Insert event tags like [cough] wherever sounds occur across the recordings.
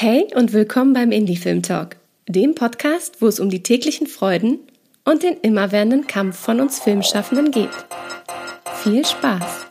Hey und willkommen beim Indie Film Talk, dem Podcast, wo es um die täglichen Freuden und den immerwährenden Kampf von uns Filmschaffenden geht. Viel Spaß!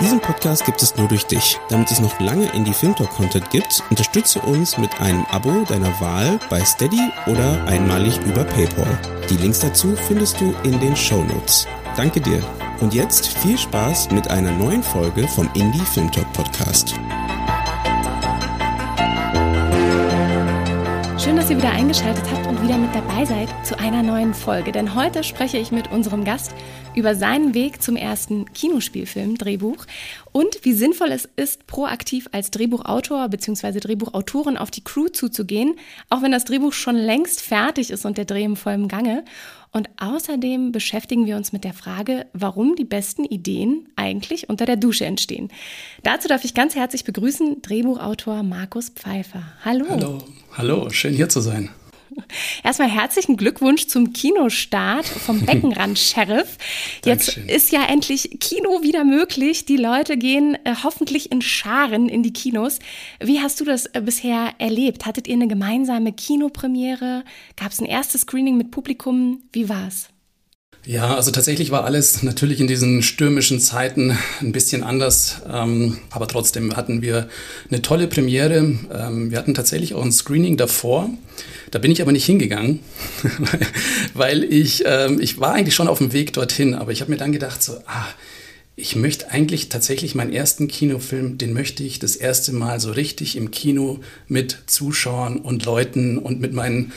Diesen Podcast gibt es nur durch dich. Damit es noch lange Indie Film Talk Content gibt, unterstütze uns mit einem Abo deiner Wahl bei Steady oder einmalig über PayPal. Die Links dazu findest du in den Show Notes. Danke dir. Und jetzt viel Spaß mit einer neuen Folge vom Indie Film Talk Podcast. Schön, dass ihr wieder eingeschaltet habt und wieder mit dabei seid zu einer neuen Folge. Denn heute spreche ich mit unserem Gast über seinen Weg zum ersten Kinospielfilm, Drehbuch und wie sinnvoll es ist, proaktiv als Drehbuchautor bzw. Drehbuchautorin auf die Crew zuzugehen, auch wenn das Drehbuch schon längst fertig ist und der Dreh im vollen Gange. Und außerdem beschäftigen wir uns mit der Frage, warum die besten Ideen eigentlich unter der Dusche entstehen. Dazu darf ich ganz herzlich begrüßen Drehbuchautor Markus Pfeiffer. Hallo. Hallo, hallo, schön hier zu sein. [laughs] Erstmal herzlichen Glückwunsch zum Kinostart vom [laughs] Beckenrand-Sheriff. Jetzt ist ja endlich Kino wieder möglich. Die Leute gehen äh, hoffentlich in Scharen in die Kinos. Wie hast du das äh, bisher erlebt? Hattet ihr eine gemeinsame Kinopremiere? Gab es ein erstes Screening mit Publikum? Wie war's? Ja, also tatsächlich war alles natürlich in diesen stürmischen Zeiten ein bisschen anders, ähm, aber trotzdem hatten wir eine tolle Premiere. Ähm, wir hatten tatsächlich auch ein Screening davor. Da bin ich aber nicht hingegangen, [laughs] weil ich, ähm, ich war eigentlich schon auf dem Weg dorthin, aber ich habe mir dann gedacht, so, ah, ich möchte eigentlich tatsächlich meinen ersten Kinofilm, den möchte ich das erste Mal so richtig im Kino mit Zuschauern und Leuten und mit meinen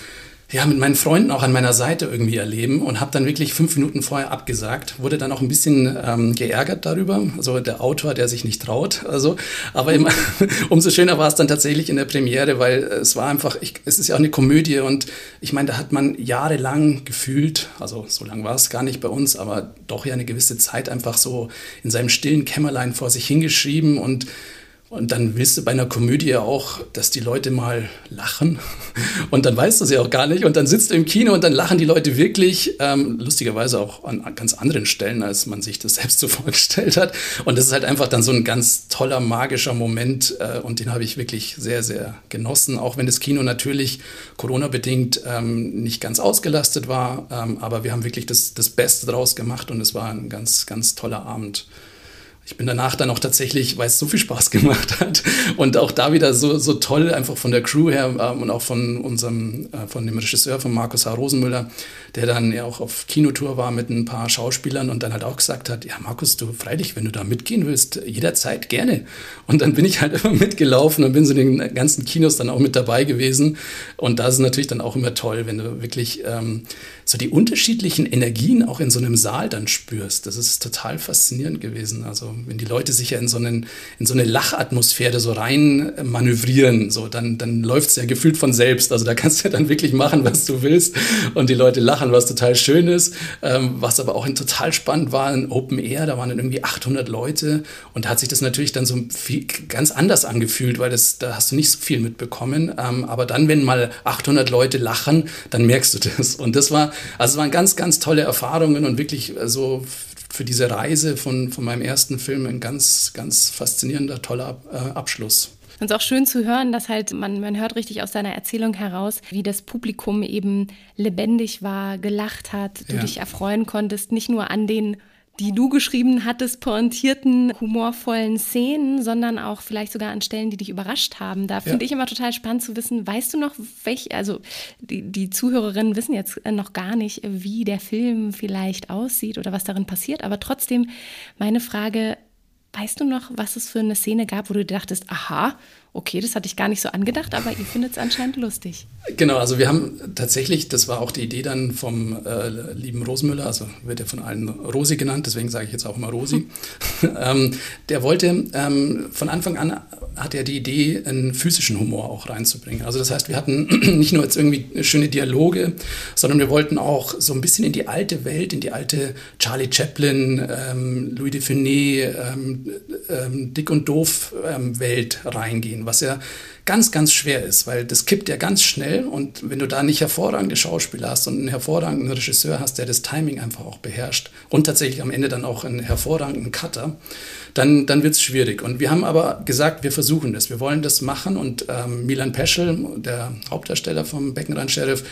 ja, mit meinen Freunden auch an meiner Seite irgendwie erleben und habe dann wirklich fünf Minuten vorher abgesagt. Wurde dann auch ein bisschen ähm, geärgert darüber, also der Autor, der sich nicht traut. Also, aber immer, [laughs] umso schöner war es dann tatsächlich in der Premiere, weil es war einfach, ich, es ist ja auch eine Komödie und ich meine, da hat man jahrelang gefühlt, also so lang war es gar nicht bei uns, aber doch ja eine gewisse Zeit einfach so in seinem stillen Kämmerlein vor sich hingeschrieben und und dann willst du bei einer Komödie auch, dass die Leute mal lachen. Und dann weißt du sie auch gar nicht. Und dann sitzt du im Kino und dann lachen die Leute wirklich, ähm, lustigerweise auch an ganz anderen Stellen, als man sich das [laughs] selbst so vorgestellt hat. Und das ist halt einfach dann so ein ganz toller, magischer Moment. Äh, und den habe ich wirklich sehr, sehr genossen. Auch wenn das Kino natürlich Corona-bedingt ähm, nicht ganz ausgelastet war. Ähm, aber wir haben wirklich das, das Beste draus gemacht und es war ein ganz, ganz toller Abend ich bin danach dann auch tatsächlich, weil es so viel Spaß [laughs] gemacht hat und auch da wieder so, so toll, einfach von der Crew her ähm, und auch von unserem, äh, von dem Regisseur, von Markus H. Rosenmüller, der dann ja auch auf Kinotour war mit ein paar Schauspielern und dann halt auch gesagt hat, ja Markus, du freilich, wenn du da mitgehen willst, jederzeit gerne. Und dann bin ich halt [laughs] immer mitgelaufen und bin so in den ganzen Kinos dann auch mit dabei gewesen und da ist natürlich dann auch immer toll, wenn du wirklich ähm, so die unterschiedlichen Energien auch in so einem Saal dann spürst. Das ist total faszinierend gewesen. Also wenn die Leute sich ja in so, einen, in so eine Lachatmosphäre so rein manövrieren, so, dann, dann läuft es ja gefühlt von selbst. Also da kannst du ja dann wirklich machen, was du willst und die Leute lachen, was total schön ist. Ähm, was aber auch total spannend war, ein Open Air, da waren dann irgendwie 800 Leute und da hat sich das natürlich dann so viel, ganz anders angefühlt, weil das, da hast du nicht so viel mitbekommen. Ähm, aber dann, wenn mal 800 Leute lachen, dann merkst du das. Und das war, also es waren ganz, ganz tolle Erfahrungen und wirklich so also für diese Reise von, von meinem ersten Film ein ganz, ganz faszinierender, toller äh, Abschluss. Und es ist auch schön zu hören, dass halt man, man hört richtig aus deiner Erzählung heraus, wie das Publikum eben lebendig war, gelacht hat, du ja. dich erfreuen konntest, nicht nur an den die du geschrieben hattest, pointierten, humorvollen Szenen, sondern auch vielleicht sogar an Stellen, die dich überrascht haben. Da ja. finde ich immer total spannend zu wissen, weißt du noch, welche, also die, die Zuhörerinnen wissen jetzt noch gar nicht, wie der Film vielleicht aussieht oder was darin passiert, aber trotzdem meine Frage, weißt du noch, was es für eine Szene gab, wo du dachtest, aha, okay, das hatte ich gar nicht so angedacht, aber ihr findet es anscheinend lustig. Genau, also wir haben tatsächlich, das war auch die Idee dann vom äh, lieben Rosenmüller, also wird ja von allen Rosi genannt, deswegen sage ich jetzt auch immer Rosi. [laughs] ähm, der wollte ähm, von Anfang an hat er die Idee, einen physischen Humor auch reinzubringen. Also das heißt, wir hatten [clears throat] nicht nur jetzt irgendwie schöne Dialoge, sondern wir wollten auch so ein bisschen in die alte Welt, in die alte Charlie Chaplin, ähm, Louis de Funès, ähm, ähm, Dick und Doof ähm, Welt reingehen was ja ganz, ganz schwer ist, weil das kippt ja ganz schnell und wenn du da nicht hervorragende Schauspieler hast und einen hervorragenden Regisseur hast, der das Timing einfach auch beherrscht und tatsächlich am Ende dann auch einen hervorragenden Cutter, dann, dann wird es schwierig. Und wir haben aber gesagt, wir versuchen das, wir wollen das machen. Und ähm, Milan Peschel, der Hauptdarsteller vom Beckenrand-Sheriff,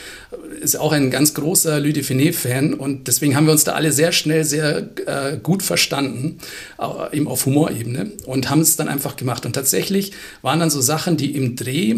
ist auch ein ganz großer Louis Define-Fan. Und deswegen haben wir uns da alle sehr schnell sehr äh, gut verstanden, äh, eben auf Humorebene, und haben es dann einfach gemacht. Und tatsächlich waren dann so Sachen, die im Dreh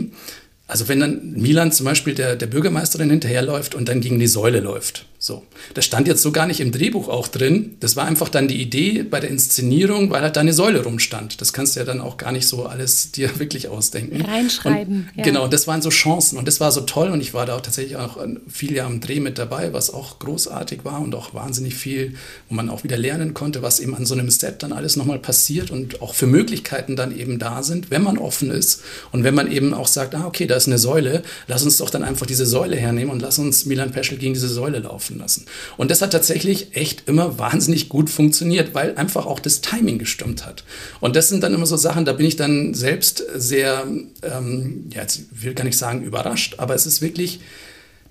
also wenn dann Milan zum Beispiel der, der Bürgermeisterin hinterherläuft und dann gegen die Säule läuft. So. Das stand jetzt so gar nicht im Drehbuch auch drin. Das war einfach dann die Idee bei der Inszenierung, weil halt da eine Säule rumstand. Das kannst du ja dann auch gar nicht so alles [laughs] dir wirklich ausdenken. Reinschreiben. Und, ja. Genau, das waren so Chancen und das war so toll und ich war da auch tatsächlich auch viel Jahr am Dreh mit dabei, was auch großartig war und auch wahnsinnig viel, wo man auch wieder lernen konnte, was eben an so einem Set dann alles nochmal passiert und auch für Möglichkeiten dann eben da sind, wenn man offen ist und wenn man eben auch sagt, ah, okay, da ist eine Säule, lass uns doch dann einfach diese Säule hernehmen und lass uns Milan Peschel gegen diese Säule laufen lassen. Und das hat tatsächlich echt immer [laughs] wahnsinnig gut funktioniert, weil einfach auch das Timing gestimmt hat. Und das sind dann immer so Sachen, da bin ich dann selbst sehr, ähm, ja, jetzt will gar nicht sagen überrascht, aber es ist wirklich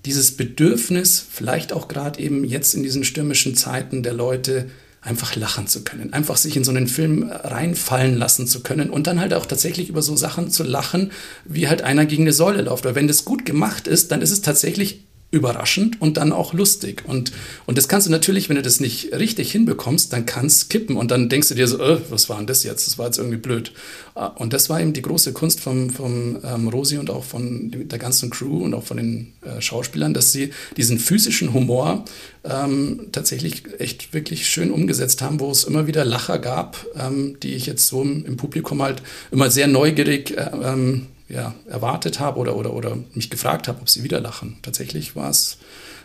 dieses Bedürfnis, vielleicht auch gerade eben jetzt in diesen stürmischen Zeiten der Leute, einfach lachen zu können, einfach sich in so einen Film reinfallen lassen zu können und dann halt auch tatsächlich über so Sachen zu lachen, wie halt einer gegen eine Säule läuft. Weil wenn das gut gemacht ist, dann ist es tatsächlich überraschend und dann auch lustig. Und, und das kannst du natürlich, wenn du das nicht richtig hinbekommst, dann kannst kippen und dann denkst du dir so, äh, was war denn das jetzt? Das war jetzt irgendwie blöd. Ah, und das war eben die große Kunst vom, vom ähm, Rosi und auch von der ganzen Crew und auch von den äh, Schauspielern, dass sie diesen physischen Humor ähm, tatsächlich echt wirklich schön umgesetzt haben, wo es immer wieder Lacher gab, ähm, die ich jetzt so im, im, Publikum halt immer sehr neugierig äh, ähm, ja, erwartet habe oder, oder, oder mich gefragt habe, ob sie wieder lachen. Tatsächlich war es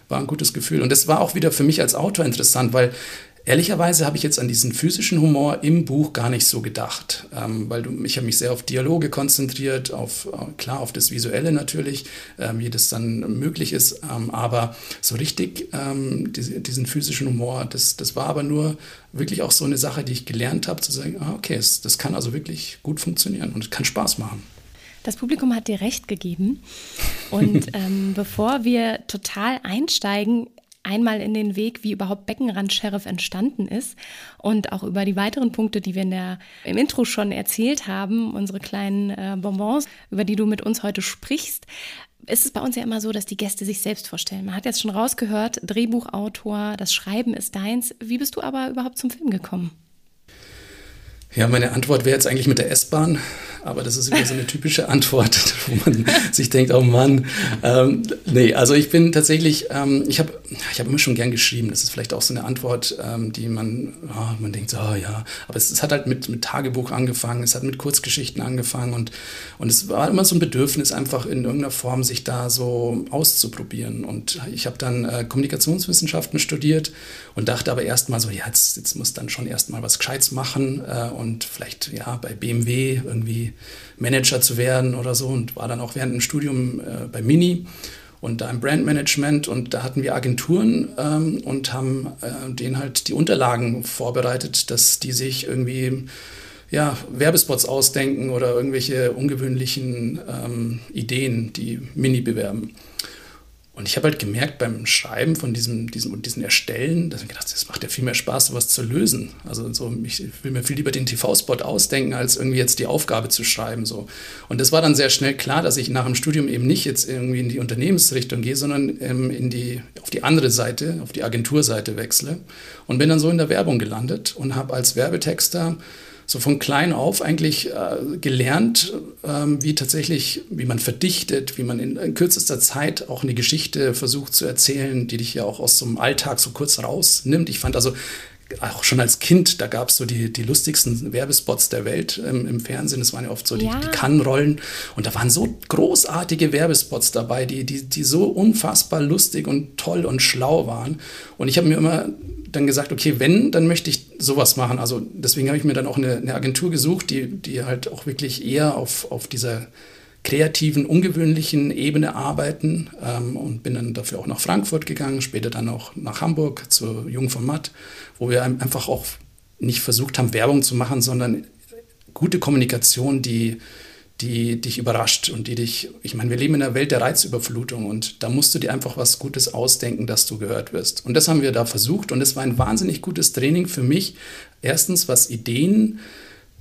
war ein gutes Gefühl. Und das war auch wieder für mich als Autor interessant, weil Ehrlicherweise habe ich jetzt an diesen physischen Humor im Buch gar nicht so gedacht, ähm, weil du, ich habe mich sehr auf Dialoge konzentriert, auf äh, klar auf das Visuelle natürlich, ähm, wie das dann möglich ist, ähm, aber so richtig ähm, diese, diesen physischen Humor, das, das war aber nur wirklich auch so eine Sache, die ich gelernt habe, zu sagen, ah, okay, das, das kann also wirklich gut funktionieren und kann Spaß machen. Das Publikum hat dir recht gegeben. Und [laughs] ähm, bevor wir total einsteigen, einmal in den Weg, wie überhaupt Beckenrand-Sheriff entstanden ist und auch über die weiteren Punkte, die wir in der, im Intro schon erzählt haben, unsere kleinen äh, Bonbons, über die du mit uns heute sprichst, ist es bei uns ja immer so, dass die Gäste sich selbst vorstellen. Man hat jetzt schon rausgehört, Drehbuchautor, das Schreiben ist deins. Wie bist du aber überhaupt zum Film gekommen? Ja, meine Antwort wäre jetzt eigentlich mit der S-Bahn, aber das ist wieder so eine typische Antwort, [laughs] wo man sich denkt, oh Mann. Ähm, nee, also ich bin tatsächlich, ähm, ich habe ich hab immer schon gern geschrieben. Das ist vielleicht auch so eine Antwort, ähm, die man, oh, man denkt, oh ja, aber es, es, hat halt mit, mit Tagebuch angefangen, es hat mit Kurzgeschichten angefangen und, und es war immer so ein Bedürfnis, einfach in irgendeiner Form sich da so auszuprobieren. Und ich habe dann äh, Kommunikationswissenschaften studiert und dachte aber erstmal so, ja, jetzt, jetzt muss dann schon erstmal was Gescheites machen. Äh, und vielleicht ja bei BMW irgendwie Manager zu werden oder so und war dann auch während dem Studium äh, bei Mini und da im Brandmanagement und da hatten wir Agenturen ähm, und haben äh, denen halt die Unterlagen vorbereitet, dass die sich irgendwie ja, Werbespots ausdenken oder irgendwelche ungewöhnlichen ähm, Ideen, die Mini bewerben. Und ich habe halt gemerkt beim Schreiben von diesem, diesem und diesen Erstellen, dass ich gedacht, das macht ja viel mehr Spaß, sowas zu lösen. Also so, ich will mir viel lieber den TV-Spot ausdenken, als irgendwie jetzt die Aufgabe zu schreiben. So. Und das war dann sehr schnell klar, dass ich nach dem Studium eben nicht jetzt irgendwie in die Unternehmensrichtung gehe, sondern ähm, in die, auf die andere Seite, auf die Agenturseite wechsle. Und bin dann so in der Werbung gelandet und habe als Werbetexter so von klein auf eigentlich äh, gelernt, ähm, wie tatsächlich, wie man verdichtet, wie man in, in, kürzester Zeit auch eine Geschichte versucht zu erzählen, die dich ja auch aus so einem Alltag so kurz rausnimmt. Ich fand also auch schon als Kind, da gab es so die, die lustigsten Werbespots der Welt ähm, im Fernsehen. Das waren ja oft so die, ja. die Kannenrollen. Und da waren so großartige Werbespots dabei, die, die, die so unfassbar lustig und toll und schlau waren. Und ich habe mir immer dann gesagt, okay, wenn, dann möchte ich sowas machen. Also deswegen habe ich mir dann auch eine, eine, Agentur gesucht, die, die halt auch wirklich eher auf, auf dieser kreativen, ungewöhnlichen Ebene arbeiten ähm, und bin dann dafür auch nach Frankfurt gegangen, später dann auch nach Hamburg zu Jung von Matt, wo wir einfach auch nicht versucht haben, Werbung zu machen, sondern gute Kommunikation, die die dich überrascht und die dich, ich meine, wir leben in einer Welt der Reizüberflutung und da musst du dir einfach was Gutes ausdenken, dass du gehört wirst. Und das haben wir da versucht und es war ein wahnsinnig gutes Training für mich. Erstens, was Ideen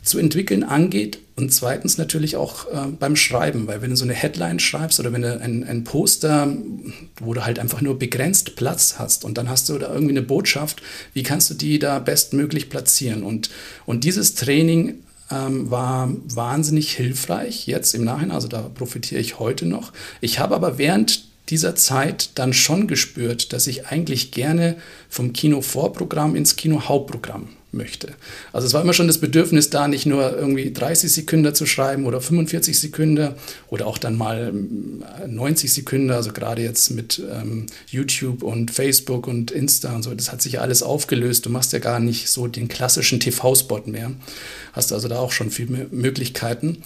zu entwickeln angeht und zweitens natürlich auch äh, beim Schreiben, weil wenn du so eine Headline schreibst oder wenn du ein, ein Poster, wo du halt einfach nur begrenzt Platz hast und dann hast du da irgendwie eine Botschaft, wie kannst du die da bestmöglich platzieren? Und, und dieses Training ähm, war wahnsinnig hilfreich jetzt im Nachhinein, also da profitiere ich heute noch. Ich habe aber während dieser Zeit dann schon gespürt, dass ich eigentlich gerne vom Kino-Vorprogramm ins Kino-Hauptprogramm möchte. Also es war immer schon das Bedürfnis da, nicht nur irgendwie 30 Sekunden zu schreiben oder 45 Sekunden oder auch dann mal 90 ähm, Sekunden, also gerade jetzt mit ähm, YouTube und Facebook und Insta und so, das hat sich ja alles aufgelöst. Du machst ja gar nicht so den klassischen TV-Spot mehr. Hast also da auch schon viele Möglichkeiten.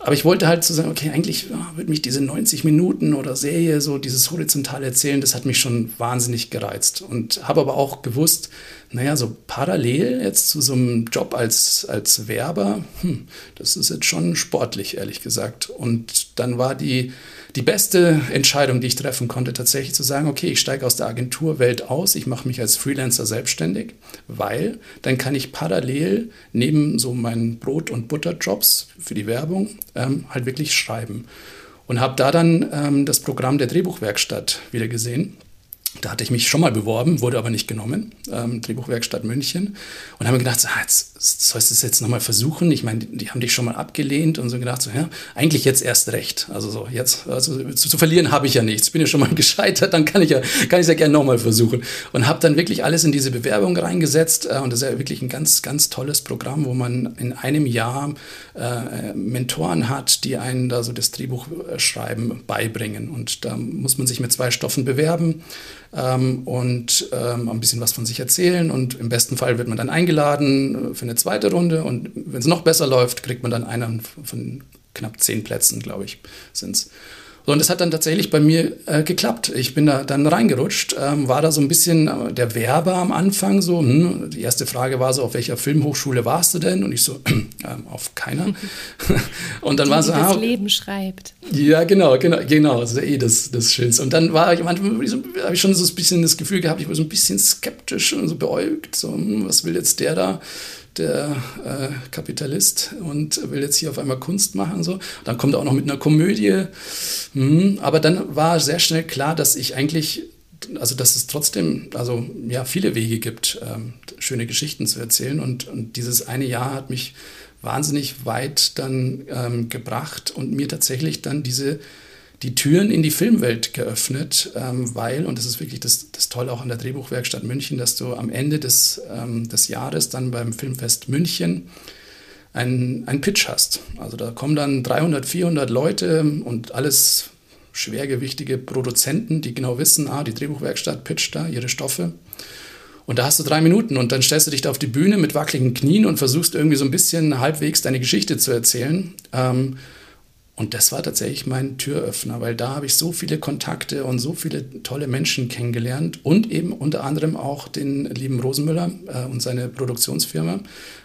Aber ich wollte halt so sagen, okay, eigentlich oh, würde mich diese 90 Minuten oder Serie, so dieses horizontale Erzählen, das hat mich schon wahnsinnig gereizt. Und habe aber auch gewusst, naja, so parallel jetzt zu so einem Job als, als Werber, hm, das ist jetzt schon sportlich, ehrlich gesagt. Und dann war die, die beste Entscheidung, die ich treffen konnte, tatsächlich zu sagen, okay, ich steige aus der Agenturwelt aus, ich mache mich als Freelancer selbstständig, weil dann kann ich parallel neben so meinen Brot- und Butterjobs für die Werbung ähm, halt wirklich schreiben. Und habe da dann ähm, das Programm der Drehbuchwerkstatt wieder gesehen da hatte ich mich schon mal beworben, wurde aber nicht genommen, ähm, Drehbuchwerkstatt München. Und habe mir gedacht, so, ah, jetzt sollst du es jetzt nochmal versuchen. Ich meine, die, die, haben dich schon mal abgelehnt und so gedacht, so, ja, eigentlich jetzt erst recht. Also so, jetzt, also zu, zu verlieren habe ich ja nichts. Bin ja schon mal [laughs] gescheitert, dann kann ich ja, kann ich ja gerne nochmal versuchen. Und habe dann wirklich alles in diese Bewerbung reingesetzt. Äh, und das ist ja wirklich ein ganz, ganz tolles Programm, wo man in einem Jahr äh, Mentoren hat, die einen da so das Drehbuchschreiben beibringen. Und da muss man sich mit zwei Stoffen bewerben ähm, und ähm, ein bisschen was von sich erzählen. Und im besten Fall wird man dann eingeladen für eine zweite Runde. Und wenn es noch besser läuft, kriegt man dann einen von knapp zehn Plätzen, glaube ich, sind es. So, und das hat dann tatsächlich bei mir äh, geklappt. Ich bin da dann reingerutscht, ähm, war da so ein bisschen äh, der Werber am Anfang so. Hm, die erste Frage war so, auf welcher Filmhochschule warst du denn? Und ich so, [clears throat] äh, auf keiner. [laughs] und dann die, war so, die das ah, Leben schreibt. Ja, genau, genau, genau. Das ist ja eh das, das Schönste. Und dann war ich manchmal, habe ich schon so ein bisschen das Gefühl gehabt, ich war so ein bisschen skeptisch und so beäugt. So, hm, was will jetzt der da? Der äh, Kapitalist und will jetzt hier auf einmal Kunst machen. So. Dann kommt er auch noch mit einer Komödie. Hm, aber dann war sehr schnell klar, dass ich eigentlich, also dass es trotzdem also, ja, viele Wege gibt, ähm, schöne Geschichten zu erzählen. Und, und dieses eine Jahr hat mich wahnsinnig weit dann ähm, gebracht und mir tatsächlich dann diese die Türen in die Filmwelt geöffnet, ähm, weil, und das ist wirklich das, das Tolle auch an der Drehbuchwerkstatt München, dass du am Ende des, ähm, des Jahres dann beim Filmfest München einen Pitch hast. Also da kommen dann 300, 400 Leute und alles schwergewichtige Produzenten, die genau wissen, ah, die Drehbuchwerkstatt pitcht da ihre Stoffe. Und da hast du drei Minuten und dann stellst du dich da auf die Bühne mit wackeligen Knien und versuchst irgendwie so ein bisschen halbwegs deine Geschichte zu erzählen. Ähm, und das war tatsächlich mein Türöffner, weil da habe ich so viele Kontakte und so viele tolle Menschen kennengelernt und eben unter anderem auch den lieben Rosenmüller äh, und seine Produktionsfirma,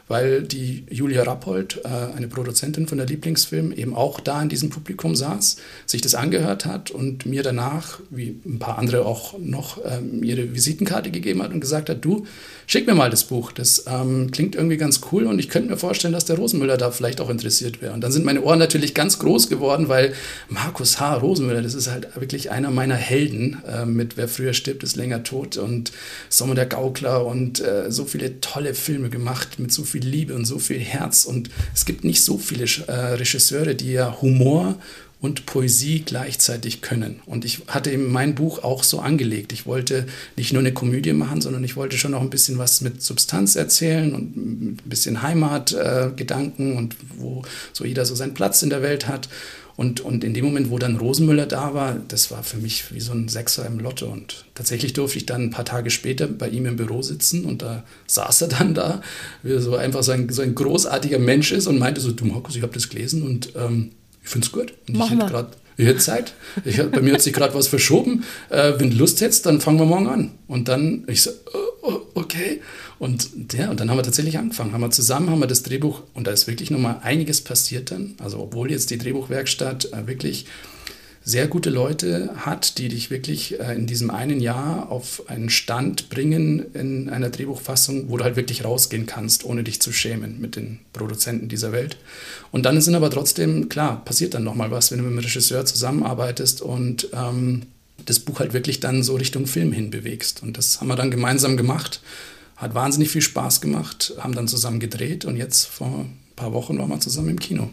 weil die Julia Rappold, äh, eine Produzentin von der Lieblingsfilm, eben auch da in diesem Publikum saß, sich das angehört hat und mir danach, wie ein paar andere auch noch, ähm, ihre Visitenkarte gegeben hat und gesagt hat, du, schick mir mal das Buch, das ähm, klingt irgendwie ganz cool und ich könnte mir vorstellen, dass der Rosenmüller da vielleicht auch interessiert wäre. Und dann sind meine Ohren natürlich ganz groß geworden, weil Markus H. Rosenmüller, das ist halt wirklich einer meiner Helden äh, mit Wer früher stirbt, ist länger tot und Sommer der Gaukler und äh, so viele tolle Filme gemacht mit so viel Liebe und so viel Herz. Und es gibt nicht so viele äh, Regisseure, die ja Humor und Poesie gleichzeitig können. Und ich hatte eben mein Buch auch so angelegt. Ich wollte nicht nur eine Komödie machen, sondern ich wollte schon noch ein bisschen was mit Substanz erzählen und ein bisschen Heimatgedanken äh, und wo so jeder so seinen Platz in der Welt hat. Und, und in dem Moment, wo dann Rosenmüller da war, das war für mich wie so ein Sechser im Lotto. Und tatsächlich durfte ich dann ein paar Tage später bei ihm im Büro sitzen und da saß er dann da, wie er so einfach so ein, so ein großartiger Mensch ist und meinte so, du Markus, ich habe das gelesen und ähm, ich finde es gut. Und Machen ich hätte ich hätte Zeit. Ich, bei mir hat sich gerade was verschoben. Äh, wenn du Lust hättest, dann fangen wir morgen an. Und dann, ich so, oh, oh, okay. Und ja, und dann haben wir tatsächlich angefangen, haben wir zusammen, haben wir das Drehbuch, und da ist wirklich nochmal einiges passiert dann. Also obwohl jetzt die Drehbuchwerkstatt äh, wirklich sehr gute Leute hat, die dich wirklich äh, in diesem einen Jahr auf einen Stand bringen in einer Drehbuchfassung, wo du halt wirklich rausgehen kannst, ohne dich zu schämen mit den Produzenten dieser Welt. Und dann sind aber trotzdem, klar, passiert dann nochmal was, wenn du mit dem Regisseur zusammenarbeitest und ähm, das Buch halt wirklich dann so Richtung Film hin bewegst. Und das haben wir dann gemeinsam gemacht. Hat wahnsinnig viel Spaß gemacht, haben dann zusammen gedreht und jetzt vor ein paar Wochen waren wir zusammen im Kino.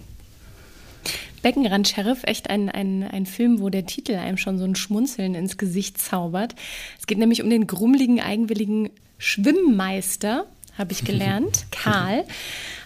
Beckenrand Sheriff, echt ein, ein, ein Film, wo der Titel einem schon so ein Schmunzeln ins Gesicht zaubert. Es geht nämlich um den grummeligen, eigenwilligen Schwimmmeister, habe ich [laughs] gelernt, Karl.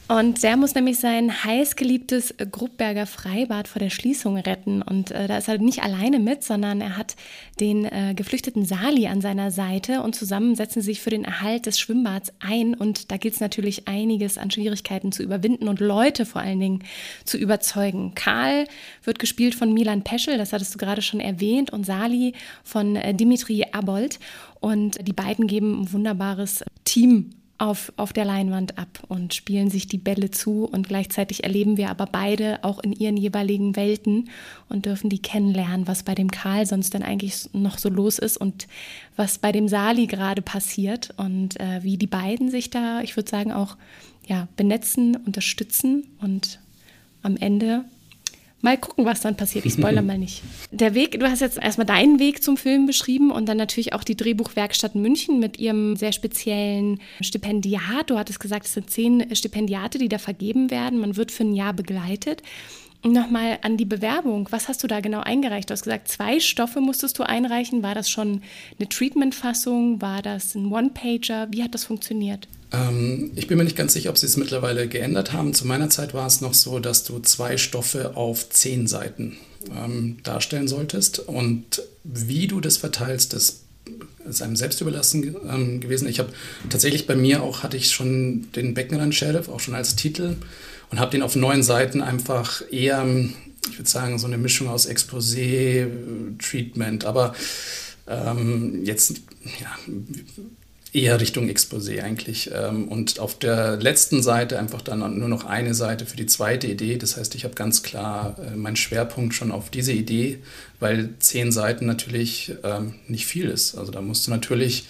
Und der muss nämlich sein heißgeliebtes Gruppberger Freibad vor der Schließung retten. Und äh, da ist er nicht alleine mit, sondern er hat den äh, geflüchteten Sali an seiner Seite und zusammen setzen sie sich für den Erhalt des Schwimmbads ein. Und da gilt es natürlich einiges an Schwierigkeiten zu überwinden und Leute vor allen Dingen zu überzeugen. Karl wird gespielt von Milan Peschel, das hattest du gerade schon erwähnt, und Sali von äh, Dimitri Abold. Und die beiden geben ein wunderbares Team auf, auf der Leinwand ab und spielen sich die Bälle zu. Und gleichzeitig erleben wir aber beide auch in ihren jeweiligen Welten und dürfen die kennenlernen, was bei dem Karl sonst denn eigentlich noch so los ist und was bei dem Sali gerade passiert. Und äh, wie die beiden sich da, ich würde sagen, auch ja, benetzen, unterstützen und am Ende Mal gucken, was dann passiert. Ich spoilere mal nicht. [laughs] Der Weg, du hast jetzt erstmal deinen Weg zum Film beschrieben und dann natürlich auch die Drehbuchwerkstatt München mit ihrem sehr speziellen Stipendiat. Du hattest gesagt, es sind zehn Stipendiate, die da vergeben werden. Man wird für ein Jahr begleitet. Nochmal an die Bewerbung. Was hast du da genau eingereicht? Du hast gesagt, zwei Stoffe musstest du einreichen. War das schon eine Treatment-Fassung? War das ein One-Pager? Wie hat das funktioniert? Ähm, ich bin mir nicht ganz sicher, ob sie es mittlerweile geändert haben. Zu meiner Zeit war es noch so, dass du zwei Stoffe auf zehn Seiten ähm, darstellen solltest. Und wie du das verteilst, das ist einem selbst überlassen ähm, gewesen. Ich habe tatsächlich bei mir auch, hatte ich schon den Beckenrand-Sheriff, auch schon als Titel, und habe den auf neun Seiten einfach eher, ich würde sagen, so eine Mischung aus Exposé, Treatment, aber ähm, jetzt ja, eher Richtung Exposé eigentlich. Ähm, und auf der letzten Seite einfach dann nur noch eine Seite für die zweite Idee. Das heißt, ich habe ganz klar äh, meinen Schwerpunkt schon auf diese Idee, weil zehn Seiten natürlich ähm, nicht viel ist. Also da musst du natürlich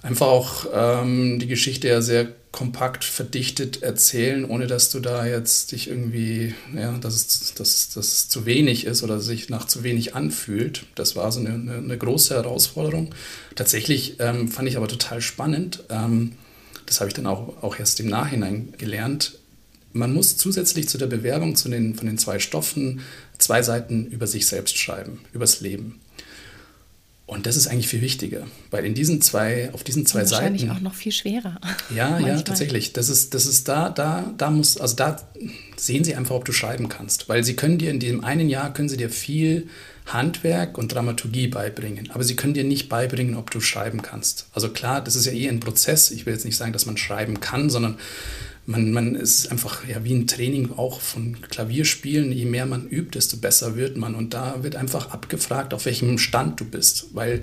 einfach auch ähm, die Geschichte ja sehr kompakt verdichtet erzählen, ohne dass du da jetzt dich irgendwie, ja, dass es, dass, dass es zu wenig ist oder sich nach zu wenig anfühlt. Das war so eine, eine, große Herausforderung. Tatsächlich ähm, fand ich aber total spannend. Ähm, das habe ich dann auch, auch erst im Nachhinein gelernt. Man muss zusätzlich zu der Bewerbung zu den, von den zwei Stoffen zwei Seiten über sich selbst schreiben, übers Leben. Und das ist eigentlich viel wichtiger, weil in diesen zwei, auf diesen zwei wahrscheinlich Seiten. Wahrscheinlich auch noch viel schwerer. Ja, [laughs] ja, tatsächlich. Das ist, das ist da, da, da muss, also da sehen sie einfach, ob du schreiben kannst. Weil sie können dir in diesem einen Jahr, können sie dir viel Handwerk und Dramaturgie beibringen. Aber sie können dir nicht beibringen, ob du schreiben kannst. Also klar, das ist ja eh ein Prozess. Ich will jetzt nicht sagen, dass man schreiben kann, sondern man, man ist einfach ja, wie ein Training auch von Klavierspielen. Je mehr man übt, desto besser wird man. Und da wird einfach abgefragt, auf welchem Stand du bist. Weil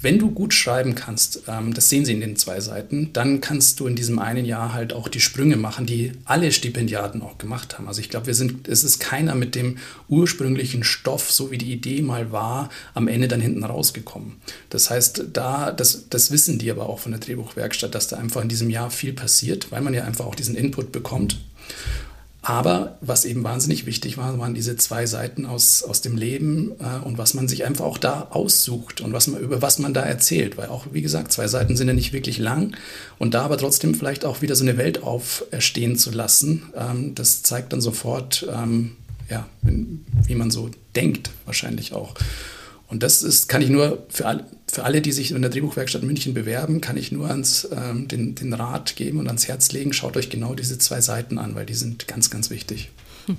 wenn du gut schreiben kannst, ähm, das sehen Sie in den zwei Seiten, dann kannst du in diesem einen Jahr halt auch die Sprünge machen, die alle Stipendiaten auch gemacht haben. Also ich glaube, wir sind, es ist keiner mit dem ursprünglichen Stoff, so wie die Idee mal war, am Ende dann hinten rausgekommen. Das heißt, da, das, das wissen die aber auch von der Drehbuchwerkstatt, dass da einfach in diesem Jahr viel passiert, weil man ja einfach auch diesen Input bekommt. Aber was eben wahnsinnig wichtig war, waren diese zwei Seiten aus, aus dem Leben äh, und was man sich einfach auch da aussucht und was man, über was man da erzählt. Weil auch, wie gesagt, zwei Seiten sind ja nicht wirklich lang und da aber trotzdem vielleicht auch wieder so eine Welt auferstehen zu lassen, ähm, das zeigt dann sofort, ähm, ja, wie man so denkt, wahrscheinlich auch. Und das ist, kann ich nur für alle, für alle, die sich in der Drehbuchwerkstatt München bewerben, kann ich nur ans, ähm, den, den Rat geben und ans Herz legen, schaut euch genau diese zwei Seiten an, weil die sind ganz, ganz wichtig. Hm.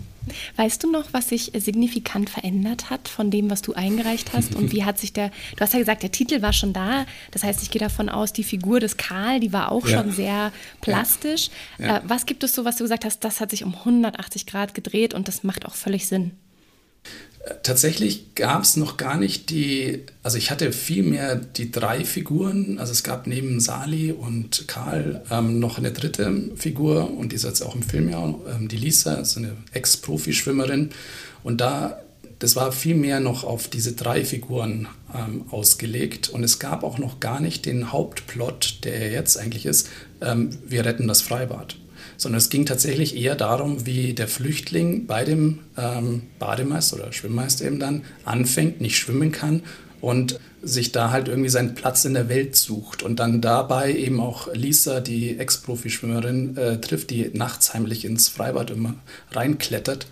Weißt du noch, was sich signifikant verändert hat von dem, was du eingereicht hast? Und wie hat sich der, du hast ja gesagt, der Titel war schon da. Das heißt, ich gehe davon aus, die Figur des Karl, die war auch ja. schon sehr plastisch. Ja. Ja. Äh, was gibt es so, was du gesagt hast, das hat sich um 180 Grad gedreht und das macht auch völlig Sinn? Tatsächlich gab es noch gar nicht die, also ich hatte viel mehr die drei Figuren. Also es gab neben Sali und Karl ähm, noch eine dritte Figur und die ist jetzt auch im Film ja, ähm, die Lisa, so eine Ex-Profischwimmerin. Und da, das war viel mehr noch auf diese drei Figuren ähm, ausgelegt. Und es gab auch noch gar nicht den Hauptplot, der jetzt eigentlich ist, ähm, wir retten das Freibad sondern es ging tatsächlich eher darum, wie der Flüchtling bei dem ähm, Bademeister oder Schwimmmeister eben dann anfängt, nicht schwimmen kann und sich da halt irgendwie seinen Platz in der Welt sucht und dann dabei eben auch Lisa, die Ex-Profischwimmerin, äh, trifft, die nachts heimlich ins Freibad immer reinklettert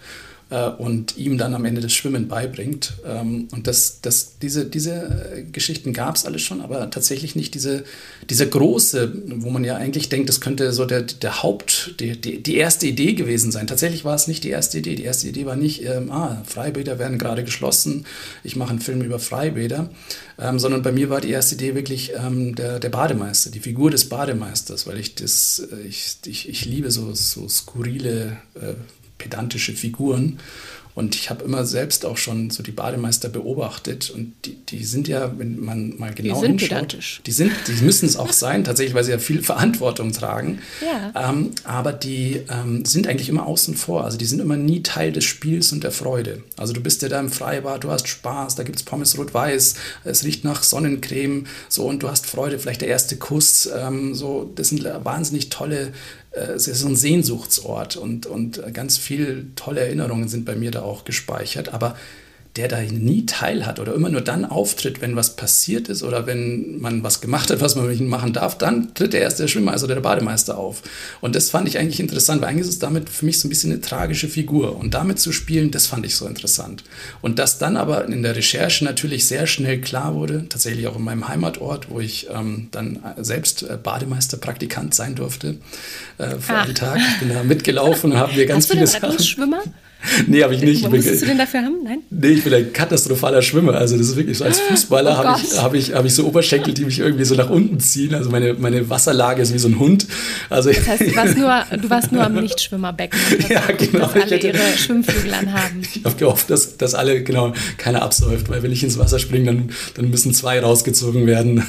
äh, und ihm dann am Ende das Schwimmen beibringt. Ähm, und das, das, diese, diese Geschichten gab es alles schon, aber tatsächlich nicht diese, diese große, wo man ja eigentlich denkt, das könnte so der, der Haupt, die, die, die erste Idee gewesen sein. Tatsächlich war es nicht die erste Idee. Die erste Idee war nicht, ähm, ah, Freibäder werden gerade geschlossen, ich mache einen Film über Freibäder, ähm, sondern bei mir war die erste Idee wirklich ähm, der, der Bademeister, die Figur des Bademeisters, weil ich das, äh, ich, ich, ich liebe so, so skurrile äh, pedantische Figuren. Und ich habe immer selbst auch schon so die Bademeister beobachtet und die, die sind ja, wenn man mal genau die hinschaut, pedantisch. die sind, die müssen es auch sein, tatsächlich, weil sie ja viel Verantwortung tragen. Ja. Ähm, aber die ähm, sind eigentlich immer außen vor. Also die sind immer nie Teil des Spiels und der Freude. Also du bist ja da im Freibad, du hast Spaß, da gibt es Pommes rot-weiß, es riecht nach Sonnencreme, so und du hast Freude, vielleicht der erste Kuss. Ähm, so, das sind wahnsinnig tolle es ist so ein Sehnsuchtsort und, und ganz viele tolle Erinnerungen sind bei mir da auch gespeichert. Aber der da nie teilhat oder immer nur dann auftritt, wenn was passiert ist oder wenn man was gemacht hat, was man ihm machen darf, dann tritt er erst der Schwimmer, oder der Bademeister auf. Und das fand ich eigentlich interessant, weil eigentlich ist es damit für mich so ein bisschen eine tragische Figur. Und damit zu spielen, das fand ich so interessant. Und dass dann aber in der Recherche natürlich sehr schnell klar wurde, tatsächlich auch in meinem Heimatort, wo ich ähm, dann selbst äh, Bademeisterpraktikant sein durfte äh, für Ach. einen Tag. Ich bin da mitgelaufen und habe mir ganz Hast viele Sachen. Schwimmer? [laughs] Nee, habe ich nicht. Was musstest du denn dafür haben? Nein? Nee, ich bin ein katastrophaler Schwimmer. Also das ist wirklich so, als Fußballer oh habe ich, hab ich, hab ich so Oberschenkel, die mich irgendwie so nach unten ziehen. Also meine, meine Wasserlage ist wie so ein Hund. Also das heißt, du warst nur, du warst nur am [laughs] Nichtschwimmerbecken. ja, genau. Dass alle hätte, ihre Schwimmflügel anhaben. Ich habe gehofft, dass, dass alle, genau, keiner absäuft. Weil wenn ich ins Wasser springe, dann, dann müssen zwei rausgezogen werden.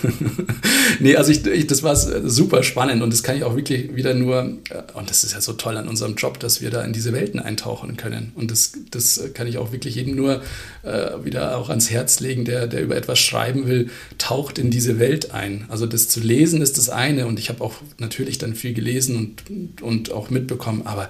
[laughs] nee, also ich, ich, das war super spannend. Und das kann ich auch wirklich wieder nur, und das ist ja so toll an unserem Job, dass wir da in diese Welten eintauchen können. Und das, das kann ich auch wirklich jedem nur äh, wieder auch ans Herz legen, der, der über etwas schreiben will, taucht in diese Welt ein. Also das zu lesen ist das eine. Und ich habe auch natürlich dann viel gelesen und, und auch mitbekommen, aber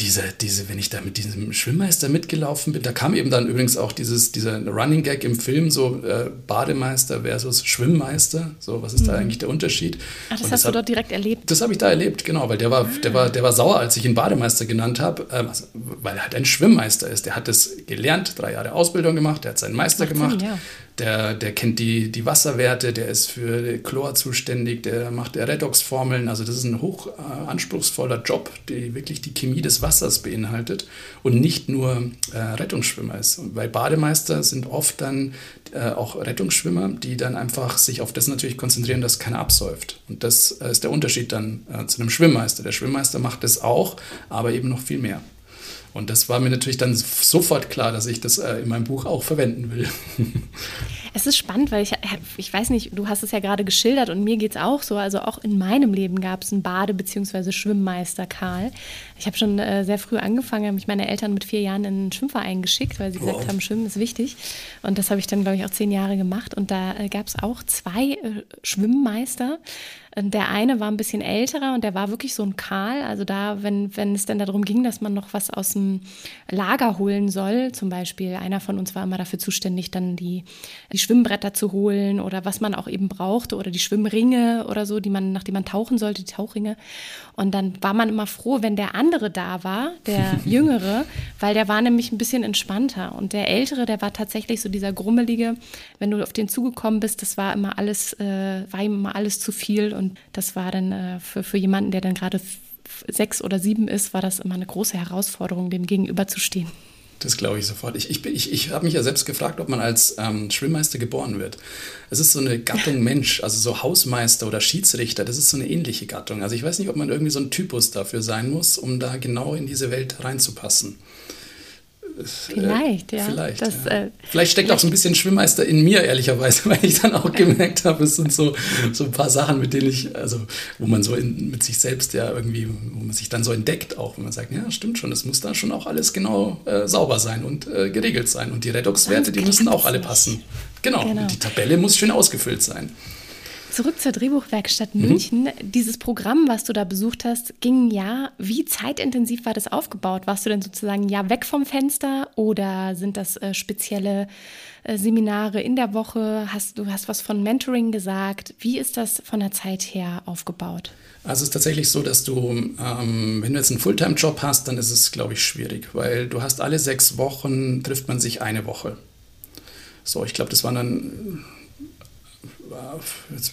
diese, diese, wenn ich da mit diesem Schwimmmeister mitgelaufen bin, da kam eben dann übrigens auch dieses, dieser Running Gag im Film, so äh, Bademeister versus Schwimmmeister. So, was ist mhm. da eigentlich der Unterschied? Ach, das Und hast das du hab, dort direkt erlebt? Das habe ich da erlebt, genau, weil der war, ah. der war, der war sauer, als ich ihn Bademeister genannt habe, ähm, also, weil er halt ein Schwimmmeister ist. Der hat das gelernt, drei Jahre Ausbildung gemacht, der hat seinen Meister Macht gemacht. Sinn, ja der, der kennt die, die Wasserwerte, der ist für Chlor zuständig, der macht Redox-Formeln. Also das ist ein hoch äh, anspruchsvoller Job, der wirklich die Chemie des Wassers beinhaltet und nicht nur äh, Rettungsschwimmer ist. Und bei Bademeister sind oft dann äh, auch Rettungsschwimmer, die dann einfach sich auf das natürlich konzentrieren, dass keiner absäuft. Und das äh, ist der Unterschied dann äh, zu einem Schwimmmeister. Der Schwimmmeister macht das auch, aber eben noch viel mehr. Und das war mir natürlich dann sofort klar, dass ich das äh, in meinem Buch auch verwenden will. [laughs] Es ist spannend, weil ich, ich weiß nicht, du hast es ja gerade geschildert und mir geht es auch so. Also auch in meinem Leben gab es einen Bade- bzw. Schwimmmeister Karl. Ich habe schon äh, sehr früh angefangen, habe mich meine Eltern mit vier Jahren in einen Schwimmverein geschickt, weil sie gesagt wow. haben, Schwimmen ist wichtig. Und das habe ich dann, glaube ich, auch zehn Jahre gemacht. Und da äh, gab es auch zwei äh, Schwimmmeister. Der eine war ein bisschen älterer und der war wirklich so ein Karl. Also da, wenn, wenn es dann darum ging, dass man noch was aus dem Lager holen soll, zum Beispiel, einer von uns war immer dafür zuständig, dann die, die Schwimmbretter zu holen oder was man auch eben brauchte oder die Schwimmringe oder so, die man, nachdem man tauchen sollte, die Tauchringe. Und dann war man immer froh, wenn der andere da war, der [laughs] Jüngere, weil der war nämlich ein bisschen entspannter. Und der Ältere, der war tatsächlich so dieser Grummelige, wenn du auf den zugekommen bist, das war immer alles, äh, war ihm immer alles zu viel und und das war dann äh, für, für jemanden, der dann gerade sechs oder sieben ist, war das immer eine große Herausforderung, dem gegenüberzustehen. Das glaube ich sofort. Ich, ich, ich, ich habe mich ja selbst gefragt, ob man als ähm, Schwimmmeister geboren wird. Es ist so eine Gattung [laughs] Mensch, also so Hausmeister oder Schiedsrichter, das ist so eine ähnliche Gattung. Also ich weiß nicht, ob man irgendwie so ein Typus dafür sein muss, um da genau in diese Welt reinzupassen. Vielleicht, äh, ja. Vielleicht, das, ja. Äh, vielleicht steckt vielleicht. auch so ein bisschen Schwimmmeister in mir, ehrlicherweise, [laughs] weil ich dann auch gemerkt habe, es sind so, so ein paar Sachen, mit denen ich, also wo man so in, mit sich selbst ja irgendwie, wo man sich dann so entdeckt auch, wenn man sagt, ja, stimmt schon, das muss dann schon auch alles genau äh, sauber sein und äh, geregelt sein. Und die Redox-Werte, die müssen auch alle passen. Genau. genau. Und die Tabelle muss schön ausgefüllt sein. Zurück zur Drehbuchwerkstatt mhm. München. Dieses Programm, was du da besucht hast, ging ja, wie zeitintensiv war das aufgebaut? Warst du denn sozusagen ja weg vom Fenster oder sind das äh, spezielle äh, Seminare in der Woche? Hast, du hast was von Mentoring gesagt. Wie ist das von der Zeit her aufgebaut? Also es ist tatsächlich so, dass du, ähm, wenn du jetzt einen Fulltime-Job hast, dann ist es, glaube ich, schwierig, weil du hast alle sechs Wochen, trifft man sich eine Woche. So, ich glaube, das waren dann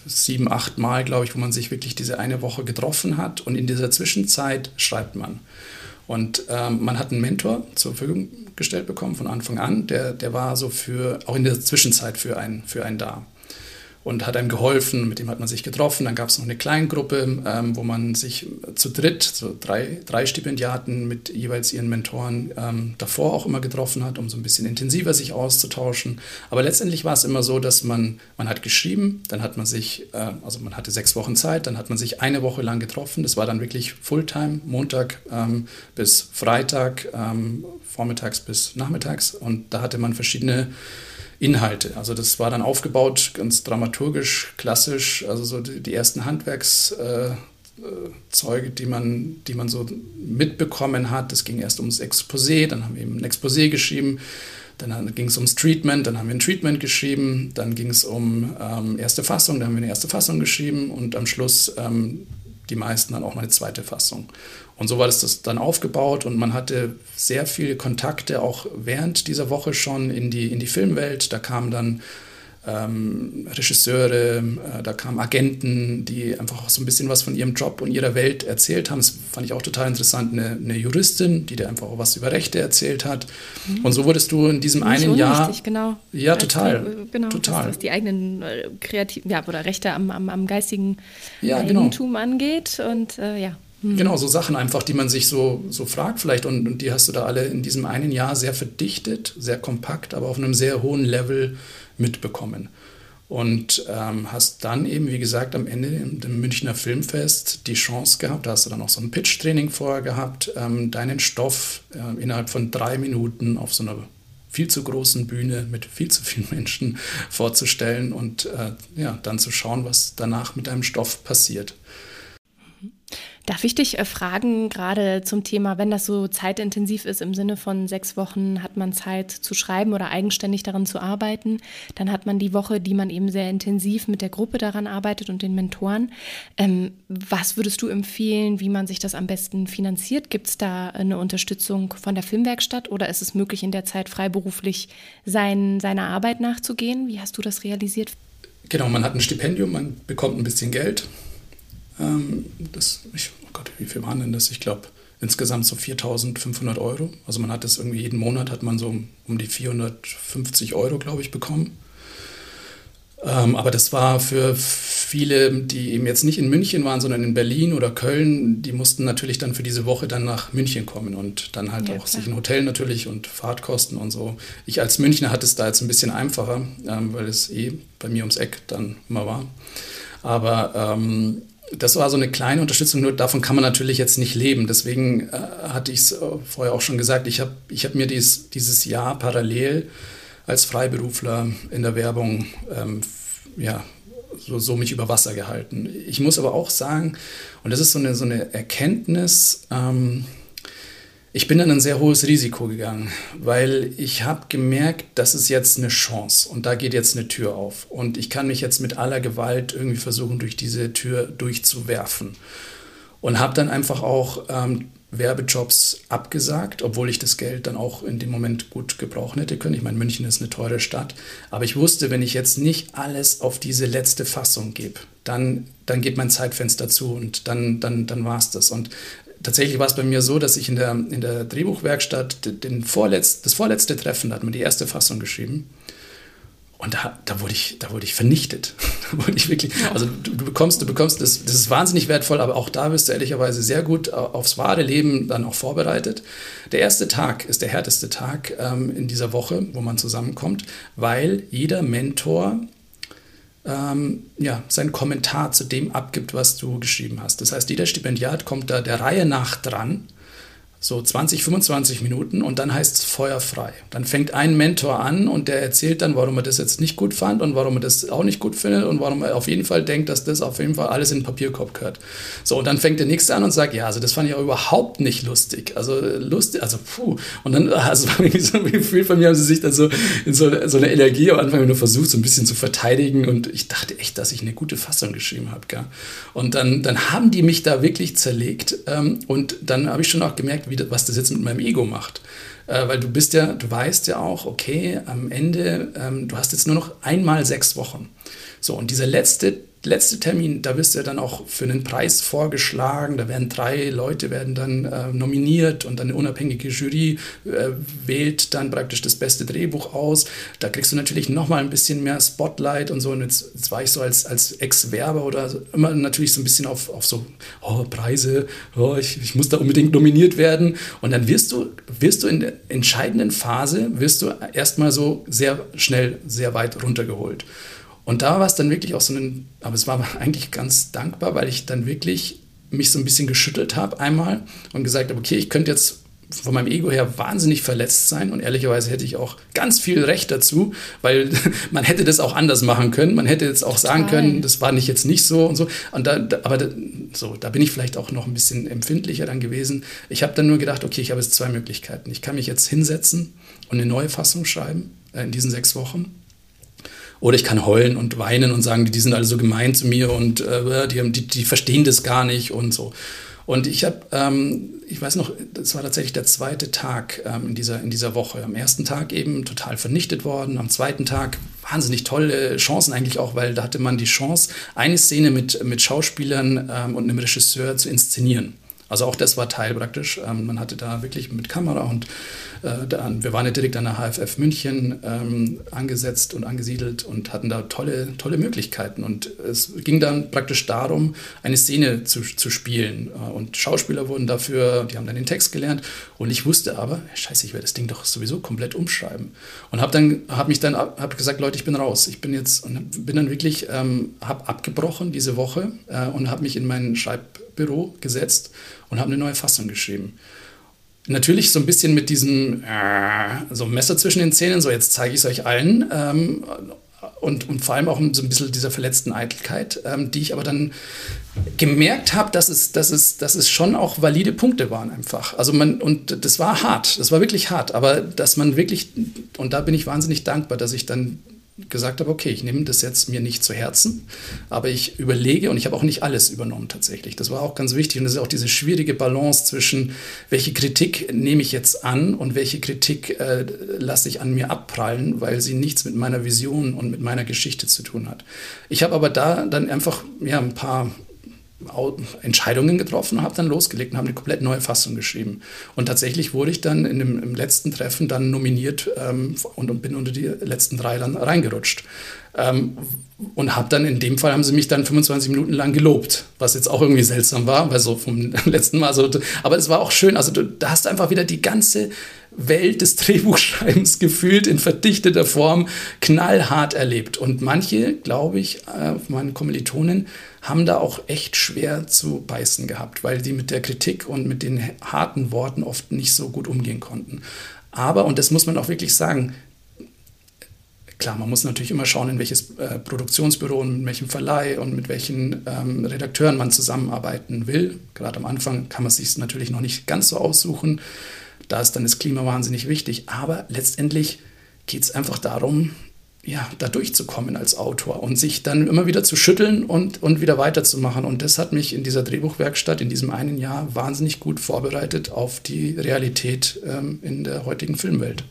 sieben, acht Mal, glaube ich, wo man sich wirklich diese eine Woche getroffen hat. Und in dieser Zwischenzeit schreibt man. Und ähm, man hat einen Mentor zur Verfügung gestellt bekommen von Anfang an. Der, der war so für, auch in der Zwischenzeit für einen, für einen da und hat einem geholfen, mit dem hat man sich getroffen. Dann gab es noch eine Kleingruppe, ähm, wo man sich zu dritt, so drei, drei Stipendiaten mit jeweils ihren Mentoren ähm, davor auch immer getroffen hat, um so ein bisschen intensiver sich auszutauschen. Aber letztendlich war es immer so, dass man, man hat geschrieben, dann hat man sich, äh, also man hatte sechs Wochen Zeit, dann hat man sich eine Woche lang getroffen. Das war dann wirklich Fulltime, Montag ähm, bis Freitag, ähm, vormittags bis nachmittags. Und da hatte man verschiedene Inhalte. Also das war dann aufgebaut, ganz dramaturgisch, klassisch, also so die, die ersten Handwerkszeuge, äh, die man, die man so mitbekommen hat. Es ging erst ums Exposé, dann haben wir eben ein Exposé geschrieben, dann ging es ums Treatment, dann haben wir ein Treatment geschrieben, dann ging es um ähm, erste Fassung, dann haben wir eine erste Fassung geschrieben und am Schluss ähm, die meisten dann auch mal eine zweite Fassung. Und so war das dann aufgebaut und man hatte sehr viele Kontakte auch während dieser Woche schon in die, in die Filmwelt. Da kamen dann ähm, Regisseure, äh, da kamen Agenten, die einfach auch so ein bisschen was von ihrem Job und ihrer Welt erzählt haben. Das fand ich auch total interessant. Eine, eine Juristin, die dir einfach auch was über Rechte erzählt hat. Mhm. Und so wurdest du in diesem einen Schon Jahr. Richtig, genau. Ja, total. Äh, genau, total. Was, was, die eigenen äh, kreativen, ja, oder Rechte am, am, am geistigen ja, Eigentum genau. angeht. Und äh, ja. Mhm. Genau, so Sachen einfach, die man sich so, so fragt vielleicht und, und, die hast du da alle in diesem einen Jahr sehr verdichtet, sehr kompakt, aber auf einem sehr hohen Level mitbekommen. Und ähm, hast dann eben, wie gesagt, am Ende im Münchner Filmfest die Chance gehabt, da hast du dann auch so ein Pitch-Training vorher gehabt, ähm, deinen Stoff äh, innerhalb von drei Minuten auf so einer viel zu großen Bühne mit viel zu vielen [laughs] Menschen vorzustellen und äh, ja, dann zu schauen, was danach mit deinem Stoff passiert. Darf ich dich äh, fragen, gerade zum Thema, wenn das so zeitintensiv ist, im Sinne von sechs Wochen hat man Zeit zu schreiben oder eigenständig daran zu arbeiten, dann hat man die Woche, die man eben sehr intensiv mit der Gruppe daran arbeitet und den Mentoren. Ähm, was würdest du empfehlen, wie man sich das am besten finanziert? Gibt es da eine Unterstützung von der Filmwerkstatt oder ist es möglich, in der Zeit freiberuflich sein, seiner Arbeit nachzugehen? Wie hast du das realisiert? Genau, man hat ein Stipendium, man bekommt ein bisschen Geld ähm, das, ich, oh Gott, wie viel waren denn das? Ich glaube, insgesamt so 4.500 Euro. Also man hat das irgendwie jeden Monat, hat man so um, um die 450 Euro, glaube ich, bekommen. Ähm, aber das war für viele, die eben jetzt nicht in München waren, sondern in Berlin oder Köln, die mussten natürlich dann für diese Woche dann nach München kommen und dann halt ja, auch klar. sich ein Hotel natürlich und Fahrtkosten und so. Ich als Münchner hatte es da jetzt ein bisschen einfacher, ähm, weil es eh bei mir ums Eck dann immer war. Aber ähm, das war so eine kleine Unterstützung, nur davon kann man natürlich jetzt nicht leben. Deswegen äh, hatte ich es äh, vorher auch schon gesagt, ich habe ich hab mir dies, dieses Jahr parallel als Freiberufler in der Werbung ähm, ja, so, so, mich über Wasser gehalten. Ich muss aber auch sagen, und das ist so eine, so eine Erkenntnis, ähm, ich bin dann ein sehr hohes Risiko gegangen, weil ich habe gemerkt, das ist jetzt eine Chance und da geht jetzt eine Tür auf und ich kann mich jetzt mit aller Gewalt irgendwie versuchen, durch diese Tür durchzuwerfen. Und habe dann einfach auch ähm, Werbejobs abgesagt, obwohl ich das Geld dann auch in dem Moment gut gebrauchen hätte können. Ich meine, München ist eine teure Stadt, aber ich wusste, wenn ich jetzt nicht alles auf diese letzte Fassung gebe, dann, dann geht mein Zeitfenster zu und dann, dann, dann war es das. Und tatsächlich war es bei mir so, dass ich in der, in der Drehbuchwerkstatt den Vorletz, das vorletzte Treffen, da hat man die erste Fassung geschrieben. Und da, da, wurde ich, da wurde ich vernichtet. [laughs] wollte ich wirklich, also du, du, bekommst, du bekommst, das, das ist wahnsinnig wertvoll, aber auch da wirst du ehrlicherweise sehr gut aufs wahre Leben dann auch vorbereitet. Der erste Tag ist der härteste Tag ähm, in dieser Woche, wo man zusammenkommt, weil jeder Mentor ähm, ja, seinen Kommentar zu dem abgibt, was du geschrieben hast. Das heißt, jeder Stipendiat kommt da der Reihe nach dran so 20, 25 Minuten und dann heißt es feuerfrei. Dann fängt ein Mentor an und der erzählt dann, warum er das jetzt nicht gut fand und warum er das auch nicht gut findet und warum er auf jeden Fall denkt, dass das auf jeden Fall alles in den Papierkorb gehört. So, und dann fängt der nächste an und sagt, ja, also das fand ich auch überhaupt nicht lustig. Also lustig, also puh. Und dann, [laughs] also irgendwie so ein Gefühl von mir, haben sie sich dann so in so, so eine Energie am Anfang nur versucht, so ein bisschen zu verteidigen und ich dachte echt, dass ich eine gute Fassung geschrieben habe. Gell? Und dann, dann haben die mich da wirklich zerlegt ähm, und dann habe ich schon auch gemerkt, wie, was das jetzt mit meinem Ego macht. Äh, weil du bist ja, du weißt ja auch, okay, am Ende, ähm, du hast jetzt nur noch einmal sechs Wochen. So, und dieser letzte letzte Termin, da wirst du ja dann auch für einen Preis vorgeschlagen. Da werden drei Leute werden dann äh, nominiert und dann eine unabhängige Jury äh, wählt dann praktisch das beste Drehbuch aus. Da kriegst du natürlich noch mal ein bisschen mehr Spotlight und so. Und jetzt, jetzt war ich so als, als Ex-Werber oder so, immer natürlich so ein bisschen auf, auf so oh, Preise, oh, ich, ich muss da unbedingt nominiert werden. Und dann wirst du, wirst du in der entscheidenden Phase, wirst du erstmal so sehr schnell, sehr weit runtergeholt. Und da war es dann wirklich auch so ein, aber es war [laughs] eigentlich ganz dankbar, weil ich dann wirklich mich so ein bisschen geschüttelt habe einmal und gesagt habe, okay, ich könnte jetzt von meinem Ego her wahnsinnig verletzt sein und ehrlicherweise hätte ich auch ganz viel Recht dazu, weil [laughs] man hätte das auch anders machen können. Man hätte jetzt auch Total. sagen können, das war nicht jetzt nicht so und so. Und da, da aber da, so, da bin ich vielleicht auch noch ein bisschen empfindlicher dann gewesen. Ich habe dann nur gedacht, okay, ich habe jetzt zwei Möglichkeiten. Ich kann mich jetzt hinsetzen und eine neue Fassung schreiben äh, in diesen sechs Wochen oder ich kann heulen und weinen und sagen, die sind alle so gemein zu mir und äh, die, die, die, verstehen das gar nicht und so. Und ich habe, ähm, ich weiß noch, das war tatsächlich der zweite Tag ähm, in, dieser, in dieser Woche. Am ersten Tag eben total vernichtet worden. Am zweiten Tag wahnsinnig tolle Chancen eigentlich auch, weil da hatte man die Chance, eine Szene mit, mit Schauspielern ähm, und einem Regisseur zu inszenieren. Also auch das war Teil praktisch. Ähm, man hatte da wirklich mit Kamera und äh, da, wir waren ja direkt an der HFF München ähm, angesetzt und angesiedelt und hatten da tolle, tolle Möglichkeiten. Und es ging dann praktisch darum, eine Szene zu, zu spielen. Äh, und Schauspieler wurden dafür, die haben dann den Text gelernt. Und ich wusste aber, scheiße, ich werde das Ding doch sowieso komplett umschreiben. Und habe dann, habe mich dann, habe gesagt, Leute, ich bin raus. Ich bin jetzt, und bin dann wirklich, ähm, habe abgebrochen diese Woche äh, und habe mich in mein Schreibbüro gesetzt und habe eine neue Fassung geschrieben. Natürlich so ein bisschen mit diesem äh, so Messer zwischen den Zähnen, so jetzt zeige ich es euch allen. Ähm, und, und vor allem auch so ein bisschen dieser verletzten Eitelkeit, ähm, die ich aber dann gemerkt habe, dass es, dass, es, dass es schon auch valide Punkte waren einfach. Also man, und das war hart, das war wirklich hart, aber dass man wirklich, und da bin ich wahnsinnig dankbar, dass ich dann gesagt habe, okay, ich nehme das jetzt mir nicht zu Herzen, aber ich überlege und ich habe auch nicht alles übernommen tatsächlich. Das war auch ganz wichtig und das ist auch diese schwierige Balance zwischen, welche Kritik nehme ich jetzt an und welche Kritik äh, lasse ich an mir abprallen, weil sie nichts mit meiner Vision und mit meiner Geschichte zu tun hat. Ich habe aber da dann einfach ja, ein paar Entscheidungen getroffen und habe dann losgelegt und habe eine komplett neue Fassung geschrieben. Und tatsächlich wurde ich dann in dem, im letzten Treffen dann nominiert ähm, und, und, bin unter die letzten drei dann reingerutscht. Ähm, und habe dann in dem Fall haben sie mich dann 25 Minuten lang gelobt, was jetzt auch irgendwie seltsam war, weil so vom [laughs] letzten Mal so. Aber es war auch schön. Also du, da hast du einfach wieder die ganze Welt des Drehbuchschreibens gefühlt in verdichteter Form knallhart erlebt. Und manche, glaube ich, äh, meine Kommilitonen, haben da auch echt schwer zu beißen gehabt, weil die mit der Kritik und mit den harten Worten oft nicht so gut umgehen konnten. Aber, und das muss man auch wirklich sagen, klar, man muss natürlich immer schauen, in welches äh, Produktionsbüro und mit welchem Verleih und mit welchen ähm, Redakteuren man zusammenarbeiten will. Gerade am Anfang kann man sich natürlich noch nicht ganz so aussuchen. Da ist dann das Klima wahnsinnig wichtig. Aber letztendlich geht es einfach darum, ja, da durchzukommen als Autor und sich dann immer wieder zu schütteln und, und wieder weiterzumachen. Und das hat mich in dieser Drehbuchwerkstatt in diesem einen Jahr wahnsinnig gut vorbereitet auf die Realität ähm, in der heutigen Filmwelt.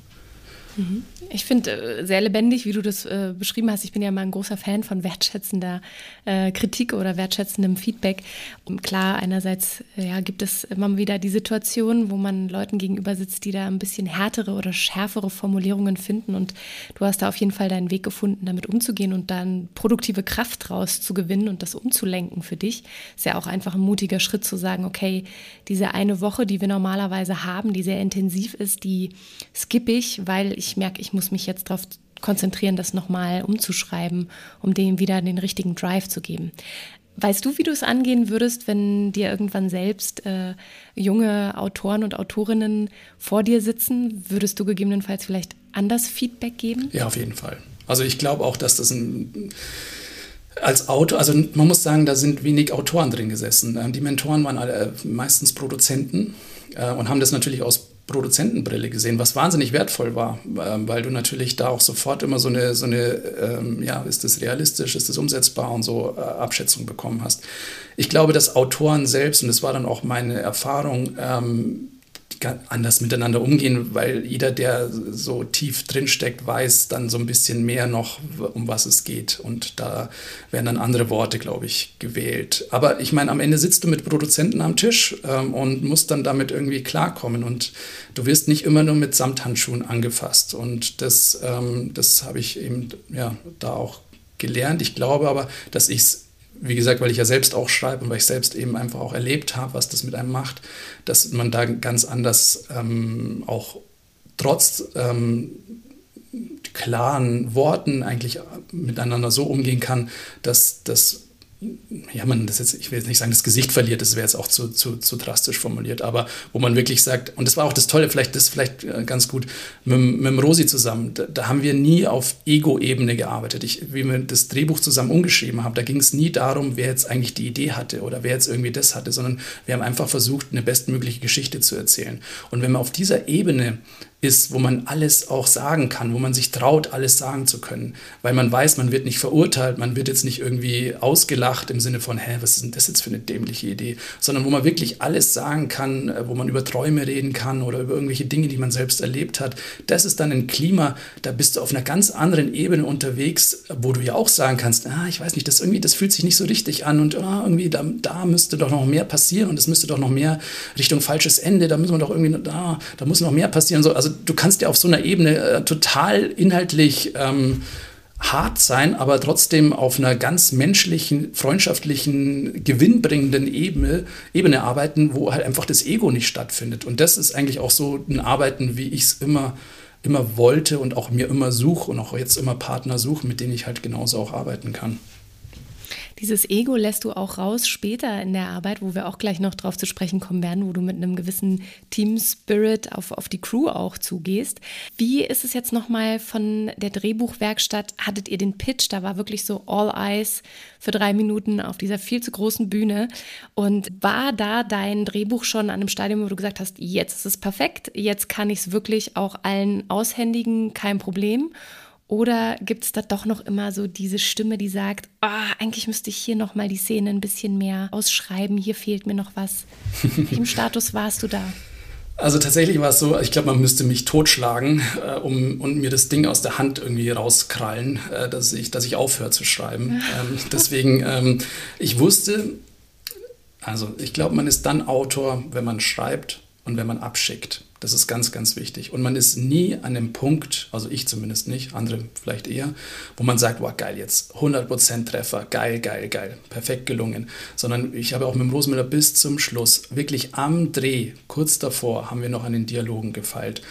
Mhm. Ich finde äh, sehr lebendig, wie du das äh, beschrieben hast. Ich bin ja mal ein großer Fan von wertschätzender äh, Kritik oder wertschätzendem Feedback. Und klar, einerseits äh, ja, gibt es immer wieder die Situation, wo man Leuten gegenüber sitzt, die da ein bisschen härtere oder schärfere Formulierungen finden. Und du hast da auf jeden Fall deinen Weg gefunden, damit umzugehen und dann produktive Kraft draus zu gewinnen und das umzulenken für dich. Ist ja auch einfach ein mutiger Schritt zu sagen, okay, diese eine Woche, die wir normalerweise haben, die sehr intensiv ist, die skippe ich, weil ich merke, ich muss muss mich jetzt darauf konzentrieren, das nochmal umzuschreiben, um dem wieder den richtigen Drive zu geben. Weißt du, wie du es angehen würdest, wenn dir irgendwann selbst äh, junge Autoren und Autorinnen vor dir sitzen? Würdest du gegebenenfalls vielleicht anders Feedback geben? Ja, auf jeden Fall. Also ich glaube auch, dass das ein als Autor, also man muss sagen, da sind wenig Autoren drin gesessen. Ähm, die Mentoren waren alle äh, meistens Produzenten äh, und haben das natürlich aus Produzentenbrille gesehen, was wahnsinnig wertvoll war, ähm, weil du natürlich da auch sofort immer so eine, so eine ähm, ja, ist das realistisch, ist das umsetzbar und so äh, Abschätzung bekommen hast. Ich glaube, dass Autoren selbst, und das war dann auch meine Erfahrung, ähm, anders miteinander umgehen, weil jeder, der so tief drin steckt, weiß dann so ein bisschen mehr noch, um was es geht. Und da werden dann andere Worte, glaube ich, gewählt. Aber ich meine, am Ende sitzt du mit Produzenten am Tisch ähm, und musst dann damit irgendwie klarkommen. Und du wirst nicht immer nur mit Samthandschuhen angefasst. Und das, ähm, das habe ich eben ja, da auch gelernt. Ich glaube aber, dass ich es wie gesagt, weil ich ja selbst auch schreibe und weil ich selbst eben einfach auch erlebt habe, was das mit einem macht, dass man da ganz anders ähm, auch trotz ähm, klaren Worten eigentlich miteinander so umgehen kann, dass das ja, man das jetzt, ich will jetzt nicht sagen, das Gesicht verliert, das wäre jetzt auch zu, zu, zu drastisch formuliert, aber wo man wirklich sagt, und das war auch das Tolle, vielleicht das vielleicht äh, ganz gut, mit, mit Rosi zusammen, da, da haben wir nie auf Ego-Ebene gearbeitet. Ich, wie wir das Drehbuch zusammen umgeschrieben haben, da ging es nie darum, wer jetzt eigentlich die Idee hatte oder wer jetzt irgendwie das hatte, sondern wir haben einfach versucht, eine bestmögliche Geschichte zu erzählen. Und wenn man auf dieser Ebene ist, wo man alles auch sagen kann, wo man sich traut, alles sagen zu können, weil man weiß, man wird nicht verurteilt, man wird jetzt nicht irgendwie ausgelacht im Sinne von, hä, was ist denn das jetzt für eine dämliche Idee, sondern wo man wirklich alles sagen kann, äh, wo man über Träume reden kann oder über irgendwelche Dinge, die man selbst erlebt hat. Das ist dann ein Klima, da bist du auf einer ganz anderen Ebene unterwegs, wo du ja auch sagen kannst, ah, ich weiß nicht, das irgendwie, das fühlt sich nicht so richtig an und ah, irgendwie da, da müsste doch noch mehr passieren und es müsste doch noch mehr Richtung falsches Ende, da müssen wir doch irgendwie, da, da muss noch mehr passieren. So, also du kannst ja auf so einer Ebene äh, total inhaltlich ähm, hart sein, aber trotzdem auf einer ganz menschlichen, freundschaftlichen, gewinnbringenden Ebene, Ebene arbeiten, wo halt einfach das Ego nicht stattfindet. Und das ist eigentlich auch so ein Arbeiten, wie ich es immer, immer wollte und auch mir immer suche und auch jetzt immer Partner suche, mit denen ich halt genauso auch arbeiten kann. Dieses Ego lässt du auch raus später in der Arbeit, wo wir auch gleich noch drauf zu sprechen kommen werden, wo du mit einem gewissen Team-Spirit auf, auf die Crew auch zugehst. Wie ist es jetzt nochmal von der Drehbuchwerkstatt? Hattet ihr den Pitch? Da war wirklich so All Eyes für drei Minuten auf dieser viel zu großen Bühne. Und war da dein Drehbuch schon an einem Stadium, wo du gesagt hast, jetzt ist es perfekt, jetzt kann ich es wirklich auch allen aushändigen, kein Problem? Oder gibt es da doch noch immer so diese Stimme, die sagt, oh, eigentlich müsste ich hier noch mal die Szene ein bisschen mehr ausschreiben, hier fehlt mir noch was. [laughs] In welchem Status warst du da? Also tatsächlich war es so, ich glaube, man müsste mich totschlagen äh, um, und mir das Ding aus der Hand irgendwie rauskrallen, äh, dass, ich, dass ich aufhöre zu schreiben. [laughs] ähm, deswegen, ähm, ich wusste, also ich glaube, man ist dann Autor, wenn man schreibt und wenn man abschickt. Das ist ganz, ganz wichtig. Und man ist nie an dem Punkt, also ich zumindest nicht, andere vielleicht eher, wo man sagt, wow, geil, jetzt 100% Treffer, geil, geil, geil, perfekt gelungen. Sondern ich habe auch mit dem Rosenmüller bis zum Schluss, wirklich am Dreh, kurz davor, haben wir noch an den Dialogen gefeilt.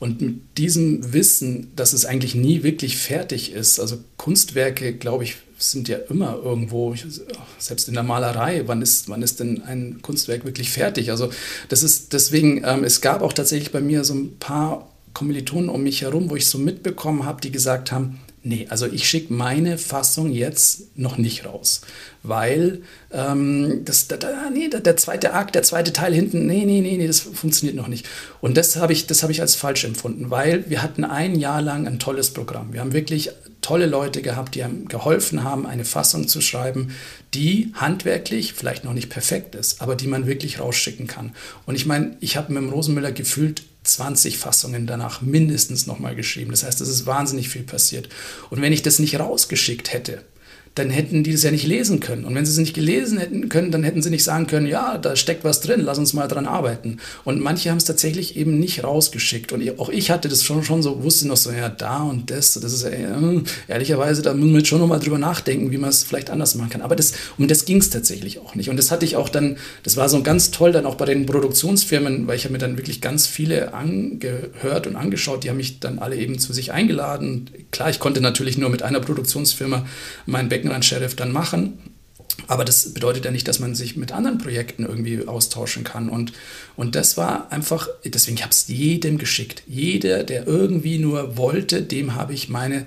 Und mit diesem Wissen, dass es eigentlich nie wirklich fertig ist, also Kunstwerke, glaube ich, sind ja immer irgendwo, selbst in der Malerei, wann ist, wann ist denn ein Kunstwerk wirklich fertig? Also das ist deswegen, ähm, es gab auch tatsächlich bei mir so ein paar Kommilitonen um mich herum, wo ich so mitbekommen habe, die gesagt haben, nee, also ich schicke meine Fassung jetzt noch nicht raus, weil ähm, das, da, da, nee, der zweite Akt, der zweite Teil hinten, nee, nee, nee, nee, das funktioniert noch nicht. Und das habe ich, hab ich als falsch empfunden, weil wir hatten ein Jahr lang ein tolles Programm. Wir haben wirklich tolle Leute gehabt, die einem geholfen haben, eine Fassung zu schreiben, die handwerklich vielleicht noch nicht perfekt ist, aber die man wirklich rausschicken kann. Und ich meine, ich habe mit dem Rosenmüller gefühlt 20 Fassungen danach mindestens nochmal geschrieben. Das heißt, es ist wahnsinnig viel passiert. Und wenn ich das nicht rausgeschickt hätte, dann hätten die das ja nicht lesen können. Und wenn sie es nicht gelesen hätten können, dann hätten sie nicht sagen können, ja, da steckt was drin, lass uns mal dran arbeiten. Und manche haben es tatsächlich eben nicht rausgeschickt. Und auch ich hatte das schon, schon so, wusste noch so, ja, da und das, das ist äh, ehrlicherweise, da müssen wir jetzt schon nochmal drüber nachdenken, wie man es vielleicht anders machen kann. Aber das, um das ging es tatsächlich auch nicht. Und das hatte ich auch dann, das war so ganz toll dann auch bei den Produktionsfirmen, weil ich habe mir dann wirklich ganz viele angehört und angeschaut, die haben mich dann alle eben zu sich eingeladen. Klar, ich konnte natürlich nur mit einer Produktionsfirma mein Back Beckenrand-Sheriff dann machen. Aber das bedeutet ja nicht, dass man sich mit anderen Projekten irgendwie austauschen kann. Und, und das war einfach, deswegen habe ich es jedem geschickt. Jeder, der irgendwie nur wollte, dem habe ich meine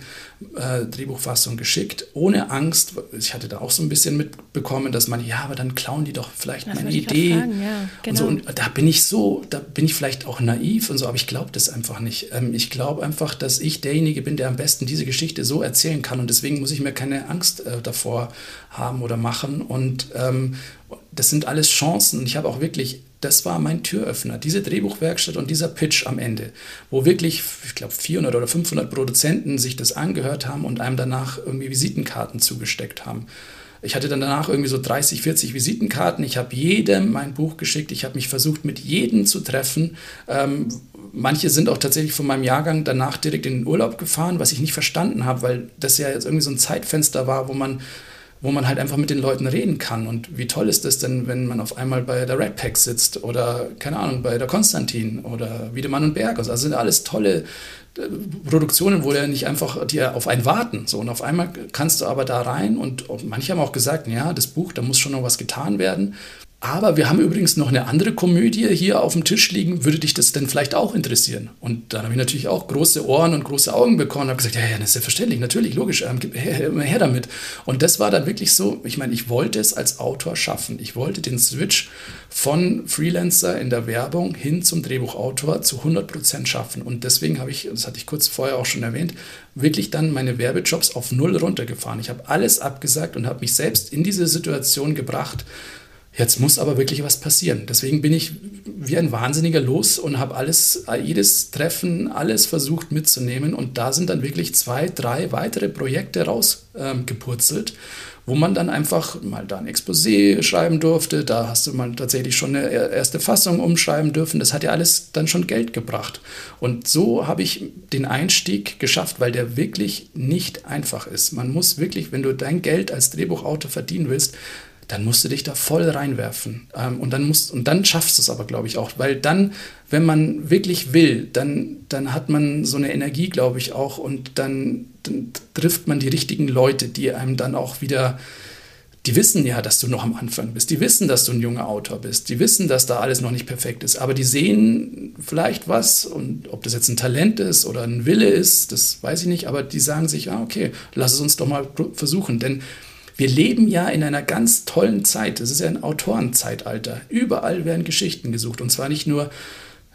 äh, Drehbuchfassung geschickt, ohne Angst. Ich hatte da auch so ein bisschen mitbekommen, dass man, ja, aber dann klauen die doch vielleicht das meine Idee. Fragen, ja, genau. und, so. Genau. und da bin ich so, da bin ich vielleicht auch naiv und so, aber ich glaube das einfach nicht. Ähm, ich glaube einfach, dass ich derjenige bin, der am besten diese Geschichte so erzählen kann und deswegen muss ich mir keine Angst äh, davor haben oder machen. Und ähm, das sind alles Chancen. Ich habe auch wirklich das war mein Türöffner, diese Drehbuchwerkstatt und dieser Pitch am Ende, wo wirklich, ich glaube, 400 oder 500 Produzenten sich das angehört haben und einem danach irgendwie Visitenkarten zugesteckt haben. Ich hatte dann danach irgendwie so 30, 40 Visitenkarten. Ich habe jedem mein Buch geschickt. Ich habe mich versucht, mit jedem zu treffen. Ähm, manche sind auch tatsächlich von meinem Jahrgang danach direkt in den Urlaub gefahren, was ich nicht verstanden habe, weil das ja jetzt irgendwie so ein Zeitfenster war, wo man wo man halt einfach mit den Leuten reden kann. Und wie toll ist das denn, wenn man auf einmal bei der Red Pack sitzt oder, keine Ahnung, bei der Konstantin oder Wiedemann und Berg. Also sind alles tolle äh, Produktionen, wo ja nicht einfach die auf einen warten. So, und auf einmal kannst du aber da rein und manche haben auch gesagt, ja, das Buch, da muss schon noch was getan werden. Aber wir haben übrigens noch eine andere Komödie hier auf dem Tisch liegen. Würde dich das denn vielleicht auch interessieren? Und dann habe ich natürlich auch große Ohren und große Augen bekommen und habe gesagt, ja, ja, das ist selbstverständlich, natürlich, logisch, ähm, her, her, damit. Und das war dann wirklich so, ich meine, ich wollte es als Autor schaffen. Ich wollte den Switch von Freelancer in der Werbung hin zum Drehbuchautor zu 100 Prozent schaffen. Und deswegen habe ich, das hatte ich kurz vorher auch schon erwähnt, wirklich dann meine Werbejobs auf Null runtergefahren. Ich habe alles abgesagt und habe mich selbst in diese Situation gebracht, Jetzt muss aber wirklich was passieren. Deswegen bin ich wie ein Wahnsinniger los und habe alles, jedes Treffen, alles versucht mitzunehmen. Und da sind dann wirklich zwei, drei weitere Projekte rausgepurzelt, ähm, wo man dann einfach mal da ein Exposé schreiben durfte. Da hast du mal tatsächlich schon eine erste Fassung umschreiben dürfen. Das hat ja alles dann schon Geld gebracht. Und so habe ich den Einstieg geschafft, weil der wirklich nicht einfach ist. Man muss wirklich, wenn du dein Geld als Drehbuchautor verdienen willst, dann musst du dich da voll reinwerfen. Ähm, und, dann musst, und dann schaffst du es aber, glaube ich, auch. Weil dann, wenn man wirklich will, dann, dann hat man so eine Energie, glaube ich, auch. Und dann, dann trifft man die richtigen Leute, die einem dann auch wieder die wissen ja, dass du noch am Anfang bist. Die wissen, dass du ein junger Autor bist. Die wissen, dass da alles noch nicht perfekt ist. Aber die sehen vielleicht was und ob das jetzt ein Talent ist oder ein Wille ist, das weiß ich nicht. Aber die sagen sich, ah, okay, lass es uns doch mal versuchen. Denn wir leben ja in einer ganz tollen Zeit. Es ist ja ein Autorenzeitalter. Überall werden Geschichten gesucht. Und zwar nicht nur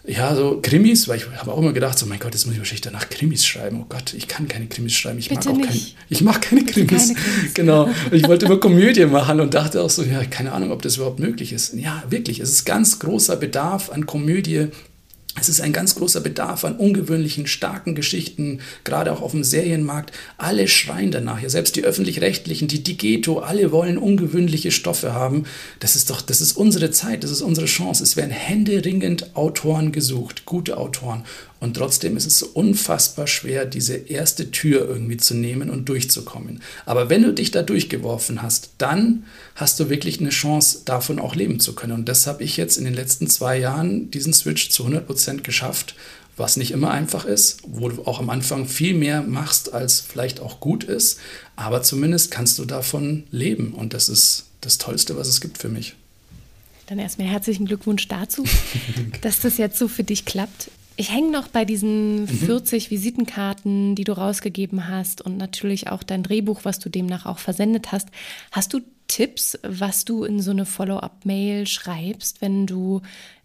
ja, so Krimis, weil ich habe auch immer gedacht, so mein Gott, jetzt muss ich wahrscheinlich danach Krimis schreiben. Oh Gott, ich kann keine Krimis schreiben. Ich Bitte mag auch keine, ich mag keine Krimis. keine Krimis. Genau. Ich wollte immer Komödie machen und dachte auch so, ja, keine Ahnung, ob das überhaupt möglich ist. Ja, wirklich, es ist ganz großer Bedarf an Komödie es ist ein ganz großer Bedarf an ungewöhnlichen, starken Geschichten, gerade auch auf dem Serienmarkt. Alle schreien danach. Ja, selbst die öffentlich-rechtlichen, die Digeto, alle wollen ungewöhnliche Stoffe haben. Das ist doch, das ist unsere Zeit, das ist unsere Chance. Es werden händeringend Autoren gesucht, gute Autoren. Und trotzdem ist es so unfassbar schwer, diese erste Tür irgendwie zu nehmen und durchzukommen. Aber wenn du dich da durchgeworfen hast, dann hast du wirklich eine Chance, davon auch leben zu können. Und das habe ich jetzt in den letzten zwei Jahren, diesen Switch zu 100 Prozent geschafft, was nicht immer einfach ist, wo du auch am Anfang viel mehr machst, als vielleicht auch gut ist. Aber zumindest kannst du davon leben. Und das ist das Tollste, was es gibt für mich. Dann erstmal herzlichen Glückwunsch dazu, [laughs] dass das jetzt so für dich klappt. Ich hänge noch bei diesen 40 mhm. Visitenkarten, die du rausgegeben hast und natürlich auch dein Drehbuch, was du demnach auch versendet hast. Hast du Tipps, was du in so eine Follow-up-Mail schreibst, wenn du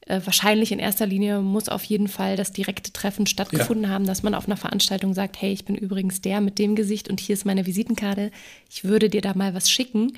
äh, wahrscheinlich in erster Linie muss auf jeden Fall das direkte Treffen stattgefunden ja. haben, dass man auf einer Veranstaltung sagt, hey, ich bin übrigens der mit dem Gesicht und hier ist meine Visitenkarte. Ich würde dir da mal was schicken.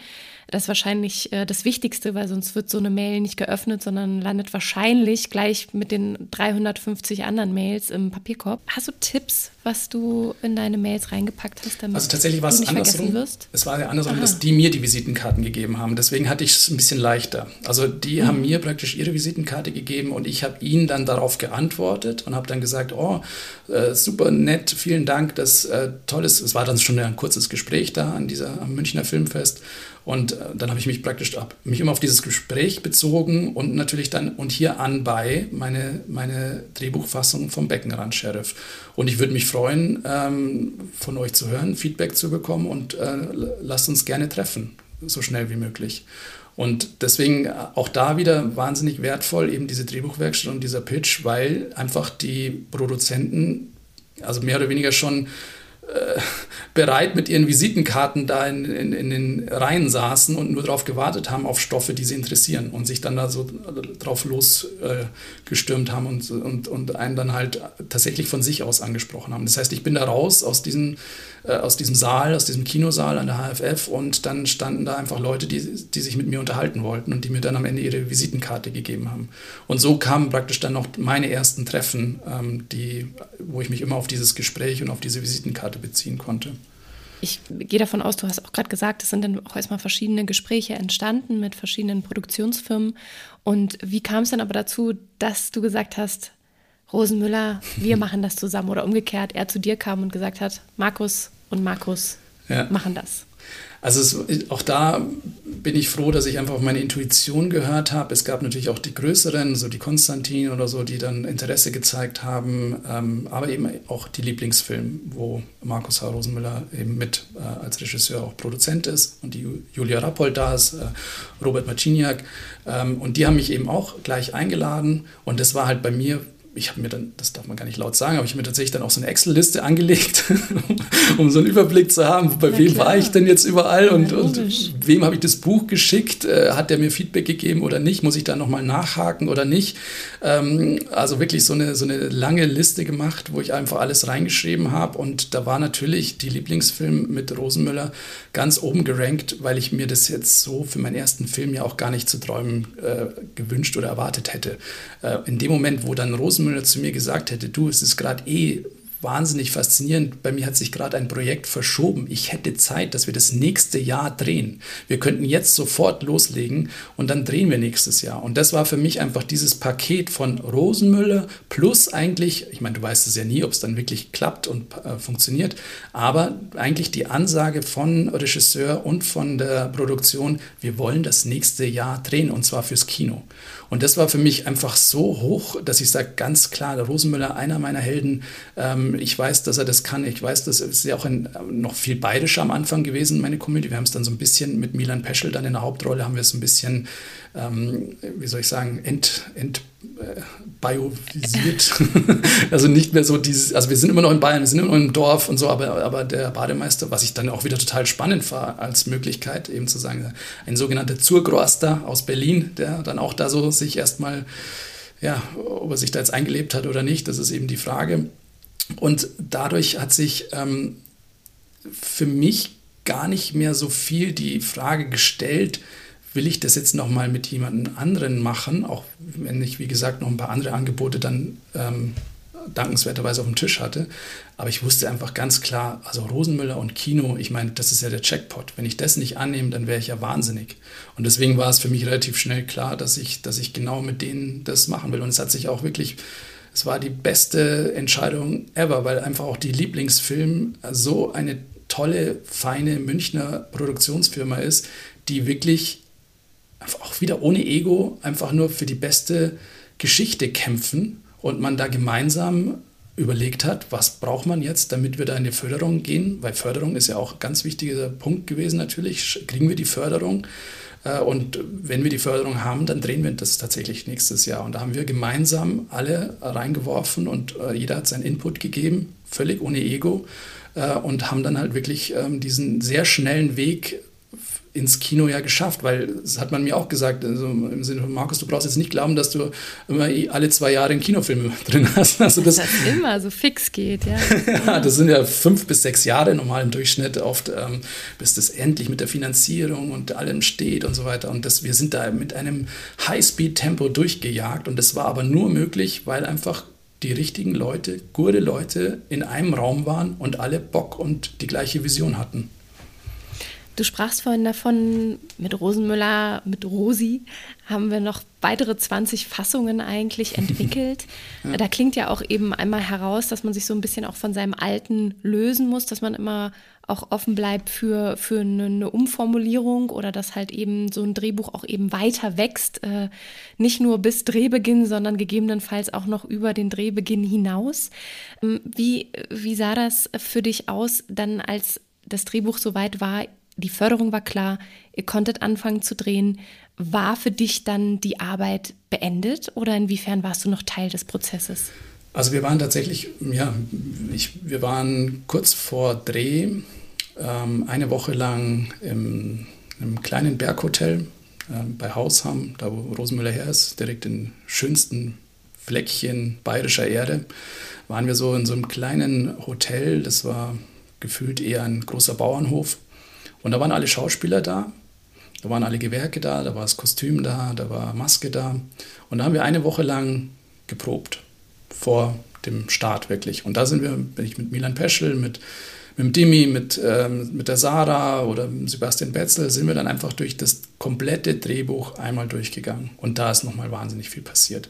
Das ist wahrscheinlich äh, das Wichtigste, weil sonst wird so eine Mail nicht geöffnet, sondern landet wahrscheinlich gleich mit den 350 anderen Mails im Papierkorb. Hast du Tipps, was du in deine Mails reingepackt hast, damit Also tatsächlich war es andersrum. Wirst? Es war ja andersrum, Aha. dass die mir die Visitenkarten gegeben haben. Deswegen hatte ich es ein bisschen leichter. Also die mhm. haben mir praktisch ihre Visitenkarte gegeben und ich habe ihnen dann darauf geantwortet und habe dann gesagt, oh, äh, super nett, vielen Dank, das äh, toll ist. Es war dann schon ein kurzes Gespräch da an dieser am Münchner Filmfest und äh, dann habe ich mich praktisch ab, mich immer auf dieses Gespräch bezogen und natürlich dann und hier anbei meine, meine Drehbuchfassung vom Beckenrand-Sheriff. Und ich würde mich freuen, ähm, von euch zu hören, Feedback zu bekommen und äh, lasst uns gerne treffen, so schnell wie möglich. Und deswegen auch da wieder wahnsinnig wertvoll eben diese Drehbuchwerkstatt und dieser Pitch, weil einfach die Produzenten also mehr oder weniger schon äh, bereit mit ihren Visitenkarten da in, in, in, den Reihen saßen und nur darauf gewartet haben auf Stoffe, die sie interessieren und sich dann da so drauf losgestürmt äh, haben und, und, und einen dann halt tatsächlich von sich aus angesprochen haben. Das heißt, ich bin da raus aus diesem äh, aus diesem Saal, aus diesem Kinosaal an der HFF und dann standen da einfach Leute, die, die sich mit mir unterhalten wollten und die mir dann am Ende ihre Visitenkarte gegeben haben. Und so kamen praktisch dann noch meine ersten Treffen, ähm, die, wo ich mich immer auf dieses Gespräch und auf diese Visitenkarte beziehen konnte. Ich gehe davon aus, du hast auch gerade gesagt, es sind dann auch erstmal verschiedene Gespräche entstanden mit verschiedenen Produktionsfirmen. Und wie kam es dann aber dazu, dass du gesagt hast, Rosenmüller, wir [laughs] machen das zusammen oder umgekehrt, er zu dir kam und gesagt hat, Markus, und Markus ja. machen das. Also es, auch da bin ich froh, dass ich einfach auf meine Intuition gehört habe. Es gab natürlich auch die größeren, so die Konstantin oder so, die dann Interesse gezeigt haben, ähm, aber eben auch die Lieblingsfilme, wo Markus H. Rosenmüller eben mit äh, als Regisseur auch Produzent ist und die Julia Rappold da ist, äh, Robert Marciniak. Ähm, und die haben mich eben auch gleich eingeladen und das war halt bei mir ich habe mir dann, das darf man gar nicht laut sagen, aber ich habe mir tatsächlich dann auch so eine Excel-Liste angelegt, [laughs] um so einen Überblick zu haben, bei Na wem klar. war ich denn jetzt überall und, und wem habe ich das Buch geschickt, äh, hat der mir Feedback gegeben oder nicht, muss ich da nochmal nachhaken oder nicht. Ähm, also wirklich so eine, so eine lange Liste gemacht, wo ich einfach alles reingeschrieben habe und da war natürlich die Lieblingsfilm mit Rosenmüller ganz oben gerankt, weil ich mir das jetzt so für meinen ersten Film ja auch gar nicht zu träumen äh, gewünscht oder erwartet hätte. Äh, in dem Moment, wo dann Rosenmüller Müller zu mir gesagt hätte, du, es ist gerade eh wahnsinnig faszinierend. Bei mir hat sich gerade ein Projekt verschoben. Ich hätte Zeit, dass wir das nächste Jahr drehen. Wir könnten jetzt sofort loslegen und dann drehen wir nächstes Jahr. Und das war für mich einfach dieses Paket von Rosenmüller plus eigentlich, ich meine, du weißt es ja nie, ob es dann wirklich klappt und äh, funktioniert, aber eigentlich die Ansage von Regisseur und von der Produktion, wir wollen das nächste Jahr drehen und zwar fürs Kino. Und das war für mich einfach so hoch, dass ich sage, ganz klar, der Rosenmüller, einer meiner Helden, ähm, ich weiß, dass er das kann. Ich weiß, dass es ja auch ein, noch viel bayerischer am Anfang gewesen, meine Komödie. Wir haben es dann so ein bisschen mit Milan Peschel dann in der Hauptrolle, haben wir es ein bisschen, ähm, wie soll ich sagen, ent, ent äh, biovisiert. [laughs] also nicht mehr so dieses, also wir sind immer noch in Bayern, wir sind immer noch im Dorf und so, aber, aber der Bademeister, was ich dann auch wieder total spannend war als Möglichkeit, eben zu sagen, ein sogenannter Zurgroster aus Berlin, der dann auch da so sich erstmal, ja, ob er sich da jetzt eingelebt hat oder nicht, das ist eben die Frage. Und dadurch hat sich ähm, für mich gar nicht mehr so viel die Frage gestellt, will ich das jetzt nochmal mit jemandem anderen machen, auch wenn ich, wie gesagt, noch ein paar andere Angebote dann ähm, dankenswerterweise auf dem Tisch hatte. Aber ich wusste einfach ganz klar, also Rosenmüller und Kino, ich meine, das ist ja der Checkpot. Wenn ich das nicht annehme, dann wäre ich ja wahnsinnig. Und deswegen war es für mich relativ schnell klar, dass ich, dass ich genau mit denen das machen will. Und es hat sich auch wirklich es war die beste Entscheidung ever, weil einfach auch die Lieblingsfilm so eine tolle, feine Münchner Produktionsfirma ist, die wirklich auch wieder ohne Ego einfach nur für die beste Geschichte kämpfen und man da gemeinsam überlegt hat, was braucht man jetzt, damit wir da in die Förderung gehen, weil Förderung ist ja auch ein ganz wichtiger Punkt gewesen natürlich. Kriegen wir die Förderung? Äh, und wenn wir die Förderung haben, dann drehen wir das tatsächlich nächstes Jahr. Und da haben wir gemeinsam alle reingeworfen und äh, jeder hat seinen Input gegeben, völlig ohne Ego. Äh, und haben dann halt wirklich ähm, diesen sehr schnellen Weg ins Kino ja geschafft, weil das hat man mir auch gesagt, also im Sinne von Markus, du brauchst jetzt nicht glauben, dass du immer alle zwei Jahre einen Kinofilm [laughs] drin hast. Also das, das immer so fix geht, ja. [laughs] ja. Das sind ja fünf bis sechs Jahre normal im Durchschnitt oft, ähm, bis das endlich mit der Finanzierung und allem steht und so weiter. Und das, wir sind da mit einem Highspeed-Tempo durchgejagt und das war aber nur möglich, weil einfach die richtigen Leute, gute Leute in einem Raum waren und alle Bock und die gleiche Vision hatten. Du sprachst vorhin davon, mit Rosenmüller, mit Rosi haben wir noch weitere 20 Fassungen eigentlich [laughs] entwickelt. ja. Da klingt ja auch eben einmal heraus, dass man sich so ein bisschen auch von seinem Alten lösen muss, dass man immer auch offen bleibt für, für eine, Umformulierung oder dass halt eben so ein Drehbuch auch eben weiter wächst. Äh, nicht nur bis Drehbeginn, sondern gegebenenfalls auch noch über den Drehbeginn hinaus. Ähm, wie, wie sah das für dich aus, dann als das Drehbuch soweit war, die Förderung war klar, ihr konntet anfangen zu drehen. War für dich dann die Arbeit beendet oder inwiefern warst du noch Teil des Prozesses? Also wir waren tatsächlich, ja, ich, wir waren kurz vor Dreh, ähm, eine Woche lang im, im kleinen Berghotel äh, bei Hausham, da wo Rosenmüller her ist, direkt im schönsten Fleckchen bayerischer Erde, waren wir so in so einem kleinen Hotel, das war gefühlt eher ein großer Bauernhof. Und da waren alle Schauspieler da, da waren alle Gewerke da, da war das Kostüm da, da war Maske da. Und da haben wir eine Woche lang geprobt, vor dem Start wirklich. Und da sind wir, bin ich mit Milan Peschel, mit, mit dem Dimi, mit, ähm, mit der Sarah oder Sebastian Betzel, sind wir dann einfach durch das komplette Drehbuch einmal durchgegangen. Und da ist nochmal wahnsinnig viel passiert.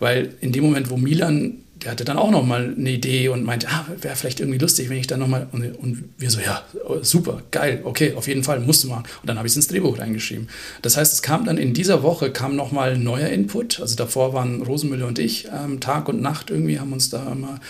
Weil in dem Moment, wo Milan der hatte dann auch noch mal eine Idee und meinte, ah, wäre vielleicht irgendwie lustig, wenn ich dann noch mal und, und, wir so, ja, super, geil, okay, auf jeden Fall, musst du machen. Und dann habe ich es ins Drehbuch reingeschrieben. Das heißt, es kam dann in dieser Woche kam noch mal neuer Input. Also davor waren Rosenmüller und ich ähm, Tag und Nacht irgendwie, haben uns da immer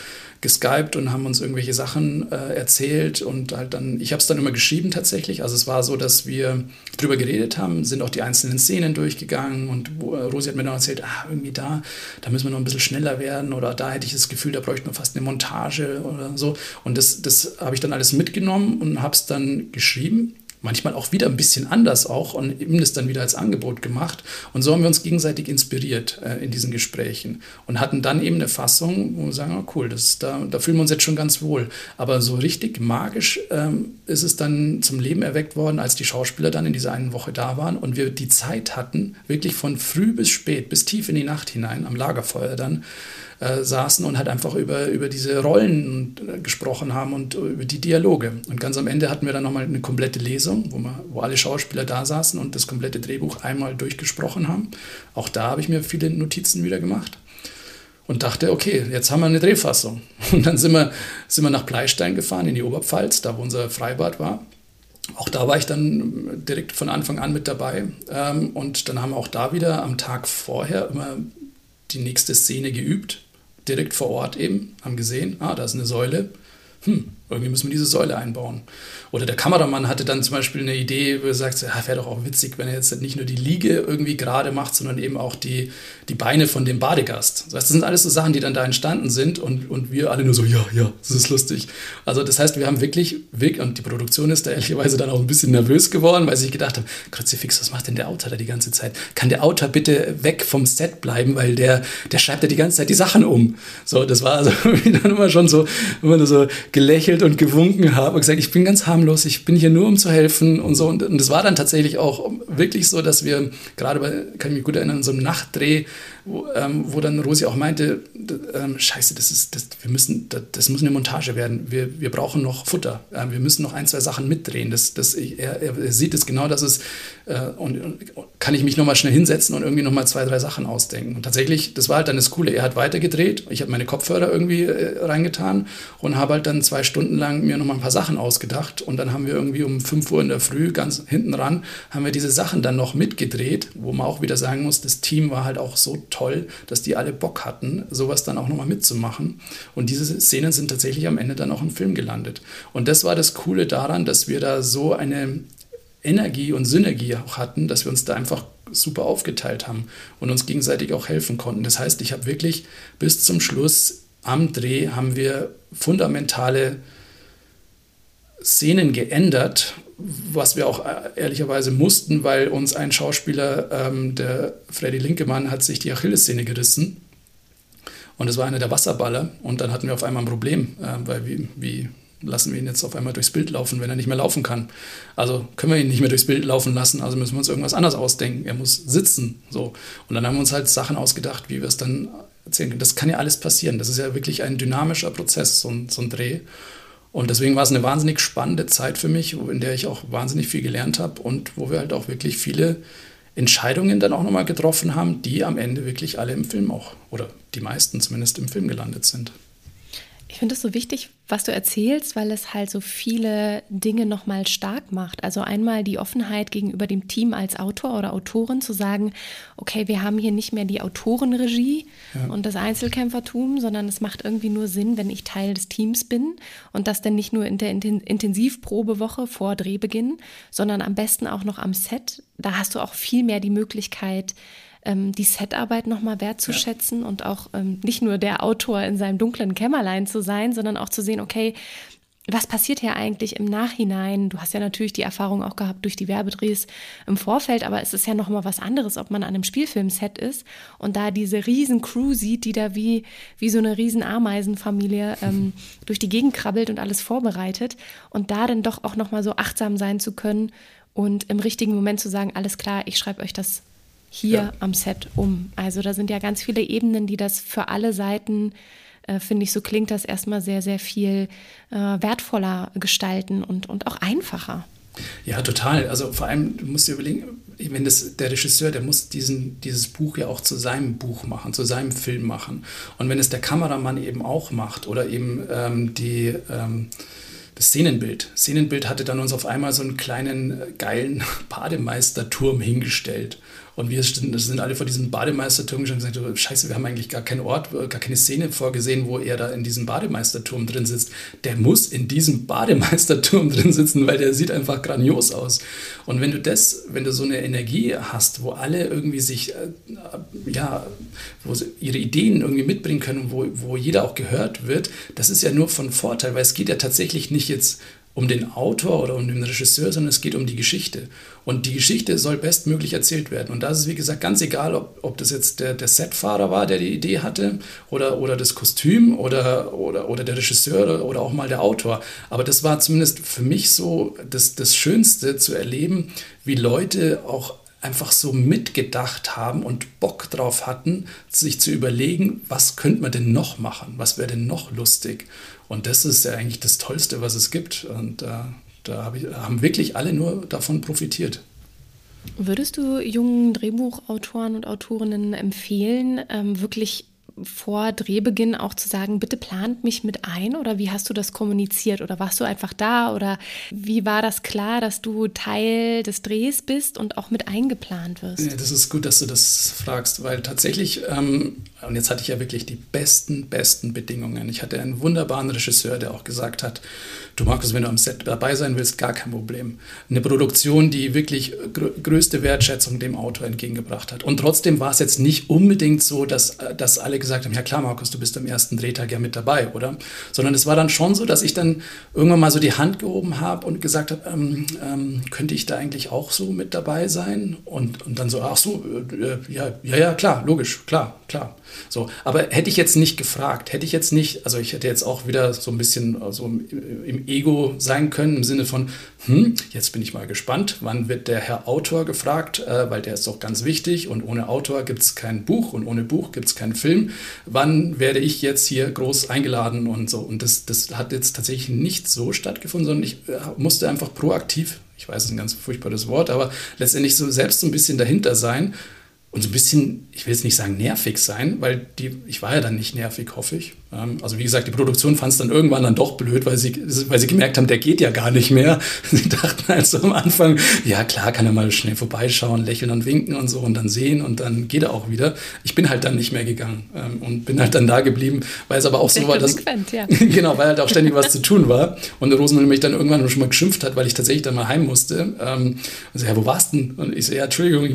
geskypt und haben uns irgendwelche Sachen äh, erzählt und halt dann, ich habe es dann immer geschrieben tatsächlich. Also es war so, dass wir drüber geredet haben, sind auch die einzelnen Szenen durchgegangen und äh, Rosi hat mir dann erzählt, ah, irgendwie da, da müssen wir noch ein bisschen schneller werden oder da hätte ich das Gefühl, da bräuchte man fast eine Montage oder so. Und das, das habe ich dann alles mitgenommen und habe es dann geschrieben manchmal auch wieder ein bisschen anders auch und ihm das dann wieder als Angebot gemacht. Und so haben wir uns gegenseitig inspiriert äh, in diesen Gesprächen und hatten dann eben eine Fassung, wo wir sagen, oh cool, das, da, da fühlen wir uns jetzt schon ganz wohl. Aber so richtig magisch ähm, ist es dann zum Leben erweckt worden, als die Schauspieler dann in dieser einen Woche da waren und wir die Zeit hatten, wirklich von früh bis spät, bis tief in die Nacht hinein, am Lagerfeuer dann, äh, saßen und halt einfach über, über diese Rollen äh, gesprochen haben und über die Dialoge. Und ganz am Ende hatten wir dann nochmal eine komplette Lesung, wo, wir, wo alle Schauspieler da saßen und das komplette Drehbuch einmal durchgesprochen haben. Auch da habe ich mir viele Notizen wieder gemacht und dachte, okay, jetzt haben wir eine Drehfassung. [laughs] Und dann sind wir, sind wir nach Pleistein gefahren, in die Oberpfalz, da wo unser Freibad war. Auch da war ich dann direkt von Anfang an mit dabei. Ähm, und dann haben wir auch da wieder am Tag vorher immer die nächste Szene geübt direkt vor Ort eben, haben gesehen, ah, da ist eine Säule. Hm, irgendwie müssen wir diese Säule einbauen. Oder der Kameramann hatte dann zum Beispiel eine Idee, wo er sagt, ja, wäre doch auch witzig, wenn er jetzt nicht nur die Liege irgendwie gerade macht, sondern eben auch die, die Beine von dem Badegast. Das sind alles so Sachen, die dann da entstanden sind und, und wir alle nur so, ja, ja, das ist lustig. Also das heißt, wir haben wirklich, und die Produktion ist da ehrlicherweise dann auch ein bisschen nervös geworden, weil sie gedacht haben, Kruzifix, was macht denn der Autor da die ganze Zeit? Kann der Autor bitte weg vom Set bleiben, weil der, der schreibt ja die ganze Zeit die Sachen um. So, das war also [laughs] dann immer schon so, immer so gelächelt und gewunken habe und gesagt, ich bin ganz harmlos, ich bin hier nur, um zu helfen und so. Und, und es war dann tatsächlich auch wirklich so, dass wir gerade bei, kann ich mich gut erinnern, so einem Nachtdreh, wo, ähm, wo dann Rosi auch meinte, ähm, scheiße, das ist, das, wir müssen, das, das, muss eine Montage werden. Wir, wir brauchen noch Futter. Ähm, wir müssen noch ein, zwei Sachen mitdrehen. Das, das, er, er sieht es genau, dass es, äh, und, und, kann ich mich nochmal schnell hinsetzen und irgendwie nochmal zwei, drei Sachen ausdenken. Und tatsächlich, das war halt dann das Coole. Er hat weitergedreht. Ich habe meine Kopfhörer irgendwie äh, reingetan und habe halt dann zwei Stunden lang mir nochmal ein paar Sachen ausgedacht. Und dann haben wir irgendwie um 5 Uhr in der Früh, ganz hinten ran, haben wir diese Sachen dann noch mitgedreht, wo man auch wieder sagen muss, das Team war halt auch so toll, dass die alle Bock hatten, sowas dann auch nochmal mitzumachen. Und diese Szenen sind tatsächlich am Ende dann auch im Film gelandet. Und das war das Coole daran, dass wir da so eine Energie und Synergie auch hatten, dass wir uns da einfach super aufgeteilt haben und uns gegenseitig auch helfen konnten. Das heißt, ich habe wirklich bis zum Schluss am Dreh haben wir fundamentale Szenen geändert, was wir auch äh, ehrlicherweise mussten, weil uns ein Schauspieler, ähm, der Freddy Linkemann, hat sich die Achillessehne gerissen. Und es war einer der Wasserballer. Und dann hatten wir auf einmal ein Problem, äh, weil wie, wie lassen wir ihn jetzt auf einmal durchs Bild laufen, wenn er nicht mehr laufen kann. Also können wir ihn nicht mehr durchs Bild laufen lassen, also müssen wir uns irgendwas anderes ausdenken. Er muss sitzen. So. Und dann haben wir uns halt Sachen ausgedacht, wie wir es dann erzählen können. Das kann ja alles passieren. Das ist ja wirklich ein dynamischer Prozess, so ein, so ein Dreh. Und deswegen war es eine wahnsinnig spannende Zeit für mich, in der ich auch wahnsinnig viel gelernt habe und wo wir halt auch wirklich viele Entscheidungen dann auch nochmal getroffen haben, die am Ende wirklich alle im Film auch, oder die meisten zumindest im Film gelandet sind. Ich finde es so wichtig, was du erzählst, weil es halt so viele Dinge nochmal stark macht. Also einmal die Offenheit gegenüber dem Team als Autor oder Autorin zu sagen, okay, wir haben hier nicht mehr die Autorenregie ja. und das Einzelkämpfertum, sondern es macht irgendwie nur Sinn, wenn ich Teil des Teams bin und das dann nicht nur in der Intensivprobewoche vor Drehbeginn, sondern am besten auch noch am Set. Da hast du auch viel mehr die Möglichkeit, ähm, die Setarbeit nochmal wertzuschätzen ja. und auch ähm, nicht nur der Autor in seinem dunklen Kämmerlein zu sein, sondern auch zu sehen, okay, was passiert hier eigentlich im Nachhinein? Du hast ja natürlich die Erfahrung auch gehabt durch die Werbedrehs im Vorfeld, aber es ist ja noch mal was anderes, ob man an einem Spielfilmset ist und da diese riesen Crew sieht, die da wie, wie so eine riesen Ameisenfamilie ähm, [laughs] durch die Gegend krabbelt und alles vorbereitet und da dann doch auch noch mal so achtsam sein zu können und im richtigen Moment zu sagen, alles klar, ich schreibe euch das hier ja. am Set um. Also da sind ja ganz viele Ebenen, die das für alle Seiten, äh, finde ich, so klingt das erstmal sehr, sehr viel äh, wertvoller gestalten und, und auch einfacher. Ja, total. Also vor allem, du musst dir überlegen, wenn das, der Regisseur, der muss diesen, dieses Buch ja auch zu seinem Buch machen, zu seinem Film machen. Und wenn es der Kameramann eben auch macht oder eben ähm, die... Ähm, das Szenenbild. Szenenbild hatte dann uns auf einmal so einen kleinen geilen [laughs] Bademeisterturm hingestellt. Und wir sind, alle vor diesem Bademeisterturm und gesagt, scheiße, wir haben eigentlich gar keinen Ort, gar keine Szene vorgesehen, wo er da in diesem Bademeisterturm drin sitzt. Der muss in diesem Bademeisterturm [laughs] drin sitzen, weil der sieht einfach grandios aus. Und wenn du das, wenn du so eine Energie hast, wo alle irgendwie sich, äh, ja, wo sie ihre Ideen irgendwie mitbringen können, wo, wo jeder auch gehört wird, das ist ja nur von Vorteil, weil es geht ja tatsächlich nicht jetzt um den Autor oder um den Regisseur, sondern es geht um die Geschichte. Und die Geschichte soll bestmöglich erzählt werden. Und da ist wie gesagt, ganz egal, ob, ob das jetzt der, der Setfahrer war, der die Idee hatte, oder, oder das Kostüm oder, oder, oder der Regisseur oder, oder auch mal der Autor. Aber das war zumindest für mich so das, das Schönste zu erleben, wie Leute auch einfach so mitgedacht haben und Bock drauf hatten, sich zu überlegen, was könnte man denn noch machen, was wäre denn noch lustig. Und das ist ja eigentlich das Tollste, was es gibt. Und äh, da hab ich, haben wirklich alle nur davon profitiert. Würdest du jungen Drehbuchautoren und Autorinnen empfehlen, ähm, wirklich vor Drehbeginn auch zu sagen, bitte plant mich mit ein oder wie hast du das kommuniziert oder warst du einfach da oder wie war das klar, dass du Teil des Drehs bist und auch mit eingeplant wirst? Ja, das ist gut, dass du das fragst, weil tatsächlich, ähm, und jetzt hatte ich ja wirklich die besten, besten Bedingungen. Ich hatte einen wunderbaren Regisseur, der auch gesagt hat, du Markus, wenn du am Set dabei sein willst, gar kein Problem. Eine Produktion, die wirklich gr größte Wertschätzung dem Autor entgegengebracht hat. Und trotzdem war es jetzt nicht unbedingt so, dass, dass alle gesagt haben, ja klar, Markus, du bist am ersten Drehtag ja mit dabei, oder? Sondern es war dann schon so, dass ich dann irgendwann mal so die Hand gehoben habe und gesagt habe, ähm, ähm, könnte ich da eigentlich auch so mit dabei sein? Und, und dann so, ach so, äh, ja, ja, ja, klar, logisch, klar, klar. So, aber hätte ich jetzt nicht gefragt, hätte ich jetzt nicht, also ich hätte jetzt auch wieder so ein bisschen so im, im Ego sein können, im Sinne von, hm, jetzt bin ich mal gespannt, wann wird der Herr Autor gefragt, äh, weil der ist doch ganz wichtig und ohne Autor gibt es kein Buch und ohne Buch gibt es keinen Film. Wann werde ich jetzt hier groß eingeladen und so? Und das, das hat jetzt tatsächlich nicht so stattgefunden, sondern ich äh, musste einfach proaktiv ich weiß, es ist ein ganz furchtbares Wort, aber letztendlich so selbst so ein bisschen dahinter sein und so ein bisschen, ich will jetzt nicht sagen nervig sein, weil die, ich war ja dann nicht nervig, hoffe ich. Also wie gesagt, die Produktion fand es dann irgendwann dann doch blöd, weil sie, weil sie gemerkt haben, der geht ja gar nicht mehr. [laughs] Sie dachten also am Anfang, ja klar, kann er mal schnell vorbeischauen, lächeln und winken und so und dann sehen und dann geht er auch wieder. Ich bin halt dann nicht mehr gegangen ähm, und bin halt dann da geblieben, weil es aber auch Sehr so war, dass ja. [laughs] genau, weil halt auch ständig was zu tun war und der Rosenmann mich dann irgendwann schon mal geschimpft hat, weil ich tatsächlich dann mal heim musste. Ähm, und so, ja, wo warst du denn? Und ich so, ja, Entschuldigung, ich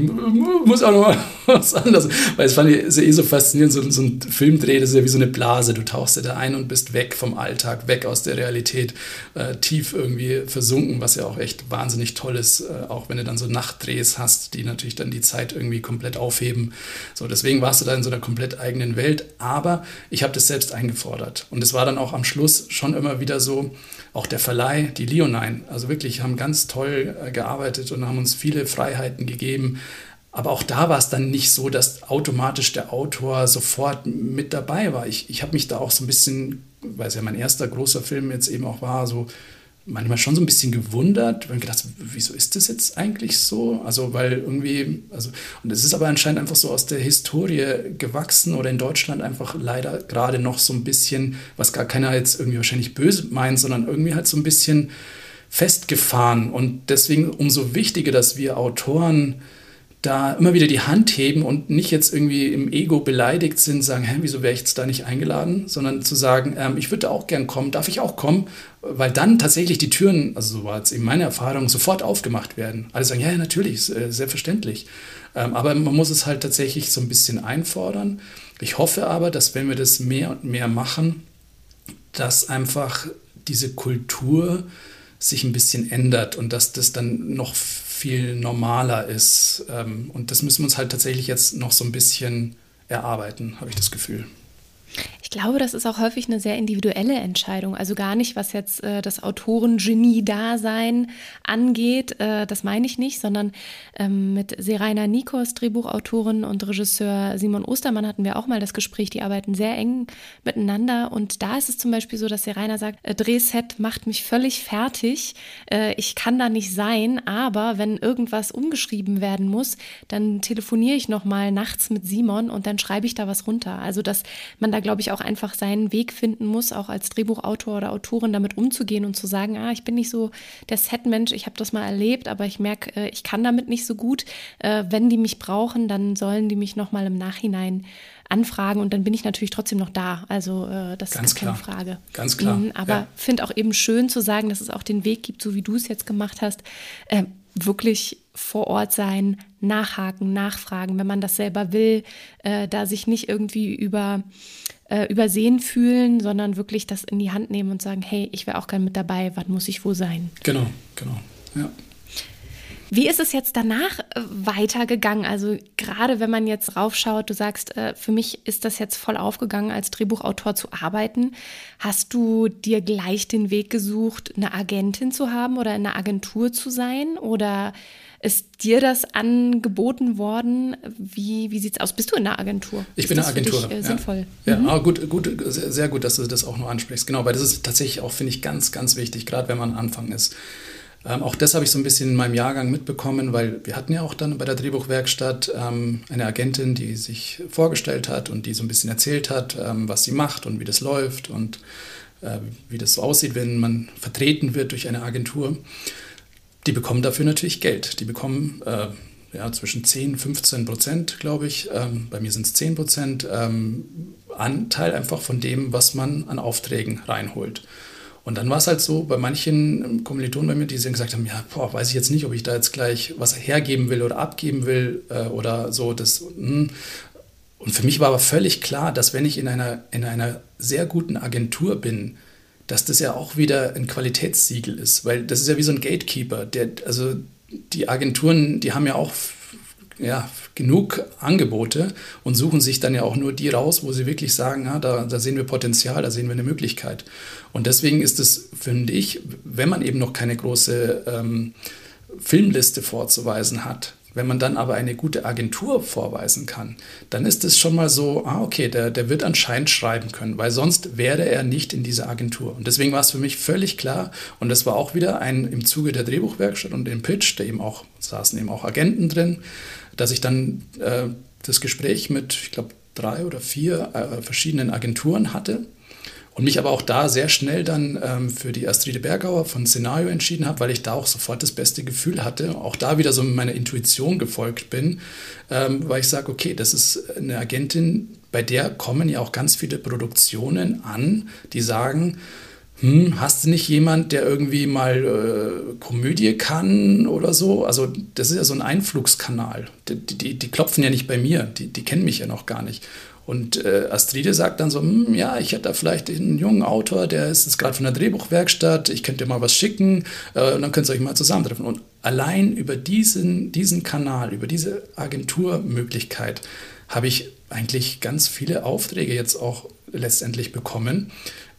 muss auch noch mal [laughs] was anderes. Weil es fand ich eh so faszinierend, so, so, ein Filmdreh, das ist ja wie so eine Blase. Du tauchst ja da ein und bist weg vom Alltag, weg aus der Realität, äh, tief irgendwie versunken, was ja auch echt wahnsinnig toll ist, äh, auch wenn du dann so Nachtdrehs hast, die natürlich dann die Zeit irgendwie komplett aufheben. So, deswegen warst du da in so einer komplett eigenen Welt. Aber ich habe das selbst eingefordert. Und es war dann auch am Schluss schon immer wieder so, auch der Verleih, die Leonine, also wirklich haben ganz toll äh, gearbeitet und haben uns viele Freiheiten gegeben. Aber auch da war es dann nicht so, dass automatisch der Autor sofort mit dabei war. Ich, ich habe mich da auch so ein bisschen, weil es ja mein erster großer Film jetzt eben auch war, so manchmal schon so ein bisschen gewundert, ich gedacht, wieso ist das jetzt eigentlich so? Also, weil irgendwie, also, und es ist aber anscheinend einfach so aus der Historie gewachsen oder in Deutschland einfach leider gerade noch so ein bisschen, was gar keiner jetzt irgendwie wahrscheinlich böse meint, sondern irgendwie halt so ein bisschen festgefahren. Und deswegen umso wichtiger, dass wir Autoren da immer wieder die Hand heben und nicht jetzt irgendwie im Ego beleidigt sind, sagen, hä, wieso wäre ich jetzt da nicht eingeladen, sondern zu sagen, ähm, ich würde auch gern kommen, darf ich auch kommen, weil dann tatsächlich die Türen, also so war es eben meine Erfahrung, sofort aufgemacht werden. Alle sagen, ja, ja natürlich, äh, selbstverständlich. Ähm, aber man muss es halt tatsächlich so ein bisschen einfordern. Ich hoffe aber, dass wenn wir das mehr und mehr machen, dass einfach diese Kultur sich ein bisschen ändert und dass das dann noch viel normaler ist. Ähm, und das müssen wir uns halt tatsächlich jetzt noch so ein bisschen erarbeiten, habe ich das Gefühl. Ich glaube, das ist auch häufig eine sehr individuelle Entscheidung. Also gar nicht, was jetzt äh, das Autoren-Genie-Dasein angeht, äh, das meine ich nicht, sondern ähm, mit Seraina Nikos, Drehbuchautorin und Regisseur Simon Ostermann hatten wir auch mal das Gespräch. Die arbeiten sehr eng miteinander und da ist es zum Beispiel so, dass Seraina sagt, äh, Drehset macht mich völlig fertig. Äh, ich kann da nicht sein, aber wenn irgendwas umgeschrieben werden muss, dann telefoniere ich nochmal nachts mit Simon und dann schreibe ich da was runter. Also dass man da, glaube ich, auch einfach seinen Weg finden muss, auch als Drehbuchautor oder Autorin damit umzugehen und zu sagen, ah, ich bin nicht so der Setmensch, ich habe das mal erlebt, aber ich merke, äh, ich kann damit nicht so gut. Äh, wenn die mich brauchen, dann sollen die mich nochmal im Nachhinein anfragen und dann bin ich natürlich trotzdem noch da. Also äh, das Ganz ist keine klar. Frage. Ganz klar. Mhm, aber ja. finde auch eben schön zu sagen, dass es auch den Weg gibt, so wie du es jetzt gemacht hast, wirklich vor Ort sein, nachhaken, nachfragen, wenn man das selber will, äh, da sich nicht irgendwie über äh, übersehen fühlen, sondern wirklich das in die Hand nehmen und sagen, hey, ich wäre auch gern mit dabei, wann muss ich wo sein? Genau, genau, ja. Wie ist es jetzt danach äh, weitergegangen? Also gerade wenn man jetzt raufschaut, du sagst, äh, für mich ist das jetzt voll aufgegangen, als Drehbuchautor zu arbeiten. Hast du dir gleich den Weg gesucht, eine Agentin zu haben oder in einer Agentur zu sein? Oder ist dir das angeboten worden? Wie, wie sieht es aus? Bist du in der Agentur? Ich ist bin in der Agentur. Dich, äh, ja. sinnvoll. Ja, mhm. aber gut, gut, sehr gut, dass du das auch noch ansprichst. Genau, weil das ist tatsächlich auch, finde ich, ganz, ganz wichtig, gerade wenn man am Anfang ist. Ähm, auch das habe ich so ein bisschen in meinem Jahrgang mitbekommen, weil wir hatten ja auch dann bei der Drehbuchwerkstatt ähm, eine Agentin, die sich vorgestellt hat und die so ein bisschen erzählt hat, ähm, was sie macht und wie das läuft und äh, wie das so aussieht, wenn man vertreten wird durch eine Agentur. Die bekommen dafür natürlich Geld. Die bekommen äh, ja, zwischen 10 und 15 Prozent, glaube ich. Ähm, bei mir sind es 10 Prozent ähm, Anteil einfach von dem, was man an Aufträgen reinholt. Und dann war es halt so, bei manchen Kommilitonen bei mir, die gesagt haben, ja, boah, weiß ich jetzt nicht, ob ich da jetzt gleich was hergeben will oder abgeben will äh, oder so. Das. Hm. Und für mich war aber völlig klar, dass wenn ich in einer, in einer sehr guten Agentur bin, dass das ja auch wieder ein Qualitätssiegel ist, weil das ist ja wie so ein Gatekeeper. Der, also die Agenturen, die haben ja auch ja, genug Angebote und suchen sich dann ja auch nur die raus, wo sie wirklich sagen, ja, da, da sehen wir Potenzial, da sehen wir eine Möglichkeit. Und deswegen ist es, finde ich, wenn man eben noch keine große ähm, Filmliste vorzuweisen hat, wenn man dann aber eine gute Agentur vorweisen kann, dann ist es schon mal so, ah, okay, der, der wird anscheinend schreiben können, weil sonst wäre er nicht in dieser Agentur. Und deswegen war es für mich völlig klar, und das war auch wieder ein im Zuge der Drehbuchwerkstatt und dem Pitch, da eben auch, saßen eben auch Agenten drin, dass ich dann äh, das Gespräch mit, ich glaube, drei oder vier äh, verschiedenen Agenturen hatte und mich aber auch da sehr schnell dann ähm, für die Astride Bergauer von Szenario entschieden habe, weil ich da auch sofort das beste Gefühl hatte, auch da wieder so meiner Intuition gefolgt bin, ähm, weil ich sage, okay, das ist eine Agentin, bei der kommen ja auch ganz viele Produktionen an, die sagen, hm, hast du nicht jemand, der irgendwie mal äh, Komödie kann oder so? Also das ist ja so ein Einflugskanal. Die, die, die klopfen ja nicht bei mir, die, die kennen mich ja noch gar nicht. Und äh, Astride sagt dann so, hm, ja, ich hätte da vielleicht einen jungen Autor, der ist jetzt gerade von der Drehbuchwerkstatt, ich könnte dir mal was schicken äh, und dann könnt ihr euch mal zusammentreffen. Und allein über diesen, diesen Kanal, über diese Agenturmöglichkeit habe ich eigentlich ganz viele Aufträge jetzt auch letztendlich bekommen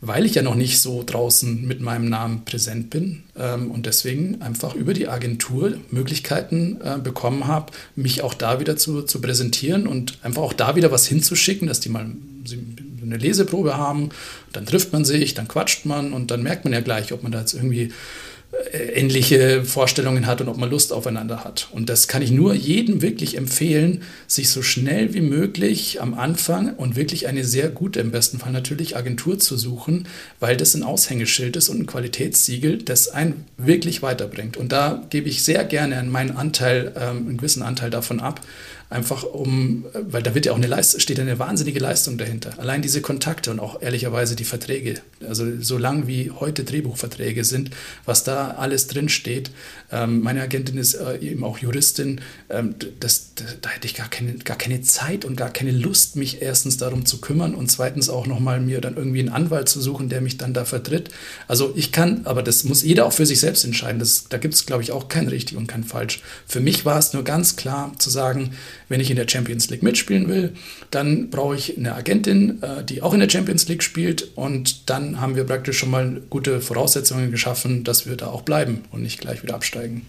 weil ich ja noch nicht so draußen mit meinem Namen präsent bin ähm, und deswegen einfach über die Agentur Möglichkeiten äh, bekommen habe, mich auch da wieder zu, zu präsentieren und einfach auch da wieder was hinzuschicken, dass die mal eine Leseprobe haben. Dann trifft man sich, dann quatscht man und dann merkt man ja gleich, ob man da jetzt irgendwie ähnliche Vorstellungen hat und ob man Lust aufeinander hat. Und das kann ich nur jedem wirklich empfehlen, sich so schnell wie möglich am Anfang und wirklich eine sehr gute, im besten Fall natürlich, Agentur zu suchen, weil das ein Aushängeschild ist und ein Qualitätssiegel, das einen wirklich weiterbringt. Und da gebe ich sehr gerne meinen Anteil, ähm, einen gewissen Anteil davon ab, einfach um, weil da wird ja auch eine Leistung, steht eine wahnsinnige Leistung dahinter. Allein diese Kontakte und auch ehrlicherweise die Verträge, also so lang wie heute Drehbuchverträge sind, was da alles drin steht. Ähm, meine Agentin ist äh, eben auch Juristin. Ähm, das, da hätte ich gar keine, gar keine Zeit und gar keine Lust, mich erstens darum zu kümmern und zweitens auch nochmal mir dann irgendwie einen Anwalt zu suchen, der mich dann da vertritt. Also ich kann, aber das muss jeder auch für sich selbst entscheiden. Das, da gibt es, glaube ich, auch kein richtig und kein falsch. Für mich war es nur ganz klar zu sagen, wenn ich in der Champions League mitspielen will, dann brauche ich eine Agentin, äh, die auch in der Champions League spielt. Und dann haben wir praktisch schon mal gute Voraussetzungen geschaffen, dass wir da auch bleiben und nicht gleich wieder absteigen.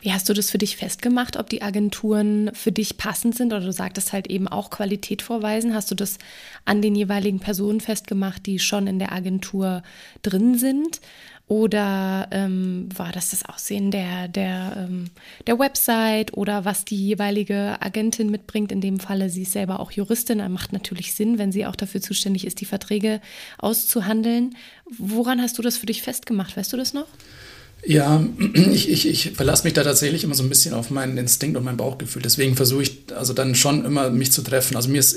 Wie hast du das für dich festgemacht, ob die Agenturen für dich passend sind oder du sagtest halt eben auch Qualität vorweisen? Hast du das an den jeweiligen Personen festgemacht, die schon in der Agentur drin sind? Oder ähm, war das das Aussehen der, der, ähm, der Website oder was die jeweilige Agentin mitbringt? In dem Falle, sie ist selber auch Juristin, macht natürlich Sinn, wenn sie auch dafür zuständig ist, die Verträge auszuhandeln. Woran hast du das für dich festgemacht? Weißt du das noch? Ja, [clears throat] ich, ich, ich verlasse mich da tatsächlich immer so ein bisschen auf meinen Instinkt und mein Bauchgefühl. Deswegen versuche ich also dann schon immer mich zu treffen. Also mir ist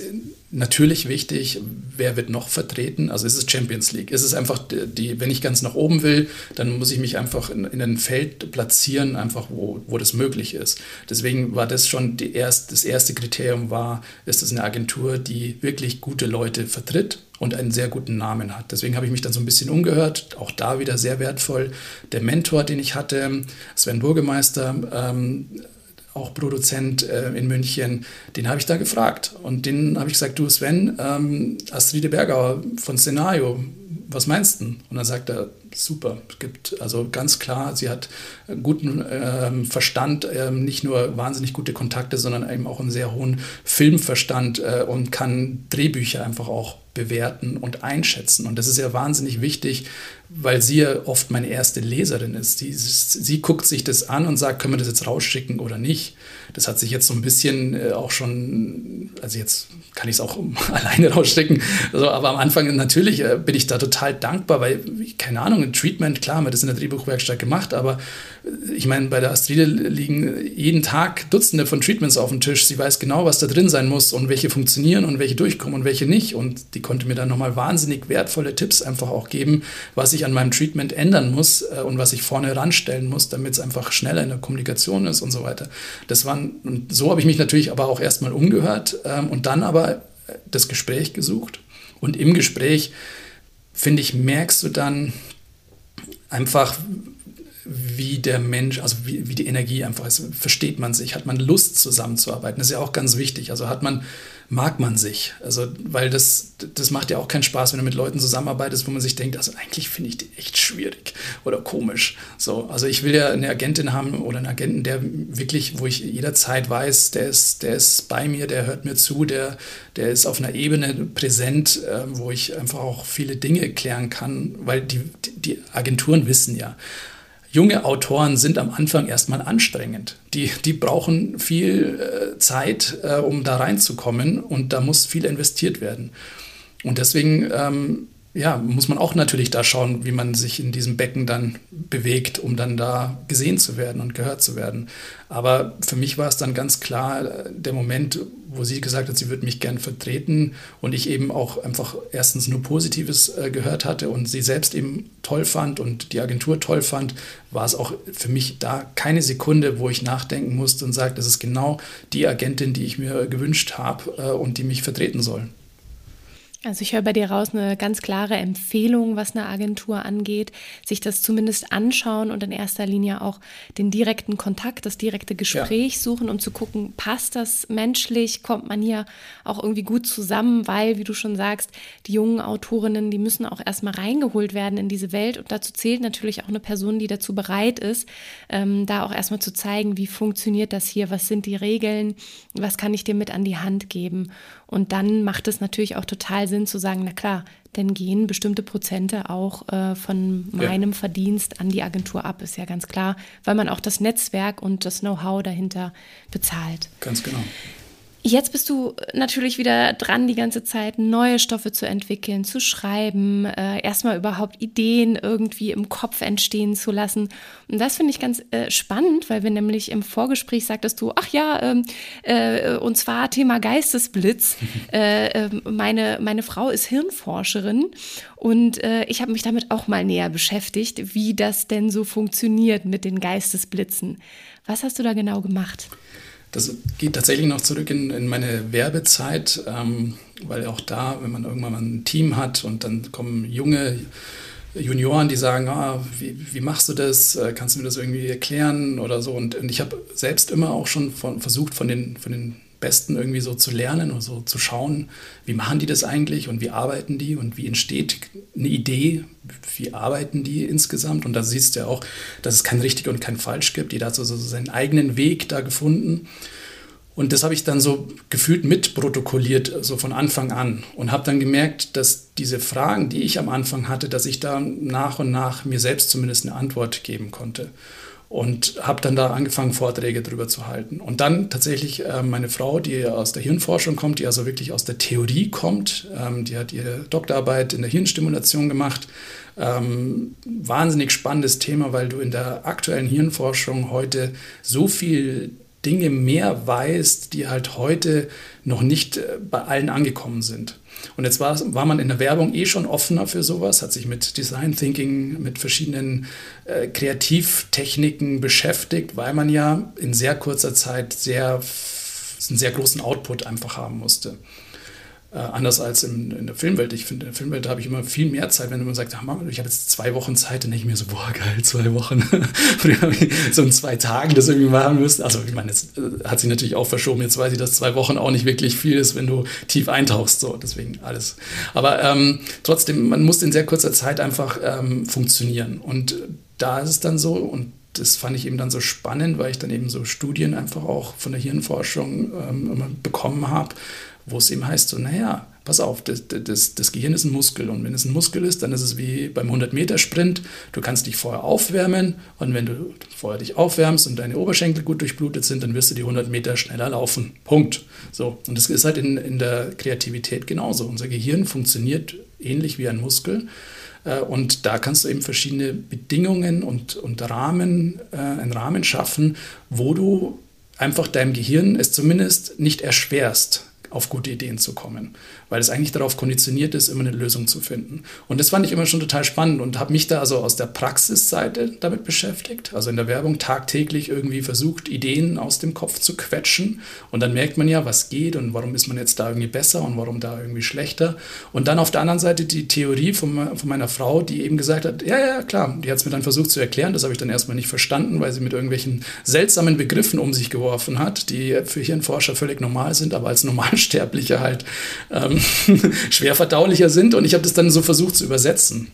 natürlich wichtig, wer wird noch vertreten. Also ist es Champions League. Ist es einfach die, wenn ich ganz nach oben will, dann muss ich mich einfach in, in ein Feld platzieren, einfach wo, wo das möglich ist. Deswegen war das schon die erst, das erste Kriterium war, ist es eine Agentur, die wirklich gute Leute vertritt und einen sehr guten Namen hat. Deswegen habe ich mich dann so ein bisschen umgehört, auch da wieder sehr wertvoll. Der Mentor, den ich hatte, Sven Burgemeister, ähm, auch Produzent äh, in München, den habe ich da gefragt. Und den habe ich gesagt, du Sven, ähm, Astride Bergauer von Szenario, was meinst du? Und dann sagt er, super, es gibt also ganz klar, sie hat guten ähm, Verstand, ähm, nicht nur wahnsinnig gute Kontakte, sondern eben auch einen sehr hohen Filmverstand äh, und kann Drehbücher einfach auch bewerten und einschätzen. Und das ist ja wahnsinnig wichtig, weil sie ja oft meine erste Leserin ist. Die, sie guckt sich das an und sagt, können wir das jetzt rausschicken oder nicht. Das hat sich jetzt so ein bisschen äh, auch schon, also jetzt kann ich es auch [laughs] alleine rausschicken. Also, aber am Anfang natürlich äh, bin ich da total dankbar, weil, keine Ahnung, ein Treatment, klar, haben wir das in der Drehbuchwerkstatt gemacht, aber äh, ich meine, bei der Astride liegen jeden Tag Dutzende von Treatments auf dem Tisch. Sie weiß genau, was da drin sein muss und welche funktionieren und welche durchkommen und welche nicht. Und die konnte mir dann nochmal wahnsinnig wertvolle Tipps einfach auch geben, was ich an meinem Treatment ändern muss äh, und was ich vorne ranstellen muss, damit es einfach schneller in der Kommunikation ist und so weiter. Das waren, und so habe ich mich natürlich aber auch erstmal umgehört ähm, und dann aber äh, das Gespräch gesucht. Und im Gespräch, finde ich, merkst du dann einfach, wie der Mensch, also wie, wie die Energie einfach ist. Versteht man sich? Hat man Lust zusammenzuarbeiten? Das ist ja auch ganz wichtig. Also hat man mag man sich. Also, weil das, das macht ja auch keinen Spaß, wenn du mit Leuten zusammenarbeitest, wo man sich denkt, also eigentlich finde ich die echt schwierig oder komisch. So, also ich will ja eine Agentin haben oder einen Agenten, der wirklich, wo ich jederzeit weiß, der ist, der ist bei mir, der hört mir zu, der, der ist auf einer Ebene präsent, äh, wo ich einfach auch viele Dinge klären kann, weil die, die Agenturen wissen ja, junge Autoren sind am Anfang erstmal anstrengend. Die, die brauchen viel äh, Zeit, äh, um da reinzukommen und da muss viel investiert werden. Und deswegen ähm, ja, muss man auch natürlich da schauen, wie man sich in diesem Becken dann bewegt, um dann da gesehen zu werden und gehört zu werden. Aber für mich war es dann ganz klar äh, der Moment, wo sie gesagt hat, sie würde mich gern vertreten und ich eben auch einfach erstens nur Positives äh, gehört hatte und sie selbst eben toll fand und die Agentur toll fand, war es auch für mich da keine Sekunde, wo ich nachdenken musste und sagte, das ist genau die Agentin, die ich mir gewünscht habe äh, und die mich vertreten soll. Also ich höre bei dir raus eine ganz klare Empfehlung, was eine Agentur angeht, sich das zumindest anschauen und in erster Linie auch den direkten Kontakt, das direkte Gespräch ja. suchen, um zu gucken, passt das menschlich, kommt man hier auch irgendwie gut zusammen, weil, wie du schon sagst, die jungen Autorinnen, die müssen auch erstmal reingeholt werden in diese Welt. Und dazu zählt natürlich auch eine Person, die dazu bereit ist, ähm, da auch erstmal zu zeigen, wie funktioniert das hier, was sind die Regeln, was kann ich dir mit an die Hand geben. Und dann macht es natürlich auch total Sinn zu sagen, na klar, dann gehen bestimmte Prozente auch äh, von meinem ja. Verdienst an die Agentur ab, ist ja ganz klar, weil man auch das Netzwerk und das Know-how dahinter bezahlt. Ganz genau. Jetzt bist du natürlich wieder dran, die ganze Zeit neue Stoffe zu entwickeln, zu schreiben, äh, erstmal überhaupt Ideen irgendwie im Kopf entstehen zu lassen. Und das finde ich ganz äh, spannend, weil wir nämlich im Vorgespräch sagtest du, ach ja, ähm, äh, und zwar Thema Geistesblitz. [laughs] Äh, ähm, meine, meine Frau ist Hirnforscherin und äh, ich habe mich damit auch mal näher beschäftigt, wie das denn so funktioniert mit den Geistesblitzen. Was hast du da genau gemacht? Das geht tatsächlich noch zurück in, in meine Werbezeit, ähm, weil auch da, wenn man irgendwann mal ein Team hat und dann kommen junge Junioren, die sagen, ah, wie, wie machst du das? Äh, kannst du mir das irgendwie erklären oder so? Und, und ich habe selbst immer auch schon von, versucht, von den, von den Besten irgendwie so zu lernen und so zu schauen, wie machen die das eigentlich und wie arbeiten die und wie entsteht eine Idee, wie arbeiten die insgesamt. Und da siehst du ja auch, dass es kein richtig und kein falsch gibt. Jeder hat so, so seinen eigenen Weg da gefunden. Und das habe ich dann so gefühlt mitprotokolliert, so von Anfang an. Und habe dann gemerkt, dass diese Fragen, die ich am Anfang hatte, dass ich da nach und nach mir selbst zumindest eine Antwort geben konnte und habe dann da angefangen, Vorträge darüber zu halten. Und dann tatsächlich äh, meine Frau, die aus der Hirnforschung kommt, die also wirklich aus der Theorie kommt, ähm, die hat ihre Doktorarbeit in der Hirnstimulation gemacht. Ähm, wahnsinnig spannendes Thema, weil du in der aktuellen Hirnforschung heute so viel Dinge mehr weißt, die halt heute noch nicht äh, bei allen angekommen sind. Und jetzt war, war man in der Werbung eh schon offener für sowas, hat sich mit Design Thinking, mit verschiedenen äh, Kreativtechniken beschäftigt, weil man ja in sehr kurzer Zeit sehr, einen sehr großen Output einfach haben musste. Äh, anders als in, in, der Filmwelt. Ich finde, in der Filmwelt habe ich immer viel mehr Zeit, wenn man sagt, ach, ich habe jetzt zwei Wochen Zeit, dann denke ich mir so, boah, geil, zwei Wochen. [laughs] so in zwei Tagen das irgendwie machen müssen. Also ich meine, es äh, hat sich natürlich auch verschoben. Jetzt weiß ich, dass zwei Wochen auch nicht wirklich viel ist, wenn du tief eintauchst. So, deswegen alles. Aber ähm, trotzdem, man muss in sehr kurzer Zeit einfach ähm, funktionieren. Und da ist es dann so, und das fand ich eben dann so spannend, weil ich dann eben so Studien einfach auch von der Hirnforschung ähm, bekommen habe, wo es eben heißt, so, naja, pass auf, das, das, das Gehirn ist ein Muskel und wenn es ein Muskel ist, dann ist es wie beim 100-Meter-Sprint, du kannst dich vorher aufwärmen und wenn du vorher dich aufwärmst und deine Oberschenkel gut durchblutet sind, dann wirst du die 100 Meter schneller laufen. Punkt. So, und das ist halt in, in der Kreativität genauso. Unser Gehirn funktioniert ähnlich wie ein Muskel. Äh, und da kannst du eben verschiedene Bedingungen und, und Rahmen, äh, einen Rahmen schaffen, wo du einfach deinem Gehirn es zumindest nicht erschwerst, auf gute Ideen zu kommen, weil es eigentlich darauf konditioniert ist, immer eine Lösung zu finden. Und das fand ich immer schon total spannend und habe mich da also aus der Praxisseite damit beschäftigt, also in der Werbung tagtäglich irgendwie versucht, Ideen aus dem Kopf zu quetschen. Und dann merkt man ja, was geht und warum ist man jetzt da irgendwie besser und warum da irgendwie schlechter. Und dann auf der anderen Seite die Theorie von, von meiner Frau, die eben gesagt hat, ja, ja, klar, die hat es mir dann versucht zu erklären, das habe ich dann erstmal nicht verstanden, weil sie mit irgendwelchen seltsamen Begriffen um sich geworfen hat, die für Hirnforscher völlig normal sind, aber als normal Unsterbliche halt ähm, [laughs] schwer verdaulicher sind. Und ich habe das dann so versucht zu übersetzen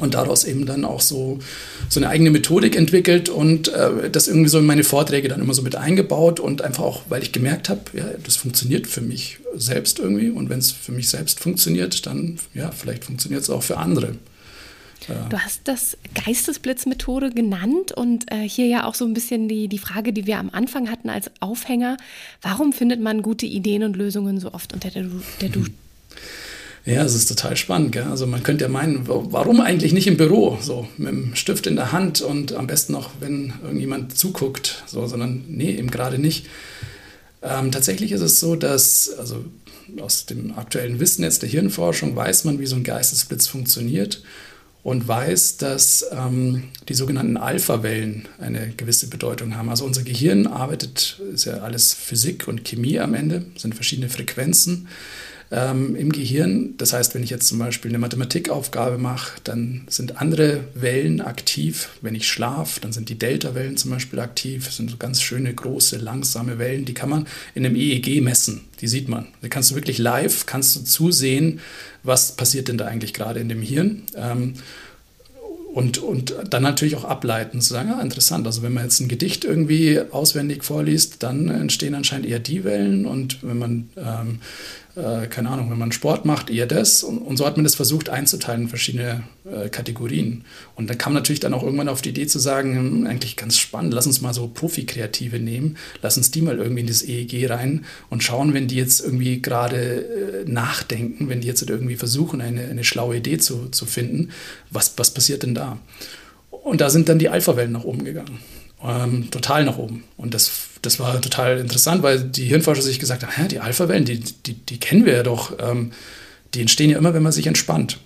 und daraus eben dann auch so, so eine eigene Methodik entwickelt und äh, das irgendwie so in meine Vorträge dann immer so mit eingebaut und einfach auch, weil ich gemerkt habe, ja, das funktioniert für mich selbst irgendwie und wenn es für mich selbst funktioniert, dann ja, vielleicht funktioniert es auch für andere. Du hast das Geistesblitzmethode genannt und äh, hier ja auch so ein bisschen die, die Frage, die wir am Anfang hatten als Aufhänger. Warum findet man gute Ideen und Lösungen so oft unter der, der Dusche? Ja, es ist total spannend. Gell? Also man könnte ja meinen, warum eigentlich nicht im Büro, so mit dem Stift in der Hand und am besten noch, wenn irgendjemand zuguckt, so, sondern nee, eben gerade nicht. Ähm, tatsächlich ist es so, dass, also aus dem aktuellen Wissen jetzt der Hirnforschung weiß man, wie so ein Geistesblitz funktioniert und weiß, dass ähm, die sogenannten Alpha-Wellen eine gewisse Bedeutung haben. Also unser Gehirn arbeitet, ist ja alles Physik und Chemie am Ende, sind verschiedene Frequenzen ähm, im Gehirn. Das heißt, wenn ich jetzt zum Beispiel eine Mathematikaufgabe mache, dann sind andere Wellen aktiv. Wenn ich schlafe, dann sind die Delta-Wellen zum Beispiel aktiv. Das sind so ganz schöne, große, langsame Wellen. Die kann man in einem EEG messen. Die sieht man. Da kannst du wirklich live, kannst du zusehen, was passiert denn da eigentlich gerade in dem Hirn. Ähm, und, und dann natürlich auch ableiten, zu sagen, ja, interessant, also wenn man jetzt ein Gedicht irgendwie auswendig vorliest, dann entstehen anscheinend eher die Wellen und wenn man ähm, äh, keine Ahnung, wenn man Sport macht, eher das. Und, und, so hat man das versucht einzuteilen in verschiedene äh, Kategorien. Und dann kam natürlich dann auch irgendwann auf die Idee zu sagen, hm, eigentlich ganz spannend, lass uns mal so Profi-Kreative nehmen, lass uns die mal irgendwie in das EEG rein und schauen, wenn die jetzt irgendwie gerade äh, nachdenken, wenn die jetzt irgendwie versuchen, eine, eine schlaue Idee zu, zu finden, was, was passiert denn da? Und da sind dann die Alpha-Wellen nach oben gegangen. Ähm, total nach oben. Und das das war total interessant, weil die Hirnforscher sich gesagt haben, Hä, die Alpha-Wellen, die, die, die, kennen wir ja doch, ähm, die entstehen ja immer, wenn man sich entspannt.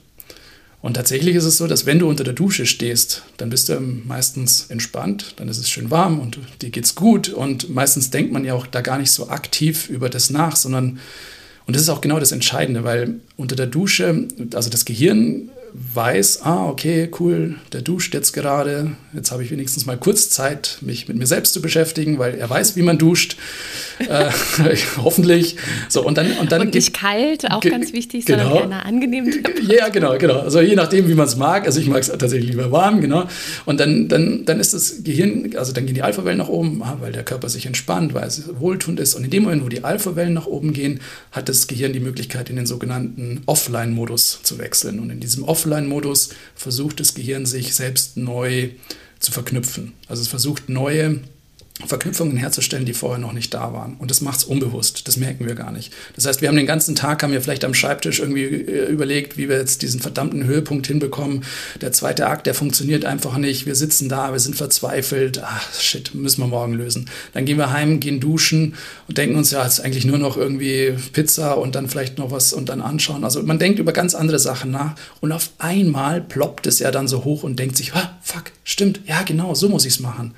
Und tatsächlich ist es so, dass wenn du unter der Dusche stehst, dann bist du meistens entspannt, dann ist es schön warm und dir geht's gut und meistens denkt man ja auch da gar nicht so aktiv über das nach, sondern und das ist auch genau das Entscheidende, weil unter der Dusche, also das Gehirn weiß, ah, okay, cool, der duscht jetzt gerade. Jetzt habe ich wenigstens mal kurz Zeit, mich mit mir selbst zu beschäftigen, weil er weiß, wie man duscht. [laughs] äh, [laughs] hoffentlich. So, und dann, und dann und nicht kalt, auch ganz wichtig, genau. sondern in einer angenehmen Temperatur. Ja, genau, genau. Also je nachdem, wie man es mag. Also ich mag es tatsächlich lieber warm, genau. Und dann, dann, dann ist das Gehirn, also dann gehen die Alpha-Wellen nach oben, ah, weil der Körper sich entspannt, weil es wohltuend ist. Und in dem Moment, wo die Alpha-Wellen nach oben gehen, hat das Gehirn die Möglichkeit, in den sogenannten Offline-Modus zu wechseln. Und in diesem Offline Offline-Modus versucht das Gehirn sich selbst neu zu verknüpfen. Also es versucht neue Verknüpfungen herzustellen, die vorher noch nicht da waren. Und das macht es unbewusst. Das merken wir gar nicht. Das heißt, wir haben den ganzen Tag, haben wir vielleicht am Schreibtisch irgendwie äh, überlegt, wie wir jetzt diesen verdammten Höhepunkt hinbekommen. Der zweite Akt, der funktioniert einfach nicht. Wir sitzen da, wir sind verzweifelt. Ach, shit, müssen wir morgen lösen. Dann gehen wir heim, gehen duschen und denken uns, ja, ist eigentlich nur noch irgendwie Pizza und dann vielleicht noch was und dann anschauen. Also man denkt über ganz andere Sachen nach und auf einmal ploppt es ja dann so hoch und denkt sich, ah, fuck, stimmt, ja, genau, so muss ich es machen.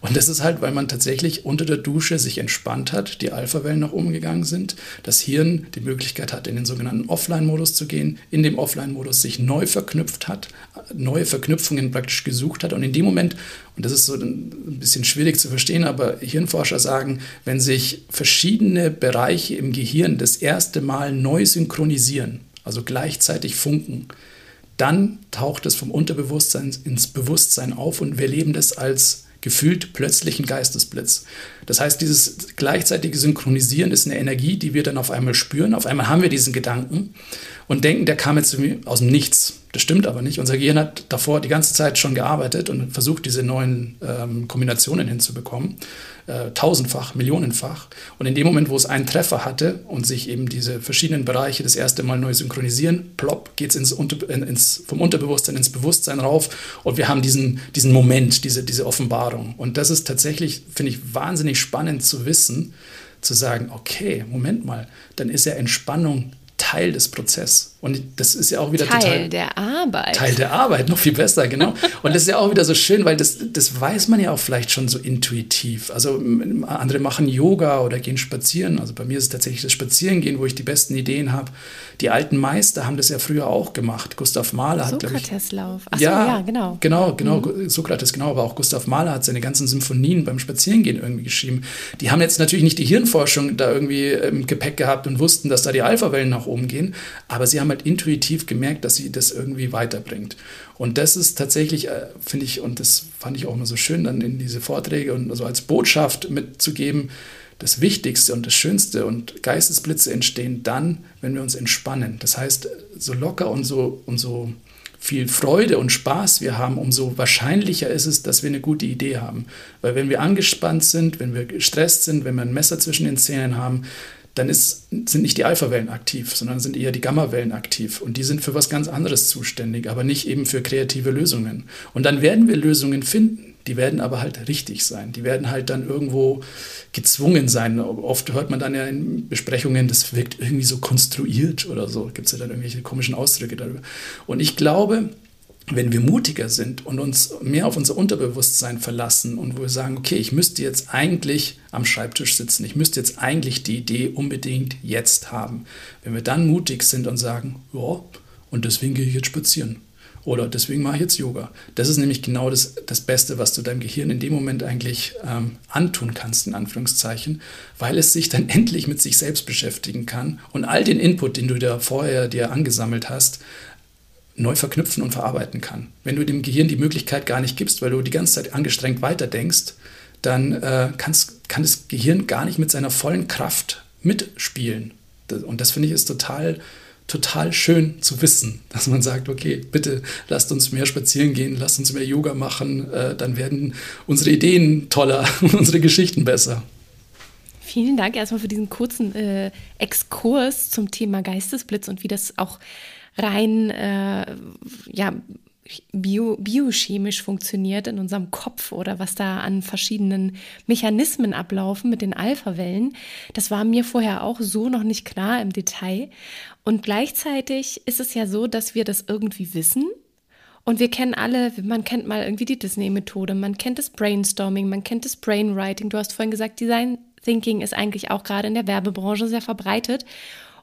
Und das ist halt, weil man tatsächlich unter der Dusche sich entspannt hat, die Alpha-Wellen nach oben gegangen sind, das Hirn die Möglichkeit hat, in den sogenannten Offline-Modus zu gehen, in dem Offline-Modus sich neu verknüpft hat, neue Verknüpfungen praktisch gesucht hat. Und in dem Moment, und das ist so ein bisschen schwierig zu verstehen, aber Hirnforscher sagen, wenn sich verschiedene Bereiche im Gehirn das erste Mal neu synchronisieren, also gleichzeitig funken, dann taucht es vom Unterbewusstsein ins Bewusstsein auf und wir leben das als gefühlt plötzlichen Geistesblitz. Das heißt, dieses gleichzeitige Synchronisieren ist eine Energie, die wir dann auf einmal spüren. Auf einmal haben wir diesen Gedanken und denken, der kam jetzt aus dem Nichts. Das stimmt aber nicht. Unser Gehirn hat davor die ganze Zeit schon gearbeitet und versucht, diese neuen ähm, Kombinationen hinzubekommen. Äh, tausendfach, millionenfach. Und in dem Moment, wo es einen Treffer hatte und sich eben diese verschiedenen Bereiche das erste Mal neu synchronisieren, plopp, geht es ins, ins, vom Unterbewusstsein ins Bewusstsein rauf und wir haben diesen, diesen Moment, diese, diese Offenbarung. Und das ist tatsächlich, finde ich, wahnsinnig spannend zu wissen, zu sagen, okay, Moment mal, dann ist ja Entspannung Teil des Prozesses. Und das ist ja auch wieder Teil total. der Arbeit. Teil der Arbeit, noch viel besser, genau. Und das ist ja auch wieder so schön, weil das, das weiß man ja auch vielleicht schon so intuitiv. Also andere machen Yoga oder gehen spazieren. Also bei mir ist es tatsächlich das Spazierengehen, wo ich die besten Ideen habe. Die alten Meister haben das ja früher auch gemacht. Gustav Mahler hat, glaube ich. Sokrateslauf. Ach ja, so, ja, genau. Genau, genau. Mhm. Sokrates, genau. Aber auch Gustav Mahler hat seine ganzen Symphonien beim Spazierengehen irgendwie geschrieben. Die haben jetzt natürlich nicht die Hirnforschung da irgendwie im Gepäck gehabt und wussten, dass da die Alpha-Wellen nach oben gehen. Aber sie haben halt intuitiv gemerkt, dass sie das irgendwie weiterbringt. Und das ist tatsächlich, äh, finde ich, und das fand ich auch immer so schön, dann in diese Vorträge und so als Botschaft mitzugeben, das Wichtigste und das Schönste und Geistesblitze entstehen dann, wenn wir uns entspannen. Das heißt, so locker und so, und so viel Freude und Spaß wir haben, umso wahrscheinlicher ist es, dass wir eine gute Idee haben. Weil wenn wir angespannt sind, wenn wir gestresst sind, wenn wir ein Messer zwischen den Zähnen haben, dann ist, sind nicht die Alpha-Wellen aktiv, sondern sind eher die Gamma-Wellen aktiv. Und die sind für was ganz anderes zuständig, aber nicht eben für kreative Lösungen. Und dann werden wir Lösungen finden. Die werden aber halt richtig sein. Die werden halt dann irgendwo gezwungen sein. Oft hört man dann ja in Besprechungen, das wirkt irgendwie so konstruiert oder so. Gibt es ja dann irgendwelche komischen Ausdrücke darüber. Und ich glaube, wenn wir mutiger sind und uns mehr auf unser Unterbewusstsein verlassen und wo wir sagen, okay, ich müsste jetzt eigentlich am Schreibtisch sitzen, ich müsste jetzt eigentlich die Idee unbedingt jetzt haben. Wenn wir dann mutig sind und sagen, ja, und deswegen gehe ich jetzt spazieren oder deswegen mache ich jetzt Yoga. Das ist nämlich genau das, das Beste, was du deinem Gehirn in dem Moment eigentlich ähm, antun kannst, in Anführungszeichen, weil es sich dann [laughs] endlich mit sich selbst beschäftigen kann und all den Input, den du da vorher dir angesammelt hast, neu verknüpfen und verarbeiten kann. Wenn du dem Gehirn die Möglichkeit gar nicht gibst, weil du die ganze Zeit angestrengt weiterdenkst, dann äh, kann das Gehirn gar nicht mit seiner vollen Kraft mitspielen. Und das finde ich ist total, total schön zu wissen, [laughs] dass man sagt, okay, bitte lasst uns mehr spazieren gehen, lasst uns mehr Yoga machen, äh, dann werden unsere Ideen toller und [laughs] unsere Geschichten besser. Vielen Dank erstmal für diesen kurzen äh, Exkurs zum Thema Geistesblitz und wie das auch rein äh, ja, bio, biochemisch funktioniert in unserem Kopf oder was da an verschiedenen Mechanismen ablaufen mit den Alpha-Wellen. Das war mir vorher auch so noch nicht klar im Detail. Und gleichzeitig ist es ja so, dass wir das irgendwie wissen. Und wir kennen alle, man kennt mal irgendwie die Disney-Methode, man kennt das Brainstorming, man kennt das Brainwriting. Du hast vorhin gesagt, Design Thinking ist eigentlich auch gerade in der Werbebranche sehr verbreitet.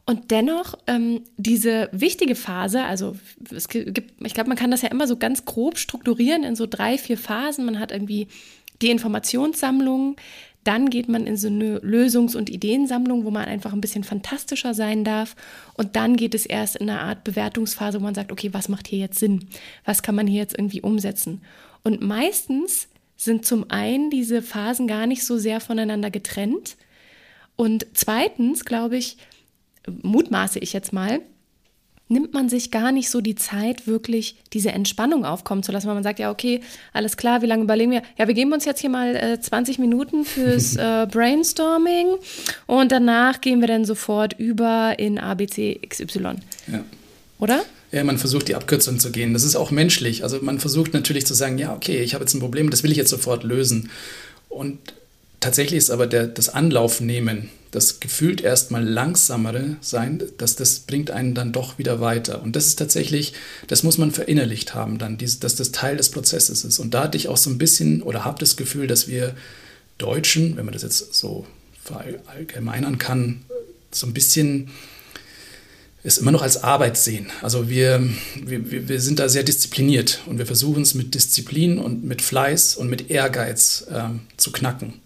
Und dennoch ähm, diese wichtige Phase, also es gibt, ich glaube, man kann das ja immer so ganz grob strukturieren in so drei, vier Phasen. Man hat irgendwie die Informationssammlung, dann geht man in so eine Lösungs- und Ideensammlung, wo man einfach ein bisschen fantastischer sein darf. Und dann geht es erst in eine Art Bewertungsphase, wo man sagt, okay, was macht hier jetzt Sinn? Was kann man hier jetzt irgendwie umsetzen? Und meistens sind zum einen diese Phasen gar nicht so sehr voneinander getrennt. Und zweitens, glaube ich, mutmaße ich jetzt mal, nimmt man sich gar nicht so die Zeit, wirklich diese Entspannung aufkommen zu lassen, weil man sagt, ja, okay, alles klar, wie lange überlegen wir? Ja, wir geben uns jetzt hier mal äh, 20 Minuten fürs [laughs] äh, Brainstorming und danach gehen wir dann sofort über in ABC XY. Ja. Oder? Ja, man versucht die Abkürzung zu gehen. Das ist auch menschlich. Also man versucht natürlich zu sagen, ja, okay, ich habe jetzt ein Problem, das will ich jetzt sofort lösen. Und tatsächlich ist aber der, das Anlaufnehmen, das gefühlt erstmal langsamere sein, dass das bringt einen dann doch wieder weiter. Und das ist tatsächlich, das muss man verinnerlicht haben dann, dass das Teil des Prozesses ist. Und da hatte ich auch so ein bisschen oder habe das Gefühl, dass wir Deutschen, wenn man das jetzt so verallgemeinern kann, so ein bisschen es immer noch als Arbeit sehen. Also wir, wir, wir sind da sehr diszipliniert und wir versuchen es mit Disziplin und mit Fleiß und mit Ehrgeiz ähm, zu knacken.